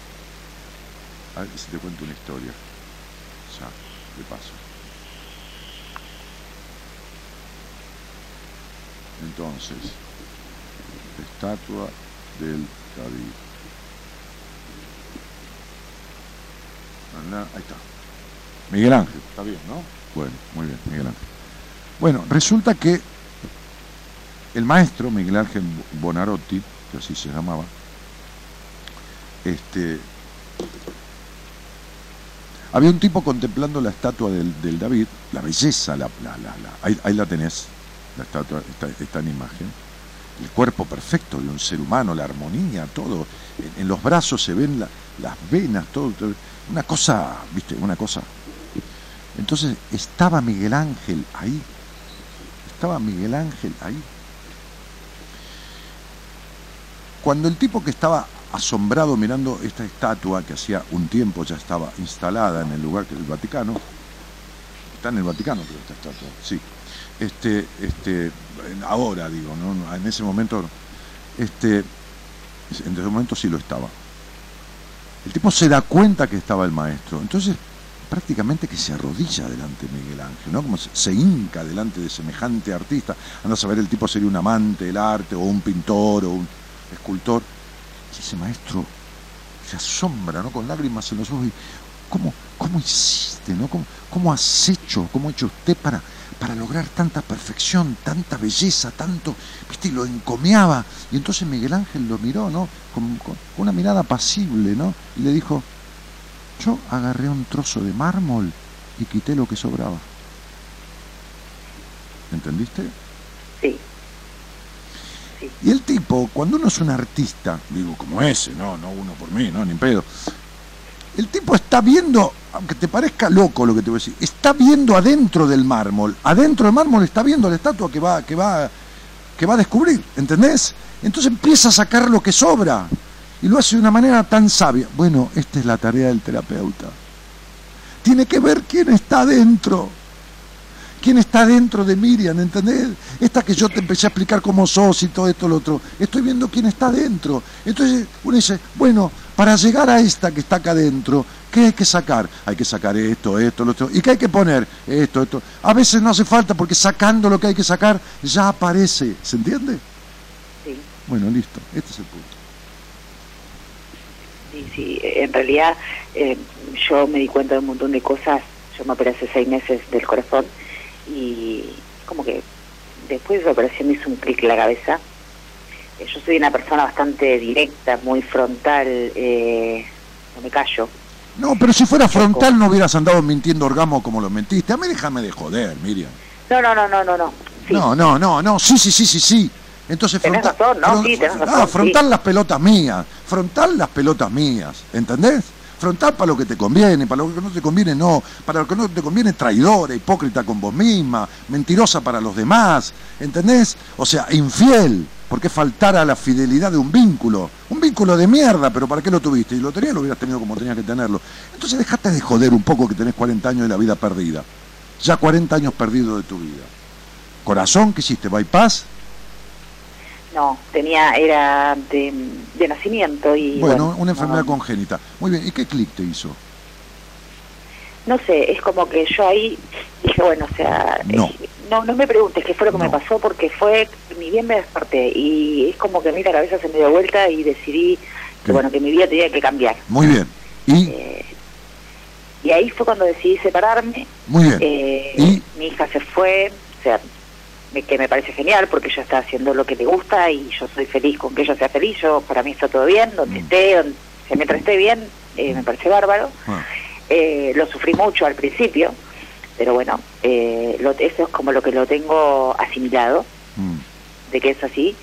A ver si te cuento una historia. Ya, de paso. Entonces, estatua del David. Ahí está. Miguel Ángel, está bien, ¿no? Bueno, muy bien, Miguel Ángel. Bueno, resulta que el maestro Miguel Ángel Bonarotti, que así se llamaba, este, había un tipo contemplando la estatua del, del David, la belleza, la, la, la, la- ahí, ahí la tenés, la estatua, está, en imagen, el cuerpo perfecto de un ser humano, la armonía, todo, en, los brazos se ven la- las venas, todo, una cosa, viste, una cosa. Entonces estaba Miguel Ángel ahí, estaba Miguel Ángel ahí. Cuando el tipo que estaba asombrado mirando esta estatua que hacía un tiempo ya estaba instalada en el lugar que el Vaticano, está en el Vaticano creo esta estatua, sí, este, este, ahora digo, ¿no? en ese momento, este, en ese momento sí lo estaba. El tipo se da cuenta que estaba el maestro, entonces prácticamente que se arrodilla delante de Miguel Ángel, ¿no? Como se, hinca delante de semejante artista. Anda a saber, el tipo sería un amante del arte, o un pintor, o un escultor. Y ese maestro se asombra, ¿no? Con lágrimas en los ojos. Y, ¿Cómo, ¿cómo hiciste, no? ¿Cómo, cómo has hecho, cómo ha hecho usted para, para lograr tanta perfección, tanta belleza, tanto, viste, y lo encomiaba. Y entonces Miguel Ángel lo miró, ¿no? Con, con una mirada pasible, ¿no? Y le dijo, yo agarré un trozo de mármol y quité lo que sobraba. ¿Entendiste? Sí. Y el tipo, cuando uno es un artista, digo como ese, no, no uno por mí, no, ni pedo. El tipo está viendo, aunque te parezca loco lo que te voy a decir, está viendo adentro del mármol, adentro del mármol está viendo la estatua que va, que va, que va a descubrir, ¿entendés? Entonces empieza a sacar lo que sobra y lo hace de una manera tan sabia. Bueno, esta es la tarea del terapeuta. Tiene que ver quién está adentro quién está dentro de Miriam, ¿entendés? Esta que yo te empecé a explicar cómo sos y todo esto, lo otro. Estoy viendo quién está dentro. Entonces uno dice, bueno, para llegar a esta que está acá adentro, ¿qué hay que sacar? Hay que sacar esto, esto, lo otro. ¿Y qué hay que poner? Esto, esto. A veces no hace falta porque sacando lo que hay que sacar ya aparece. ¿Se entiende? Sí. Bueno, listo. Este es el punto. Sí, sí. En realidad eh, yo me di cuenta de un montón de cosas. Yo me operé hace seis meses del corazón y como que después de esa operación me hizo un clic en la cabeza. Eh, yo soy una persona bastante directa, muy frontal, eh, no me callo. No, pero si fuera frontal no hubieras andado mintiendo orgasmo como lo mentiste. A mí déjame de joder, Miriam. No, no, no, no, no, no. Sí. No, no, no, no, sí, sí, sí, sí, sí. Entonces Tenés frontal, razón, ¿no? fron- Sí, tenés ah, razón, frontal sí. las pelotas mías, frontal las pelotas mías, ¿entendés? Frontal para lo que te conviene, para lo que no te conviene no, para lo que no te conviene traidora, hipócrita con vos misma, mentirosa para los demás, ¿entendés? O sea, infiel, porque faltar a la fidelidad de un vínculo, un vínculo de mierda, pero ¿para qué lo tuviste? Y lo tenías, lo hubieras tenido como tenías que tenerlo. Entonces dejate de joder un poco que tenés 40 años de la vida perdida, ya 40 años perdidos de tu vida. Corazón, ¿qué hiciste? ¿Bypass? No, tenía, era de, de nacimiento y... Bueno, bueno, una enfermedad no, congénita. Muy bien, ¿y qué clic te hizo? No sé, es como que yo ahí dije, bueno, o sea, No. eh, no, no me preguntes qué fue lo que No. me pasó porque fue, ni bien me desperté y es como que a mí la cabeza se me dio vuelta y decidí que bueno, que mi vida tenía que cambiar. Muy bien. Y, Eh, y ahí fue cuando decidí separarme. muy bien. Eh, ¿Y? Mi hija se fue, o sea, me- que me parece genial porque ella está haciendo lo que le gusta y yo soy feliz con que ella sea feliz. Yo, para mí está todo bien, donde Mm. esté, donde, o sea, mientras esté bien, eh, me parece bárbaro. Ah, Eh, lo sufrí mucho al principio, pero bueno, eh, lo- eso es como lo que lo tengo asimilado, mm. de que es así.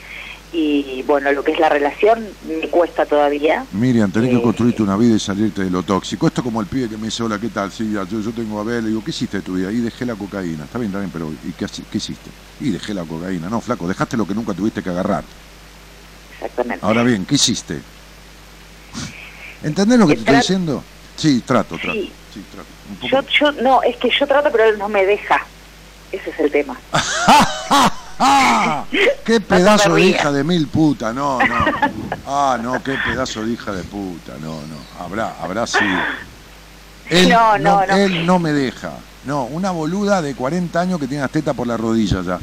Y bueno, lo que es la relación me cuesta todavía. Miriam, tenés que Eh, construirte una vida y salirte de lo tóxico. Esto como el pibe que me dice, hola, ¿qué tal? Sí, ya, yo, yo tengo a ver, le digo, ¿qué hiciste de tu vida? Y dejé la cocaína. Está bien, está bien, pero ¿y qué, qué hiciste? Y dejé la cocaína. No, flaco, dejaste lo que nunca tuviste que agarrar. Exactamente. Ahora bien, ¿qué hiciste? ¿Entendés lo que te estoy diciendo? Sí, trato, trato. Sí. Sí, trato. Un poco. Yo, yo, no, es que yo trato, pero él no me deja. Ese es el tema. ¡Ah! ¡Qué pedazo de hija de mil puta! No, no. Ah, no, qué pedazo de hija de puta. No, no. Habrá, habrá sido. Él No, no, no. Él no me deja. No, una boluda de 40 años que tiene las tetas por la rodilla ya.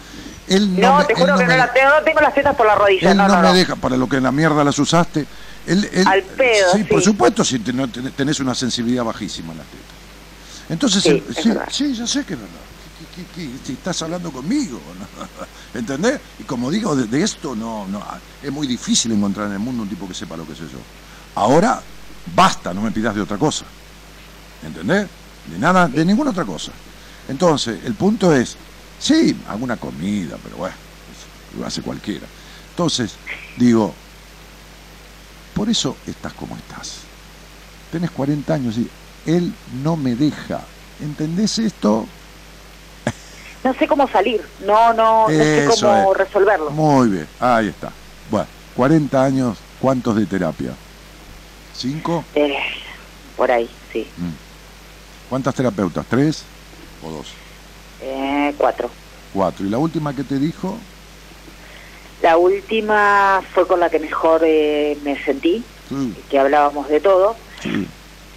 Él no, No, me, te juro no que me, no, la tengo, no tengo las tetas por la rodilla. él no, no no, me no. deja para lo que en la mierda las usaste. Él, él- Al pedo, sí, por sí. supuesto, si te- no tenés una sensibilidad bajísima en las tetas. Entonces, Sí, es sí, sí, ya sé que es verdad. ¿Qué- qué- qué- si estás hablando conmigo, ¿no? ¿entendés? Y como digo, de, de esto no, no, es muy difícil encontrar en el mundo un tipo que sepa lo que sé yo. Ahora, basta, no me pidas de otra cosa. ¿Entendés? De nada, de ninguna otra cosa. Entonces, el punto es, sí, alguna comida, pero bueno, lo hace cualquiera. Entonces, digo, por eso estás como estás. Tenés 40 años y él no me deja. ¿Entendés esto? No sé cómo salir. No, no, no sé cómo es. resolverlo. Muy bien, ahí está. Bueno, 40 años, ¿cuántos de terapia? ¿Cinco? Eh, por ahí, sí. Mm. ¿Cuántas terapeutas? ¿Tres o dos? Eh, cuatro. Cuatro. ¿Y la última que te dijo? La última fue con la que mejor eh, me sentí, Sí, que hablábamos de todo.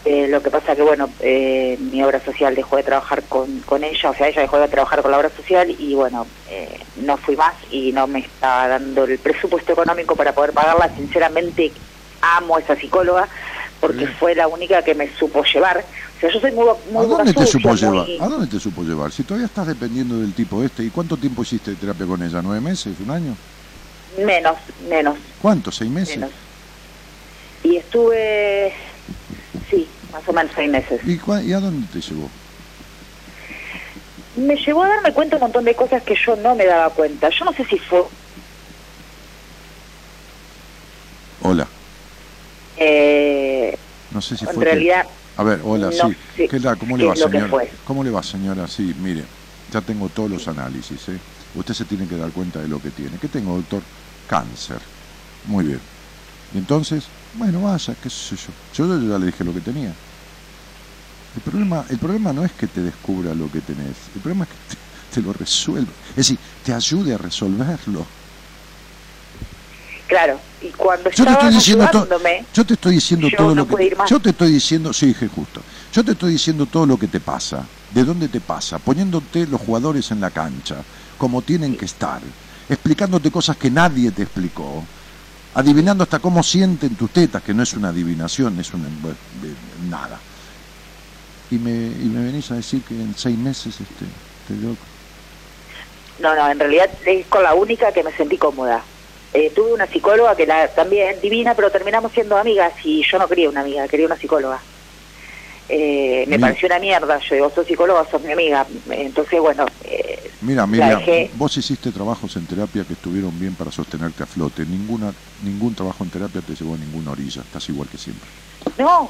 Eh, lo que pasa que, bueno, eh, mi obra social dejó de trabajar con, con ella, o sea, ella dejó de trabajar con la obra social y, bueno, eh, no fui más y no me está dando el presupuesto económico para poder pagarla. Sinceramente, amo a esa psicóloga porque fue la única que me supo llevar. O sea, yo soy muy, muy ¿A dónde te supo llevar? ¿A dónde te supo llevar? Si todavía estás dependiendo del tipo este, ¿y cuánto tiempo hiciste de terapia con ella? ¿Nueve meses? ¿Un año? Menos, menos, ¿Cuánto? ¿Seis meses? menos. Y estuve, sí, más o menos seis meses. ¿Y, ¿Y a dónde te llevó? Me llevó a darme cuenta un montón de cosas que yo no me daba cuenta. Yo no sé si fue... Hola. eh, No sé si en fue. que- realidad, A ver, hola, no sí. ¿Qué tal? ¿Cómo le va, señora? ¿Cómo le va, señora? Sí, mire, ya tengo todos los análisis, ¿eh? Usted se tiene que dar cuenta de lo que tiene. ¿Qué tengo, doctor? Cáncer. Muy bien. Y entonces, bueno, vaya, qué sé yo. Yo ya le dije lo que tenía. El problema, el problema no es que te descubra lo que tenés, el problema es que te, te lo resuelva. Es decir, te ayude a resolverlo. claro, y cuando Yo te estoy diciendo yo te estoy diciendo yo todo no lo que ir más. yo te estoy diciendo, sí, dije justo. Yo te estoy diciendo todo lo que te pasa, de dónde te pasa, poniéndote los jugadores en la cancha, como tienen que estar, explicándote cosas que nadie te explicó, adivinando hasta cómo sienten tus tetas, que no es una adivinación, es una nada. Y me, y me venís a decir que en seis meses este, te dio- No, no, en realidad es con la única que me sentí cómoda. Eh, tuve una psicóloga que la también divina, pero terminamos siendo amigas y yo no quería una amiga, quería una psicóloga. Eh, me pareció una mierda, yo digo, sos psicóloga, sos mi amiga. Entonces, bueno, eh, Mira, La Miriam, dejé. vos hiciste trabajos en terapia que estuvieron bien para sostenerte a flote. Ninguna, ningún trabajo en terapia te llevó a ninguna orilla. Estás igual que siempre. no,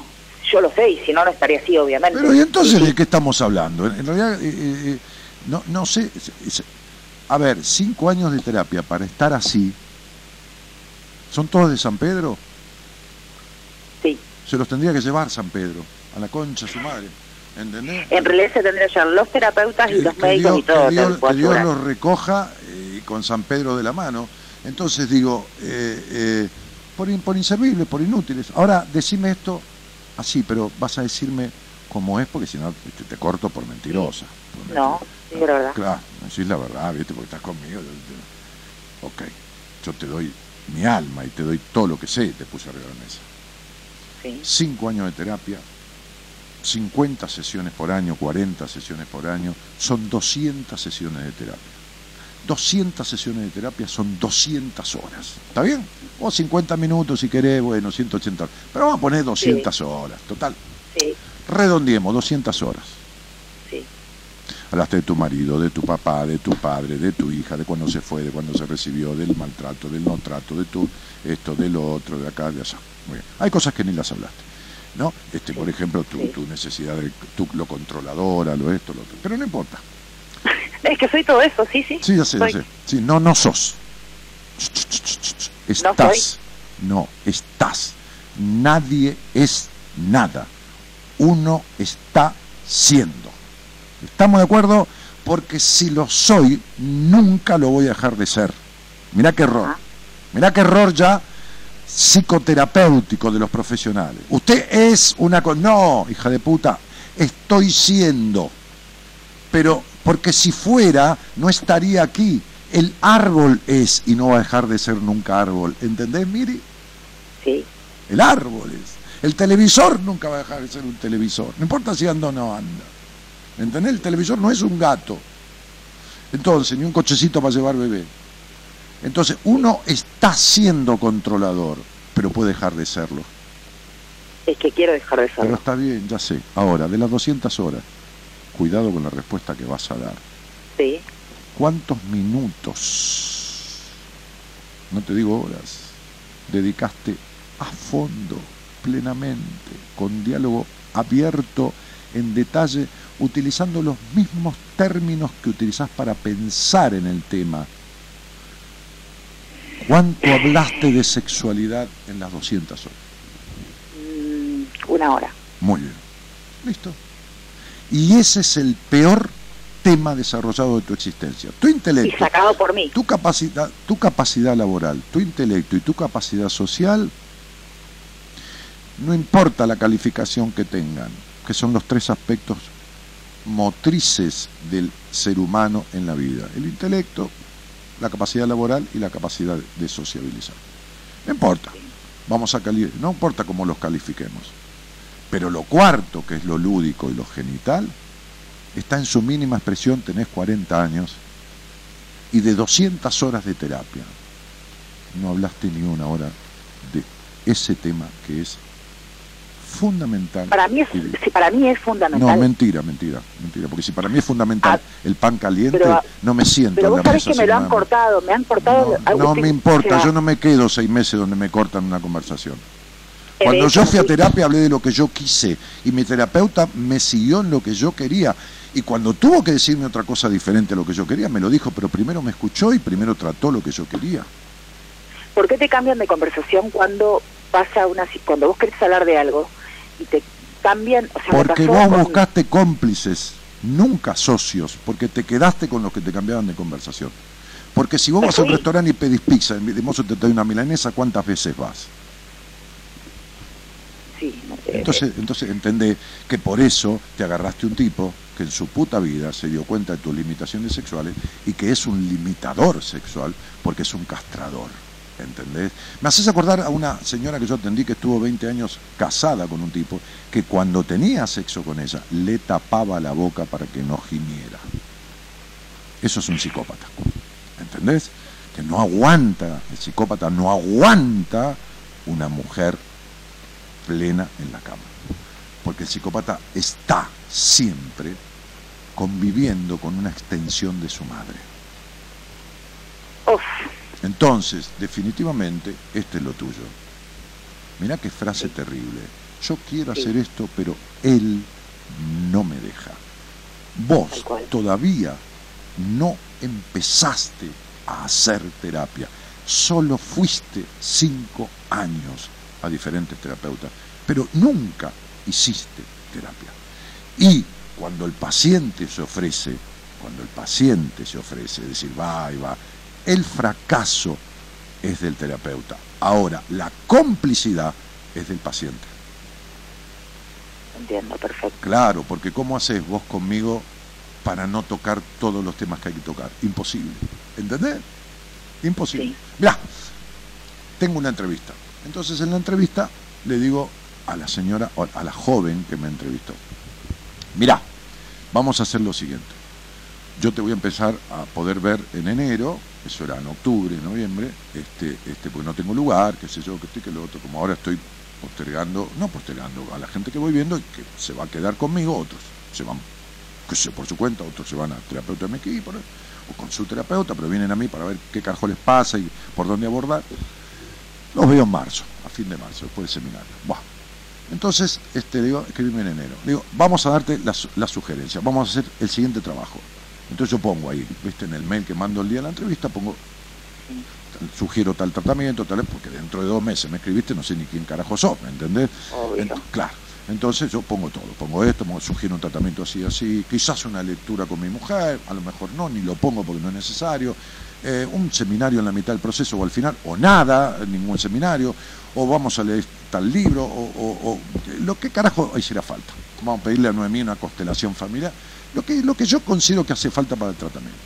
yo lo sé y si no, no estaría así, obviamente. Pero ¿y entonces Sí, de qué estamos hablando? En en realidad, eh, eh, eh, no, no sé. a ver, cinco años de terapia para estar así. ¿Son todos de San Pedro? sí. Se los tendría que llevar San Pedro. A la concha su madre. ¿Entendés? En realidad se tendría que los terapeutas y que, los que médicos Dios, y todo. que Dios- que Dios los recoja eh, con San Pedro de la mano. Entonces digo, eh, eh, por, in- por inservibles, por inútiles. Ahora, decime esto así, pero vas a decirme cómo es, porque si no te, te corto por mentirosa. por No, digo la verdad. Claro, decís la verdad, ¿viste? Porque estás conmigo. yo te- ok, yo te doy mi alma y te doy todo lo que sé, te puse arriba de la mesa. Sí. Cinco años de terapia, 50 sesiones por año, 40 sesiones por año, son 200 sesiones de terapia. 200 sesiones de terapia son 200 horas. ¿Está bien? O 50 minutos si querés, bueno, 180 horas. Pero vamos a poner 200 horas. Total, Sí, redondiemos, 200 horas. sí. Hablaste de tu marido, de tu papá, de tu padre, de tu hija, de cuando se fue, de cuando se recibió, del maltrato, del no trato, de tu esto, de lo otro, de acá, de allá. Muy bien. Hay cosas que ni las hablaste. ¿No? Este, por ejemplo, tu, Sí. tu necesidad de tu, lo controladora, lo esto, lo otro. Pero no importa. Es que soy todo eso, sí, sí. Sí, ya sé, ya Soy. sé. Sí, no, no sos. Estás. No, estás. Nadie es nada. Uno está siendo. ¿Estamos de acuerdo? Porque si lo soy, nunca lo voy a dejar de ser. Mirá qué error. Ah. Mirá qué error ya psicoterapéutico de los profesionales. Usted es una... No, hija de puta, estoy siendo pero porque si fuera no estaría aquí. El árbol es y no va a dejar de ser nunca árbol. ¿Entendés, Miri? Sí, El árbol es. El televisor nunca va a dejar de ser un televisor. No importa si anda o no anda. ¿Entendés? El televisor no es un gato. Entonces, ni un cochecito para llevar bebé. Entonces, uno está siendo controlador, pero puede dejar de serlo. es que quiero dejar de Pero serlo. está bien, ya sé. Ahora, de las 200 horas, cuidado con la respuesta que vas a dar. Sí, ¿Cuántos minutos, no te digo horas, dedicaste a fondo, plenamente, con diálogo abierto, en detalle, utilizando los mismos términos que utilizás para pensar en el tema? ¿Cuánto hablaste de sexualidad en las 200 horas? Mm, una hora. Muy bien. Listo. Y ese es el peor tema desarrollado de tu existencia. Tu Y intelecto, sacado por mí. tu capacidad, tu capacidad laboral, tu intelecto y tu capacidad social, no importa la calificación que tengan, que son los tres aspectos motrices del ser humano en la vida. El intelecto, la capacidad laboral y la capacidad de sociabilizar. No importa. Vamos a cali no importa cómo los califiquemos. Pero lo cuarto, que es lo lúdico y lo genital, está en su mínima expresión, tenés 40 años, y de 200 horas de terapia, no hablaste ni una hora de ese tema que es fundamental. Para mí es, para mí es fundamental. no, mentira, mentira, mentira, porque si para mí es fundamental Ah, el pan caliente, pero- no me siento Pero vos sabés que me lo han cortado, me han cortado. No, me importa, yo no me quedo seis meses donde me cortan una conversación. eh, Cuando yo fui a terapia hablé de lo que yo quise y mi terapeuta me siguió en lo que yo quería. Y cuando tuvo que decirme otra cosa diferente a lo que yo quería, me lo dijo, pero primero me escuchó y primero trató lo que yo quería. ¿Por qué te cambian de conversación cuando pasa una cuando vos querés hablar de algo y te cambian? O sea, me Porque vos con- buscaste cómplices, nunca socios, porque te quedaste con los que te cambiaban de conversación. Porque si vos vas a un restaurante y pedís pizza, de mozo te trae una milanesa, ¿cuántas veces vas? Sí, no. Entonces, entonces entendé que por eso te agarraste un tipo que en su puta vida se dio cuenta de tus limitaciones sexuales y que es un limitador sexual porque es un castrador. ¿Entendés? Me haces acordar a una señora que yo atendí que estuvo 20 años casada con un tipo que cuando tenía sexo con ella le tapaba la boca para que no gimiera. Eso es un psicópata. ¿Entendés? Que no aguanta, el psicópata no aguanta una mujer plena en la cama. Porque el psicópata está siempre conviviendo con una extensión de su madre. Uf, Entonces, definitivamente, este es lo tuyo. Mirá qué frase terrible. Yo quiero hacer esto, pero él no me deja. Vos todavía no empezaste a hacer terapia. Solo fuiste cinco años a diferentes terapeutas, pero nunca hiciste terapia. Y cuando el paciente se ofrece, cuando el paciente se ofrece, es decir, va y va, el fracaso es del terapeuta. Ahora, la complicidad es del paciente. entiendo, perfecto. Claro, porque ¿cómo haces vos conmigo para no tocar todos los temas que hay que tocar? Imposible. ¿Entendés? Imposible. Sí. Mirá, tengo una entrevista. Entonces en la entrevista le digo a la señora, a la joven que me entrevistó, mirá, vamos a hacer lo siguiente. Yo te voy a empezar a poder ver en enero, eso era en octubre, noviembre, este, este, porque no tengo lugar, qué sé yo, que estoy, que lo otro, como ahora estoy postergando, no postergando, a la gente que voy viendo y que se va a quedar conmigo, otros se van, que sé, por su cuenta, otros se van a terapeuta ¿no? o con su terapeuta, pero vienen a mí para ver qué carajo les pasa y por dónde abordar. Los veo en marzo, a fin de marzo, después del seminario. Buah. Entonces, este, digo, escribime en enero. Digo, vamos a darte las la sugerencias, vamos a hacer el siguiente trabajo. Entonces yo pongo ahí, viste, en el mail que mando el día de la entrevista, pongo, sugiero tal tratamiento, tal, porque dentro de dos meses me escribiste, no sé ni quién carajo sos, ¿me entendés? Ent- claro. Entonces yo pongo todo, pongo esto, sugiero un tratamiento así, así, quizás una lectura con mi mujer, a lo mejor no, ni lo pongo porque no es necesario, eh, un seminario en la mitad del proceso o al final, o nada, ningún seminario, o vamos a leer tal libro, o, o- o lo que carajo hiciera falta. Vamos a pedirle a Noemí una constelación familiar, lo que, lo que yo considero que hace falta para el tratamiento.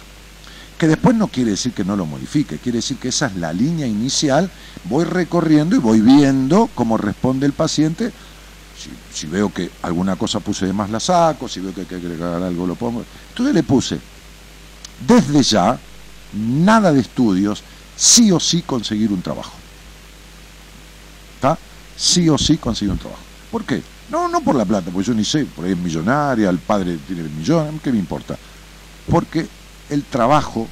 Que después no quiere decir que no lo modifique, quiere decir que esa es la línea inicial, voy recorriendo y voy viendo cómo responde el paciente. Si, si veo que alguna cosa puse de más la saco, si veo que hay que agregar algo lo pongo. Entonces le puse, desde ya, nada de estudios, sí o sí conseguir un trabajo. ¿Está? Sí o sí conseguir un trabajo. ¿Por qué? No, no por la plata, porque yo ni sé, por ahí es millonaria, el padre tiene millones, ¿qué me importa? Porque el trabajo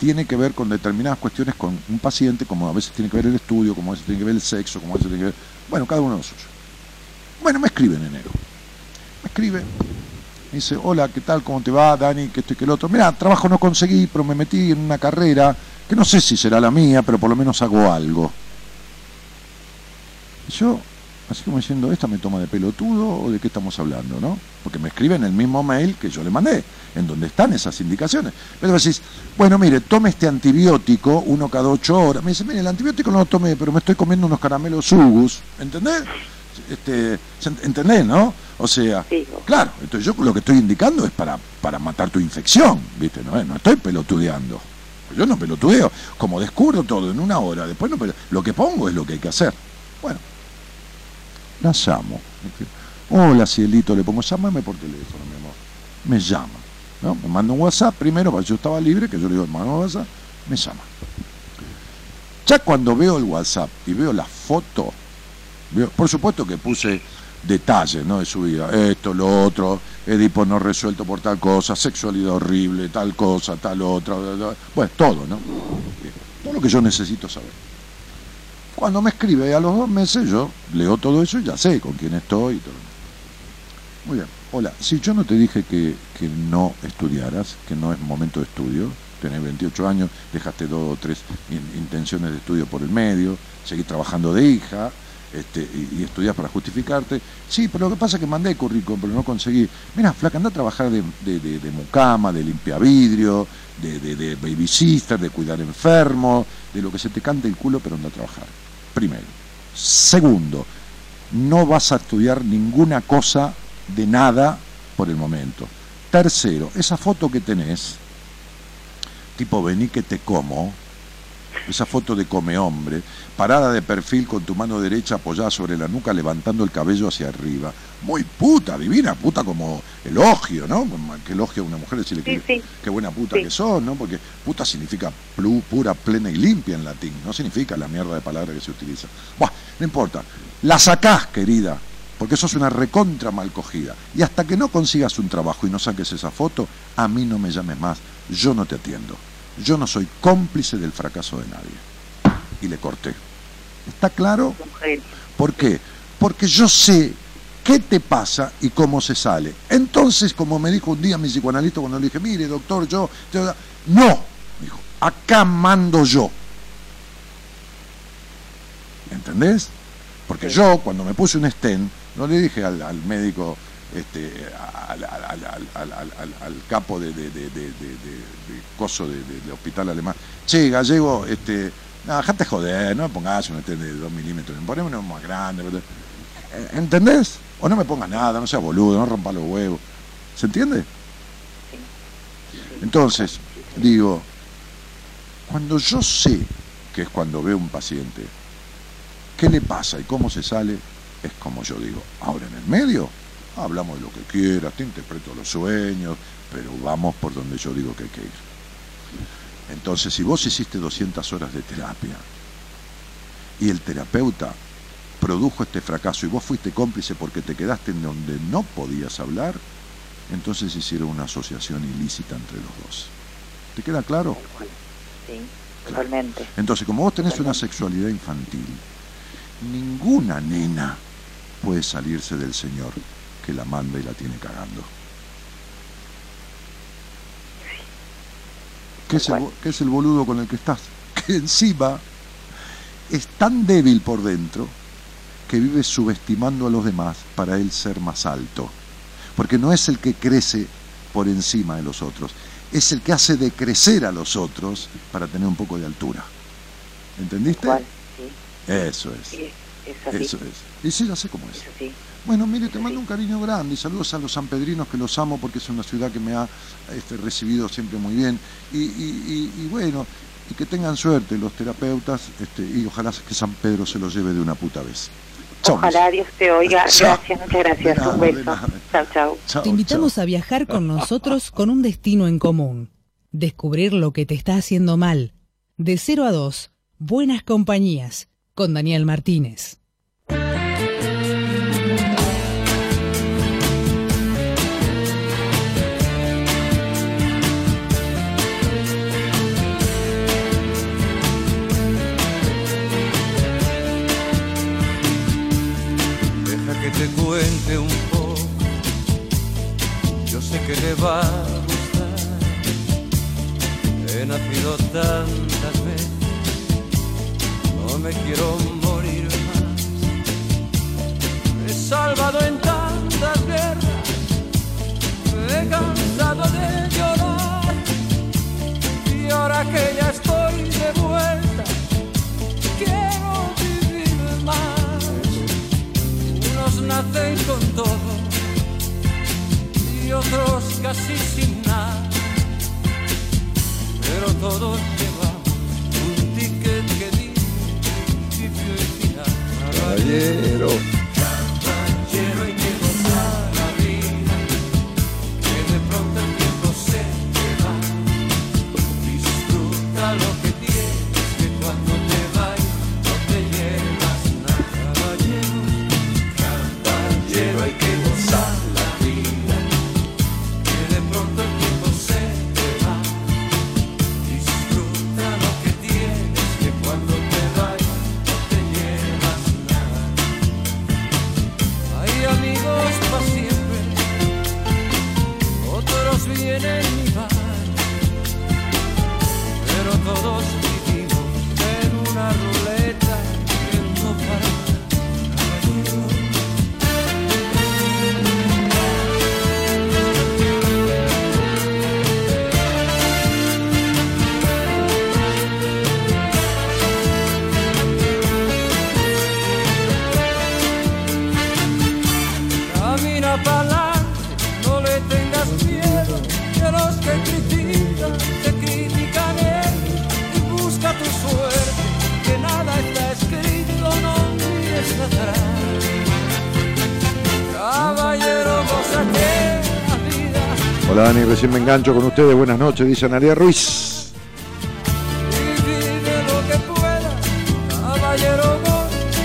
tiene que ver con determinadas cuestiones con un paciente, como a veces tiene que ver el estudio, como a veces tiene que ver el sexo, como a veces tiene que ver... Bueno, cada uno lo suyo. Bueno, me escribe en enero. Me escribe, me dice, hola, ¿qué tal? ¿Cómo te va, Dani? Que esto y que el otro. Mira, trabajo no conseguí, pero me metí en una carrera que no sé si será la mía, pero por lo menos hago algo. Y yo, así como diciendo, ¿esta me toma de pelotudo o de qué estamos hablando, no? Porque me escribe en el mismo mail que yo le mandé, en donde están esas indicaciones. Pero decís, bueno, mire, tome este antibiótico, uno cada ocho horas. Me dice, mire, el antibiótico no lo tomé, pero me estoy comiendo unos caramelos sugus, ¿entendés? Este, ¿se- ¿Entendés, no? O sea, claro, entonces yo lo que estoy indicando es para, para matar tu infección, ¿viste? No, no estoy pelotudeando. Yo no pelotudeo, como descubro todo en una hora, después no pelo- lo que pongo es lo que hay que hacer. Bueno, la llamo. Hola, cielito, le pongo, llámame por teléfono, mi amor. Me llama. Me manda un WhatsApp primero, porque yo estaba libre, que yo le digo, mando WhatsApp, me llama. Ya cuando veo el WhatsApp y veo la foto, veo- por supuesto que puse detalles ¿no? de su vida, esto, lo otro, Edipo no resuelto por tal cosa, sexualidad horrible, tal cosa, tal otra, bueno, todo, ¿no? Todo lo que yo necesito saber. Cuando me escribe a los dos meses, yo leo todo eso y ya sé con quién estoy y todo. Muy bien. Hola, si yo no te dije que, que no estudiaras, que no es momento de estudio, tenés 28 años, dejaste dos o tres in- intenciones de estudio por el medio, seguís trabajando de hija este, y, y estudiás para justificarte. Sí, pero lo que pasa es que mandé currículum, pero no conseguí. Mira, flaca, anda a trabajar de, de, de- de mucama, de limpiavidrio, de, de, de babysitter, de cuidar enfermos, de lo que se te cante el culo, pero anda a trabajar. Primero. Segundo, no vas a estudiar ninguna cosa de nada por el momento. Tercero, esa foto que tenés, tipo vení que te como, esa foto de come hombre, parada de perfil con tu mano derecha apoyada sobre la nuca, levantando el cabello hacia arriba. Muy puta, divina, puta como elogio, ¿no? Que elogio a una mujer, decirle Sí, que, sí. qué buena puta Sí. que sos, ¿no? Porque puta significa plu- pura, plena y limpia en latín, no significa la mierda de palabra que se utiliza. Buah, no importa. La sacás, querida, porque sos una recontra mal cogida. Y hasta que no consigas un trabajo y no saques esa foto, a mí no me llames más, yo no te atiendo. Yo no soy cómplice del fracaso de nadie. Y le corté. ¿Está claro? ¿Por qué? Porque yo sé qué te pasa y cómo se sale. Entonces, como me dijo un día mi psicoanalista cuando le dije, mire, doctor, yo... No, me dijo, acá mando yo. ¿Entendés? Porque yo, cuando me puse un stent, no le dije al, al médico, este, al, al- al- capo de, coso de, de- de hospital alemán, che, gallego, este, no, dejate joder, no me pongas un stent de 2 milímetros, poneme uno más grande. Eh, ¿Entendés? O no me pongas nada, no seas boludo, no rompa los huevos. ¿Se entiende? Entonces, digo, cuando yo sé, que es cuando veo un paciente, qué le pasa y cómo se sale, es como yo digo. Ahora en el medio, hablamos de lo que quieras, te interpreto los sueños, pero vamos por donde yo digo que hay que ir. Entonces, si vos hiciste 200 horas de terapia y el terapeuta produjo este fracaso y vos fuiste cómplice porque te quedaste en donde no podías hablar, entonces hicieron una asociación ilícita entre los dos. ¿Te queda claro? Sí, totalmente. Entonces, como vos tenés una sexualidad infantil, ninguna nena puede salirse del Señor que la manda y la tiene cagando. ¿Qué es, el, qué es el boludo con el que estás? Que encima es tan débil por dentro que vive subestimando a los demás para él ser más alto. Porque no es el que crece por encima de los otros, es el que hace decrecer a los otros para tener un poco de altura. ¿Entendiste? Sí, Eso es. sí, es así. Eso es. Y sí, ya sé cómo es. Es así. Bueno, mire, te mando un cariño grande y saludos a los sanpedrinos que los amo porque es una ciudad que me ha este, recibido siempre muy bien. Y, y- y- y bueno, y que tengan suerte los terapeutas este, y ojalá que San Pedro se los lleve de una puta vez. Chau, Ojalá Dios te oiga. Chao. Gracias, muchas gracias. Nada, Un beso. Chao, chao. chau, Te invitamos chau. a viajar con nosotros con un destino en común. Descubrir lo que te está haciendo mal. De 0 a 2, Buenas Compañías, con Daniel Martínez. Que te cuente un poco. Yo sé que le va a gustar. He nacido tantas veces. No me quiero morir más. He salvado en tantas guerras. He cansado de llorar. Y ahora que ya estoy de vuelta, nacen con todo y otros casi sin nada, pero todos llevamos un ticket que dice principio y final. Caballero. Engancho con ustedes. Buenas noches, dice Analia Ruiz.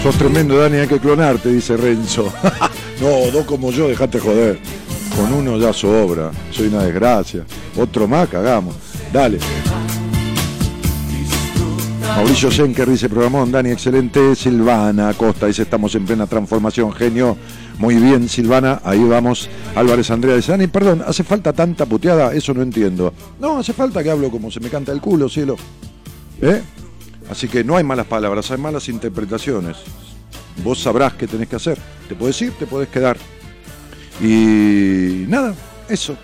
Sos tremendo, Dani, hay que clonarte, dice Renzo. no, dos como yo, dejate joder. Con uno ya sobra. Soy una desgracia. Otro más, cagamos. Dale. Mauricio Schenker dice programón, Dani, excelente. Silvana Costa dice estamos en plena transformación, genio. Muy bien, Silvana, ahí vamos. Álvarez Andrea dice, Dani, perdón, ¿hace falta tanta puteada? Eso no entiendo. No, hace falta que hablo como se me canta el culo, cielo. ¿Eh? Así que no hay malas palabras, hay malas interpretaciones. Vos sabrás qué tenés que hacer. Te puedes ir, te puedes quedar. Y nada, eso.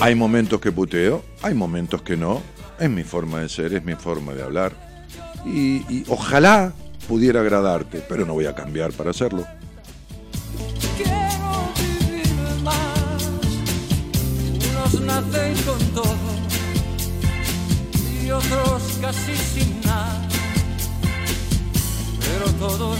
Hay momentos que puteo, hay momentos que no. Es mi forma de ser, es mi forma de hablar. Y, y ojalá pudiera agradarte, pero no voy a cambiar para hacerlo. quiero vivir más. Unos nacen con todo y otros casi sin nada. Pero todos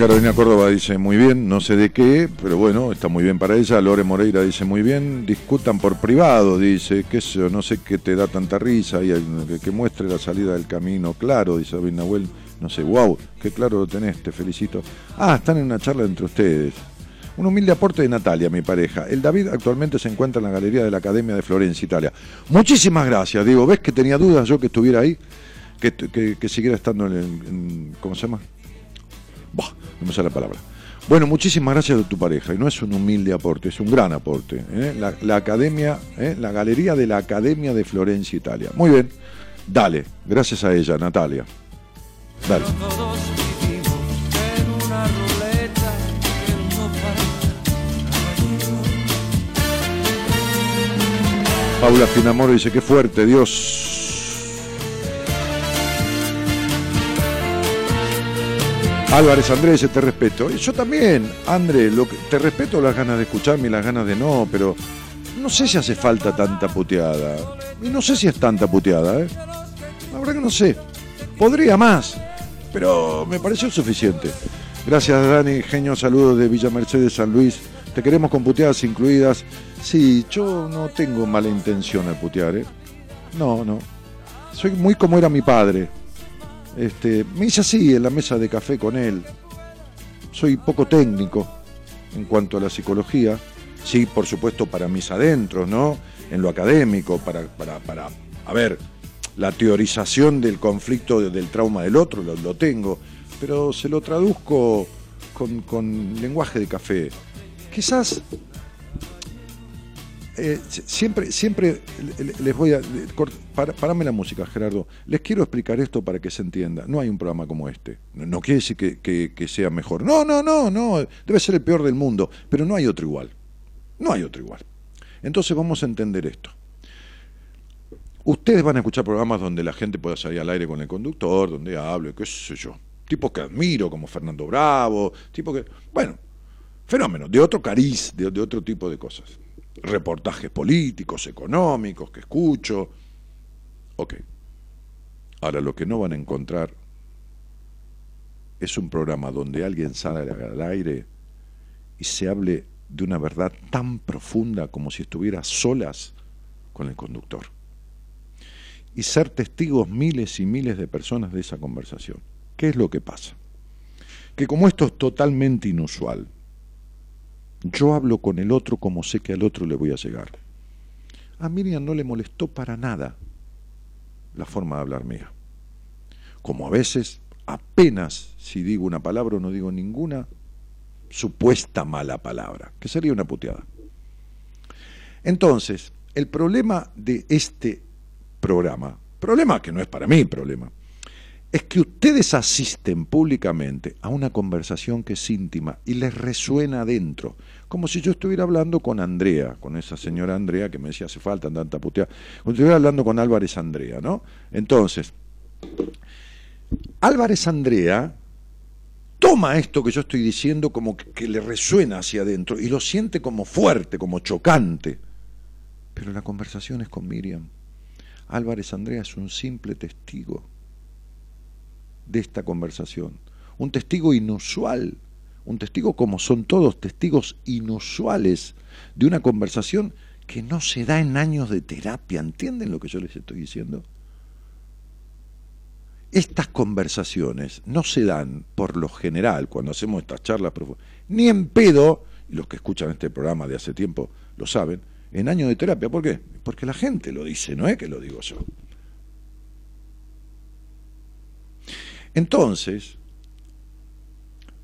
Carolina Córdoba dice muy bien, no sé de qué, pero bueno, está muy bien para ella. Lore Moreira dice muy bien, discutan por privado, dice, sé yo, no sé qué te da tanta risa, y que, que muestre la salida del camino claro, dice Nahuel. No sé, wow, qué claro lo tenés, te felicito. Ah, están en una charla entre ustedes. Un humilde aporte de Natalia, mi pareja. El David actualmente se encuentra en la galería de la Academia de Florencia, Italia. Muchísimas gracias, digo, ¿ves que tenía dudas yo que estuviera ahí? Que, que- que siguiera estando en, en- ¿Cómo se llama? No me la palabra. Bueno, muchísimas gracias a tu pareja. Y no es un humilde aporte, es un gran aporte. ¿eh? La, academia, ¿eh? la galería de la Academia de Florencia, Italia. Muy bien, dale. Gracias a ella, Natalia. Dale. Paula Finamoro dice, qué fuerte, Dios. Álvarez Andrés te respeto. Yo también, André, lo que, te respeto las ganas de escucharme y las ganas de no, pero no sé si hace falta tanta puteada. Y no sé si es tanta puteada, ¿eh? La verdad que no sé. Podría más, pero me pareció suficiente. Gracias, Dani. Genio, saludos de Villa Mercedes, San Luis. Te queremos con puteadas incluidas. Sí, yo no tengo mala intención al putear, ¿eh? No, no. Soy muy como era mi padre. Este, me hice así en la mesa de café con él. Soy poco técnico en cuanto a la psicología. Sí, por supuesto, para mis adentros, ¿no? En lo académico, para, para, para a ver, la teorización del conflicto de- del trauma del otro, lo, lo tengo, pero se lo traduzco con, con lenguaje de café. Quizás eh, si- siempre, siempre le- le- les voy a. para- Parame la música, Gerardo. Les quiero explicar esto para que se entienda. No hay un programa como este. No, quiere decir que, que- sea mejor. No, no, no, no. Debe ser el peor del mundo. Pero no hay otro igual. No hay otro igual. Entonces vamos a entender esto. Ustedes van a escuchar programas donde la gente pueda salir al aire con el conductor, donde hable, qué sé yo. Tipos que admiro, como Fernando Bravo, tipo que. Bueno, fenómenos, de otro cariz, de otro tipo de cosas. Reportajes políticos, económicos, que escucho. Ok. Ahora, lo que no van a encontrar es un programa donde alguien sale al aire y se hable de una verdad tan profunda como si estuviera solas con el conductor. Y ser testigos miles y miles de personas de esa conversación. ¿Qué es lo que pasa? Que como esto es totalmente inusual, yo hablo con el otro como sé que al otro le voy a llegar. A Miriam no le molestó para nada la forma de hablar mía. Como a veces apenas si digo una palabra o no digo ninguna supuesta mala palabra, que sería una puteada. Entonces, el problema de este programa, problema que no es para mí problema, es que ustedes asisten públicamente a una conversación que es íntima y les resuena adentro, como si yo estuviera hablando con Andrea, con esa señora Andrea que me decía hace falta tanta puteada, como si estuviera hablando con Álvarez Andrea, ¿no? Entonces, Álvarez Andrea toma esto que yo estoy diciendo como que, que le resuena hacia adentro y lo siente como fuerte, como chocante. Pero la conversación es con Miriam. Álvarez Andrea es un simple testigo de esta conversación. Un testigo inusual, un testigo como son todos, testigos inusuales de una conversación que no se da en años de terapia. ¿Entienden lo que yo les estoy diciendo? Estas conversaciones no se dan por lo general cuando hacemos estas charlas profundas, ni en pedo, y los que escuchan este programa de hace tiempo lo saben, en años de terapia. ¿Por qué? Porque la gente lo dice, no es que lo digo yo. Entonces,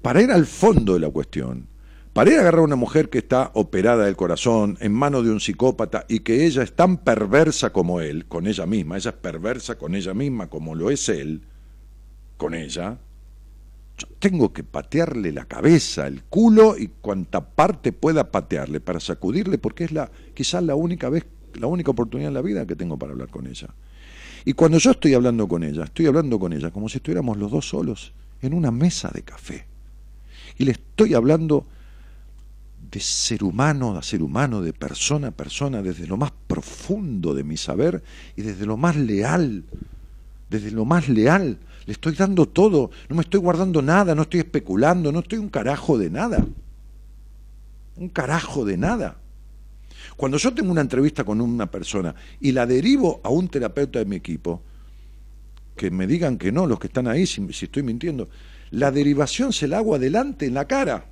para ir al fondo de la cuestión, para ir a agarrar a una mujer que está operada del corazón, en manos de un psicópata, y que ella es tan perversa como él, con ella misma, ella es perversa con ella misma como lo es él, con ella, yo tengo que patearle la cabeza, el culo y cuanta parte pueda patearle para sacudirle, porque es la quizás la única vez, la única oportunidad en la vida que tengo para hablar con ella. Y cuando yo estoy hablando con ella, estoy hablando con ella como si estuviéramos los dos solos en una mesa de café. Y le estoy hablando de ser humano a ser humano, de persona a persona, desde lo más profundo de mi saber y desde lo más leal, desde lo más leal. Le estoy dando todo, no me estoy guardando nada, no estoy especulando, no estoy un carajo de nada. Un carajo de nada. Cuando yo tengo una entrevista con una persona y la derivo a un terapeuta de mi equipo, que me digan que no, los que están ahí, si, estoy mintiendo, la derivación se la hago adelante en la cara.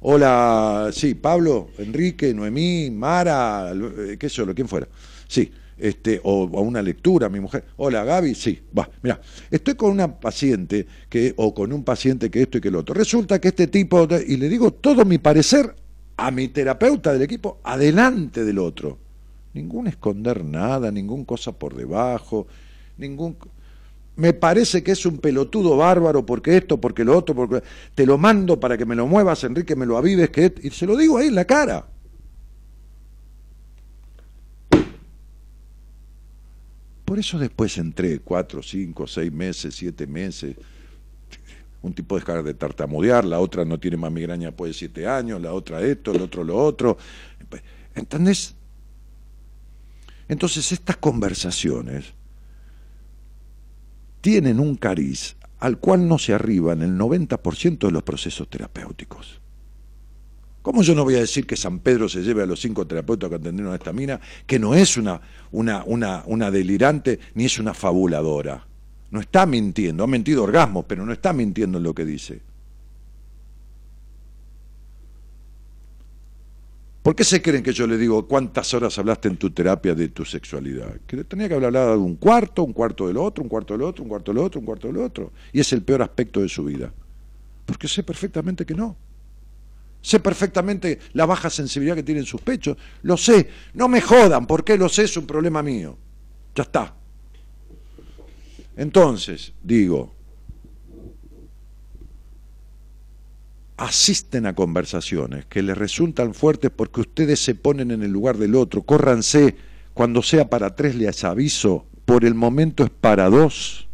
Hola, sí, Pablo, Enrique, Noemí, Mara, eh, qué sé yo, quién fuera. Sí, este, o, a una lectura, mi mujer. Hola, Gaby, sí, va, mira, estoy con una paciente que, o con un paciente que esto y que lo otro. Resulta que este tipo, y le digo todo mi parecer a mi terapeuta del equipo adelante del otro. Ningún esconder nada, ningún cosa por debajo, ningún... Me parece que es un pelotudo bárbaro porque esto, porque lo otro, porque te lo mando para que me lo muevas, Enrique, me lo avives, que... Y se lo digo ahí en la cara. Por eso después entré cuatro, cinco, seis meses, siete meses, un tipo de de tartamudear, la otra no tiene más migraña después de siete años, la otra esto, el otro lo otro. ¿Entendés? Entonces estas conversaciones tienen un cariz al cual no se arriban el 90% de los procesos terapéuticos. ¿Cómo yo no voy a decir que San Pedro se lleve a los cinco terapeutas que atendieron a esta mina, que no es una, una, una, una delirante ni es una fabuladora? No está mintiendo, ha mentido orgasmo, pero no está mintiendo en lo que dice. ¿Por qué se creen que yo le digo cuántas horas hablaste en tu terapia de tu sexualidad? Que tenía que hablar de un cuarto, un cuarto del otro, un cuarto del otro, un cuarto del otro, un cuarto del otro. Y es el peor aspecto de su vida. Porque sé perfectamente que no. Sé perfectamente la baja sensibilidad que tiene en sus pechos. Lo sé. No me jodan. ¿Por qué lo sé? Es un problema mío. Ya está. Entonces, digo, asisten a conversaciones que les resultan fuertes porque ustedes se ponen en el lugar del otro. Córranse, cuando sea para tres les aviso, por el momento es para dos.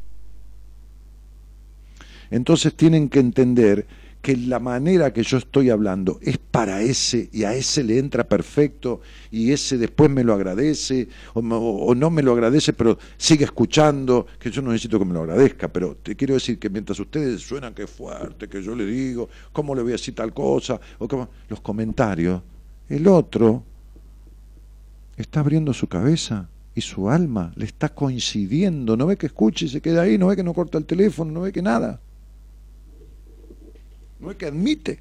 Entonces tienen que entender que la manera que yo estoy hablando es para ese y a ese le entra perfecto y ese después me lo agradece o, no me lo agradece pero sigue escuchando, que yo no necesito que me lo agradezca, pero te quiero decir que mientras ustedes suenan que fuerte, que yo le digo, ¿cómo le voy a decir tal cosa? O cómo, los comentarios, el otro está abriendo su cabeza y su alma le está coincidiendo, no ve que escuche y se queda ahí, no ve que no corta el teléfono, no ve que nada. No es que admite.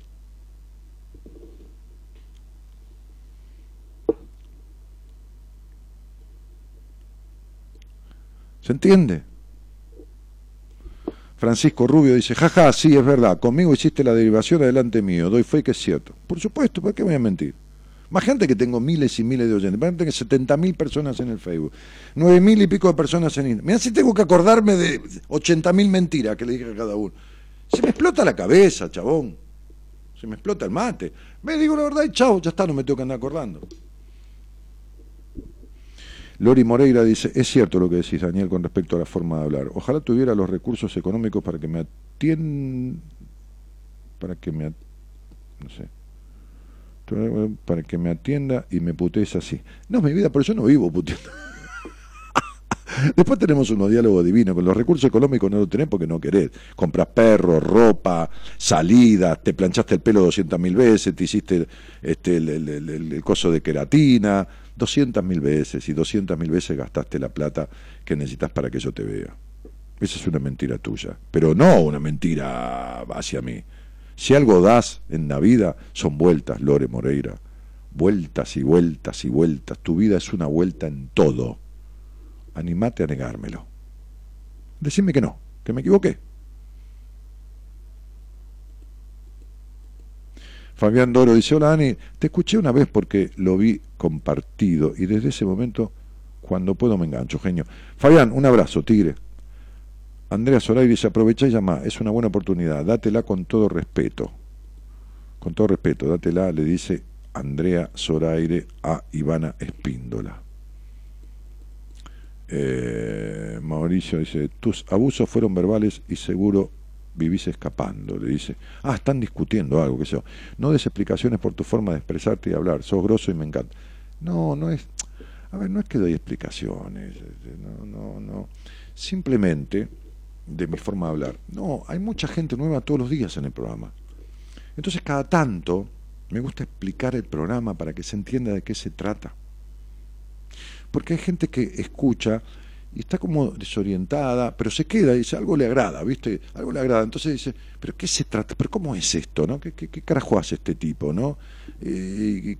¿Se entiende? Francisco Rubio dice, jaja, sí, es verdad, conmigo hiciste la derivación adelante mío, doy fe que es cierto. Por supuesto, ¿por qué voy a mentir? Imagínate que tengo miles y miles de oyentes, imagínate que 70 mil personas en el Facebook, 9 mil y pico de personas en Instagram. Mirá si tengo que acordarme de 80 mil mentiras que le dije a cada uno. Se me explota la cabeza, chabón. Se me explota el mate. Me digo la verdad y chao, ya está, no me tengo que andar acordando. Lori Moreira dice, es cierto lo que decís, Daniel, con respecto a la forma de hablar. Ojalá tuviera los recursos económicos para que me atiendan, para que me, no sé, para que me atienda y me putees así. No, mi vida, por eso no vivo puteando. Después tenemos unos diálogos divinos. Con los recursos económicos no lo tenés porque no querés. Compras perros, ropa, salidas, te planchaste el pelo 200 mil veces, te hiciste este, el, coso de queratina, 200 mil veces y 200 mil veces gastaste la plata que necesitas para que yo te vea. Esa es una mentira tuya, pero no una mentira hacia mí. Si algo das en la vida, son vueltas, Lore Moreira. Vueltas y vueltas y vueltas. Tu vida es una vuelta en todo. Animate a negármelo. Decime que no, que me equivoqué. Fabián Doro dice, hola Dani, te escuché una vez porque lo vi compartido y desde ese momento, cuando puedo, me engancho, genio. Fabián, un abrazo, tigre. Andrea Zoraire dice, aprovecha y llama, es una buena oportunidad, dátela con todo respeto. Con todo respeto, dátela, le dice Andrea Zoraire a Ivana Espíndola. Eh, Mauricio dice, tus abusos fueron verbales y seguro vivís escapando, le dice. Ah, están discutiendo algo, que sé yo. No des explicaciones por tu forma de expresarte y hablar, sos grosso y me encanta. No, no es... A ver, no es que doy explicaciones, este, no, no, no. Simplemente, de mi forma de hablar, no, hay mucha gente nueva todos los días en el programa. Entonces, cada tanto, me gusta explicar el programa para que se entienda de qué se trata. Porque hay gente que escucha y está como desorientada, pero se queda y dice, algo le agrada, ¿viste? Algo le agrada. Entonces dice, ¿pero qué se trata? ¿Pero cómo es esto? ¿no? ¿Qué, qué, carajo hace este tipo? ¿no? Eh,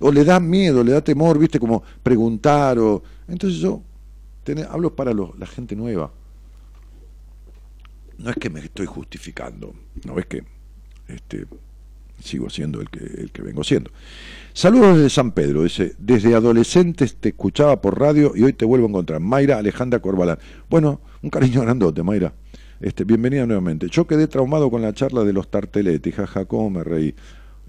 o le da miedo, le da temor, ¿viste? Como preguntar o... Entonces yo hablo para la gente nueva. No es que me estoy justificando, no es que este, sigo siendo el que, el que vengo siendo. Saludos desde San Pedro, dice, desde adolescentes te escuchaba por radio y hoy te vuelvo a encontrar. Mayra Alejandra Corbalán. Bueno, un cariño grandote, Mayra. Este, bienvenida nuevamente. Yo quedé traumado con la charla de los tarteletes, jaja, cómo me reí.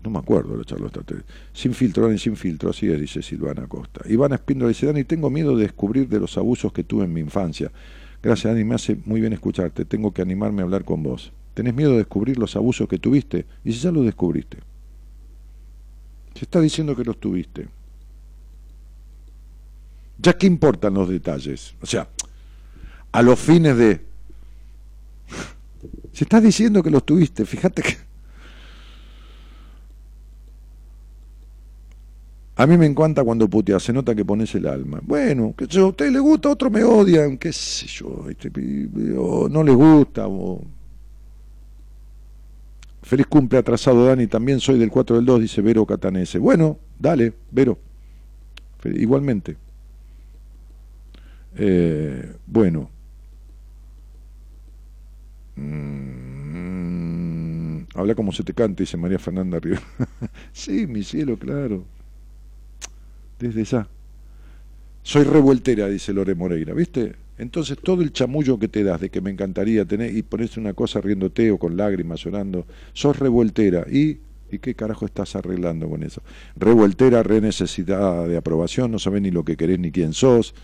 No me acuerdo de la charla de los tarteletes. Sin filtro, ni sin filtro, así es, dice Silvana Costa. Iván Espíndola dice, Dani, tengo miedo de descubrir de los abusos que tuve en mi infancia. Gracias, Dani, me hace muy bien escucharte. Tengo que animarme a hablar con vos. ¿Tenés miedo de descubrir los abusos que tuviste? ¿Y si ya los descubriste? Se está diciendo que los tuviste. Ya que importan los detalles. O sea, a los fines de... Se está diciendo que los tuviste. Fíjate que... A mí me encanta cuando puteas, se nota que pones el alma. Bueno, que a usted le gusta, a otro me odian, qué sé yo, o no le gusta, o Feliz cumple atrasado, Dani. También soy del 4 del 2, dice Vero Catanese. Bueno, dale, Vero. Igualmente. Eh, bueno. Mm, habla como se te cante, dice María Fernanda Rivera. sí, mi cielo, claro. Desde ya. Soy revueltera, dice Lore Moreira. ¿Viste? Entonces todo el chamullo que te das de que me encantaría tener y pones una cosa riéndote o con lágrimas llorando, sos revueltera. ¿Y, ¿Y qué carajo estás arreglando con eso? Revueltera, re necesidad de aprobación, no sabés ni lo que querés ni quién sos.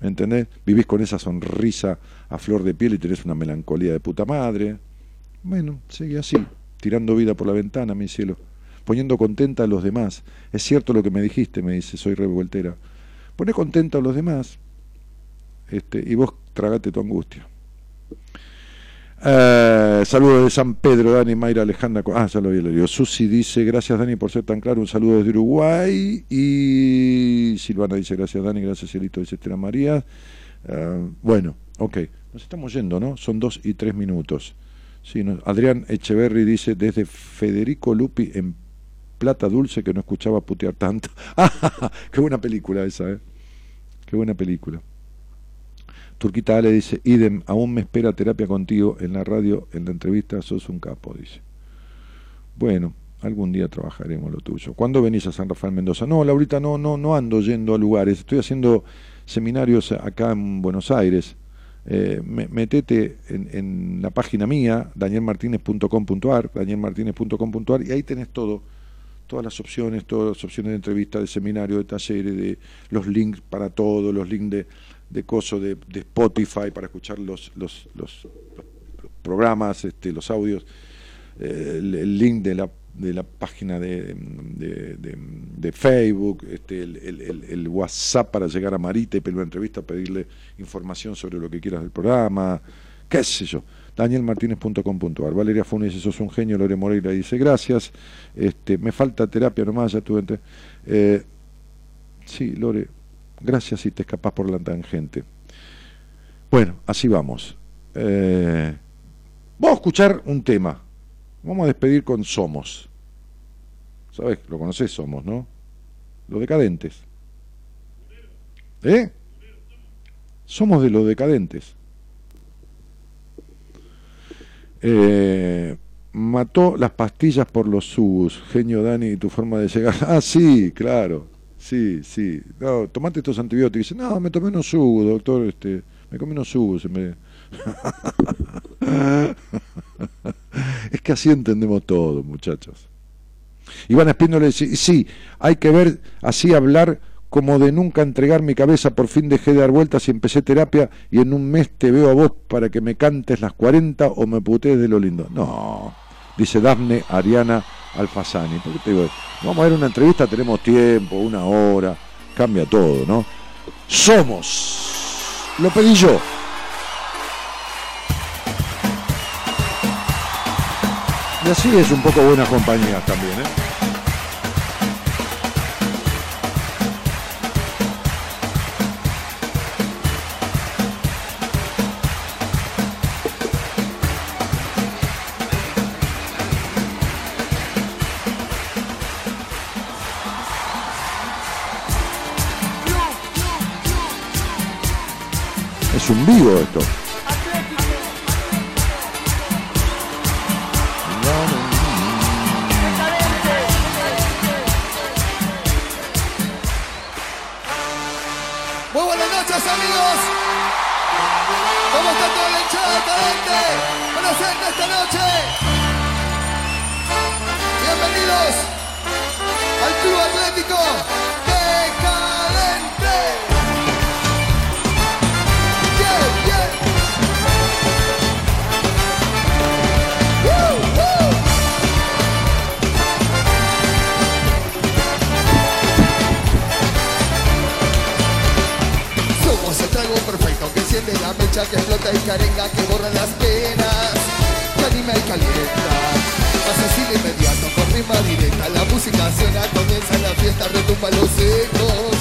¿Entendés? Vivís con esa sonrisa a flor de piel y tenés una melancolía de puta madre. Bueno, sigue así, tirando vida por la ventana, mi cielo, poniendo contenta a los demás. Es cierto lo que me dijiste, me dice, soy revueltera. Pone contenta a los demás, este, y vos tragate tu angustia. Eh, saludos de San Pedro, Dani, Mayra, Alejandra. Ah, ya lo había leído. Susi dice, gracias Dani por ser tan claro. Un saludo desde Uruguay. Y Silvana dice, gracias Dani, gracias Cielito, dice Estela María. Eh, bueno, ok. Nos estamos yendo, ¿no? Son dos y tres minutos. Sí, Adrián Echeverry dice, desde Federico Lupi en Plata Dulce, que no escuchaba putear tanto. Qué buena película esa, ¿eh? Qué buena película. Turquita Ale dice, idem, aún me espera terapia contigo en la radio, en la entrevista, sos un capo, dice. Bueno, algún día trabajaremos lo tuyo. ¿Cuándo venís a San Rafael Mendoza? No, Laurita, no, no, no ando yendo a lugares, estoy haciendo seminarios acá en Buenos Aires. Eh, metete en, la página mía, danielmartinez.com.ar, danielmartinez.com.ar, y ahí tenés todo, todas las opciones, todas las opciones de entrevista, de seminario, de talleres, de los links para todo, los links de, de coso de, de Spotify para escuchar los, los, los, programas, este, los audios, eh, el, link de la, de la página de, de, de Facebook, este, el, el, el, WhatsApp para llegar a Marita y pedir una entrevista, pedirle información sobre lo que quieras del programa, qué sé yo. danielmartinez.com.ar Valeria Funes sos un genio, Lore Moreira dice, gracias, este, me falta terapia nomás, ya tuve... Eh, sí, Lore, Gracias si te escapas por la tangente. Bueno, así vamos. Eh, vamos a escuchar un tema. Vamos a despedir con Somos. ¿Sabes? Lo conoces Somos, ¿no? Los decadentes. ¿Eh? Somos de los decadentes. Eh, mató las pastillas por los subus. Genio Dani tu forma de llegar. Ah, sí, claro. Sí, sí. No, tomate estos antibióticos. Dice, no, me tomé unos subos, doctor. Este, me comí unos subos. Me... es que así entendemos todo, muchachos. Iván Espínola le dice, sí, hay que ver, así hablar como de nunca entregar mi cabeza, por fin dejé de dar vueltas y empecé terapia y en un mes te veo a vos para que me cantes las 40 o me putees de lo lindo. No, dice Dafne Ariana Alfazani. Porque te digo, vamos a ver una entrevista, tenemos tiempo, una hora, cambia todo, ¿no? Somos. Lo pedí yo. Y así es un poco buena compañía también, ¿eh? Es un vivo esto. Muy buenas noches amigos. ¿Cómo está toda la hinchada cadente? Buenas noches esta noche. Bienvenidos al Club Atlético Decadente. Somos enciende la mecha, que explota y carenga, que borra las penas, que anima y calienta. Asesino inmediato, con rima directa, la música suena, comienza la fiesta, retumba los ecos,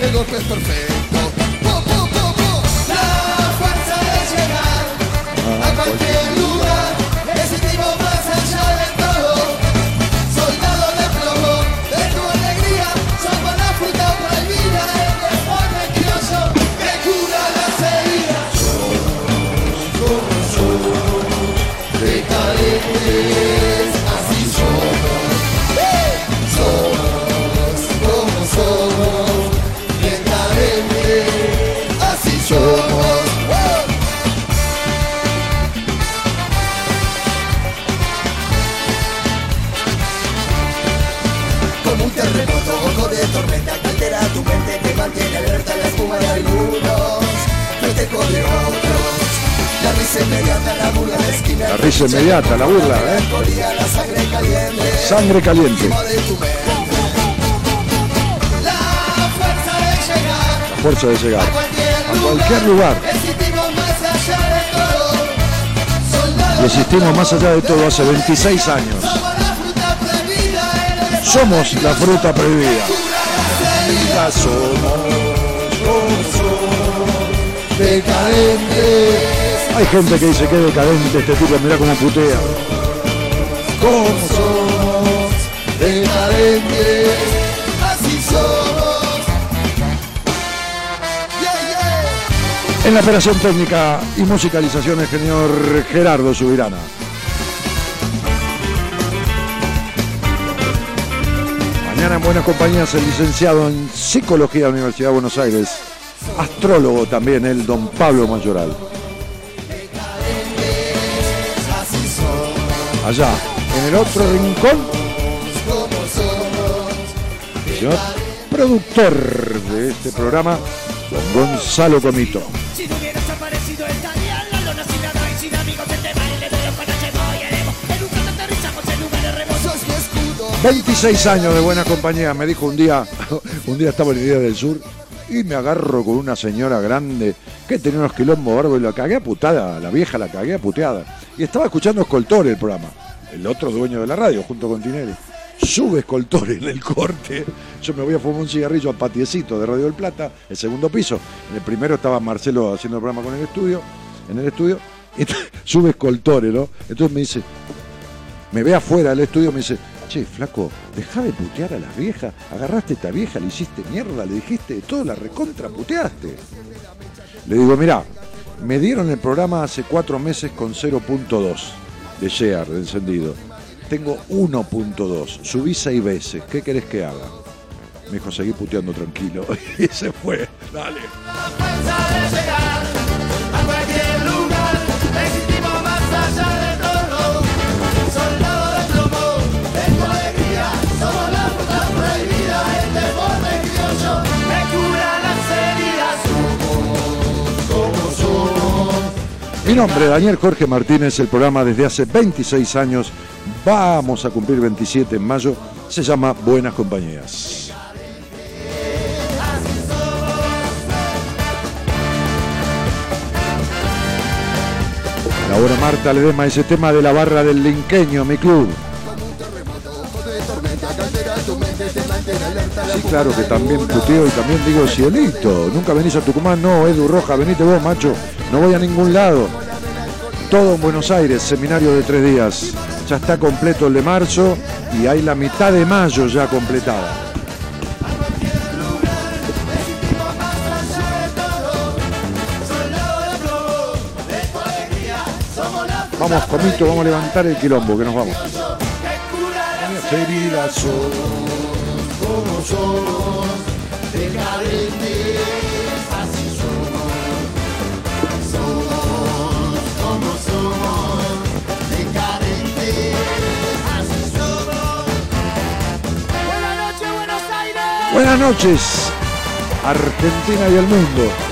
el golpe es perfecto. Po, po, po, po. La fuerza de llegar a cualquier lugar, la risa inmediata, la burla, ¿eh? sangre caliente. Sangre caliente. La fuerza de llegar a cualquier lugar. Y existimos más allá de todo hace 26 años. somos la fruta prohibida Somos la heridas. somos decadentes. Hay gente que dice que decadente este tipo, mirá cómo putea. como somos decadentes, así somos. Yeah, yeah. En la operación técnica y musicalización el señor Gerardo Subirana. Mañana en Buenas Compañías el licenciado en Psicología de la Universidad de Buenos Aires, astrólogo también, el don Pablo Mayoral. Allá, en el otro rincón, el señor productor de este programa, don Gonzalo Comito. Si no hubieras aparecido estaría en la lona sin nada y sin amigos en te baile de los panaches voyaremos. En un rato aterrizamos en lugares remotos. Sos mi escudo. 26 años de buena compañía, me dijo un día, un día estaba en el día del sur y me agarro con una señora grande que tenía unos quilombos bárbaros y la cagué a putada, la vieja la cagué a puteada. Y estaba escuchando Escoltore el programa, el otro dueño de la radio, junto con Tinelli. Sube Escoltore en el corte, yo me voy a fumar un cigarrillo al patiecito de Radio del Plata, el segundo piso. En el primero estaba Marcelo haciendo el programa con el estudio, en el estudio, sube Escoltore, ¿no? Entonces me dice, me ve afuera del estudio me dice, che, flaco, deja de putear a la vieja, agarraste a esta vieja, le hiciste mierda, le dijiste todo, la recontra puteaste. Le digo, mirá, me dieron el programa hace cuatro meses con 0.2 de share, de encendido. Tengo 1.2, subí seis veces, ¿qué querés que haga? Me dijo, seguí puteando tranquilo. Y se fue, dale. Mi nombre es Daniel Jorge Martínez, el programa desde hace 26 años, vamos a cumplir 27 en mayo, se llama Buenas Compañías. Laura Marta Ledema, ese tema de la barra del linqueño, mi club. Sí, claro que también puteo y también digo cielito. Nunca venís a Tucumán, no, Edu Roja, venite vos, macho. No voy a ningún lado. Todo en Buenos Aires, seminario de tres días. Ya está completo el de marzo y hay la mitad de mayo ya completada. Vamos, comito, vamos a levantar el quilombo, que nos vamos. Buenas noches, Argentina y el mundo.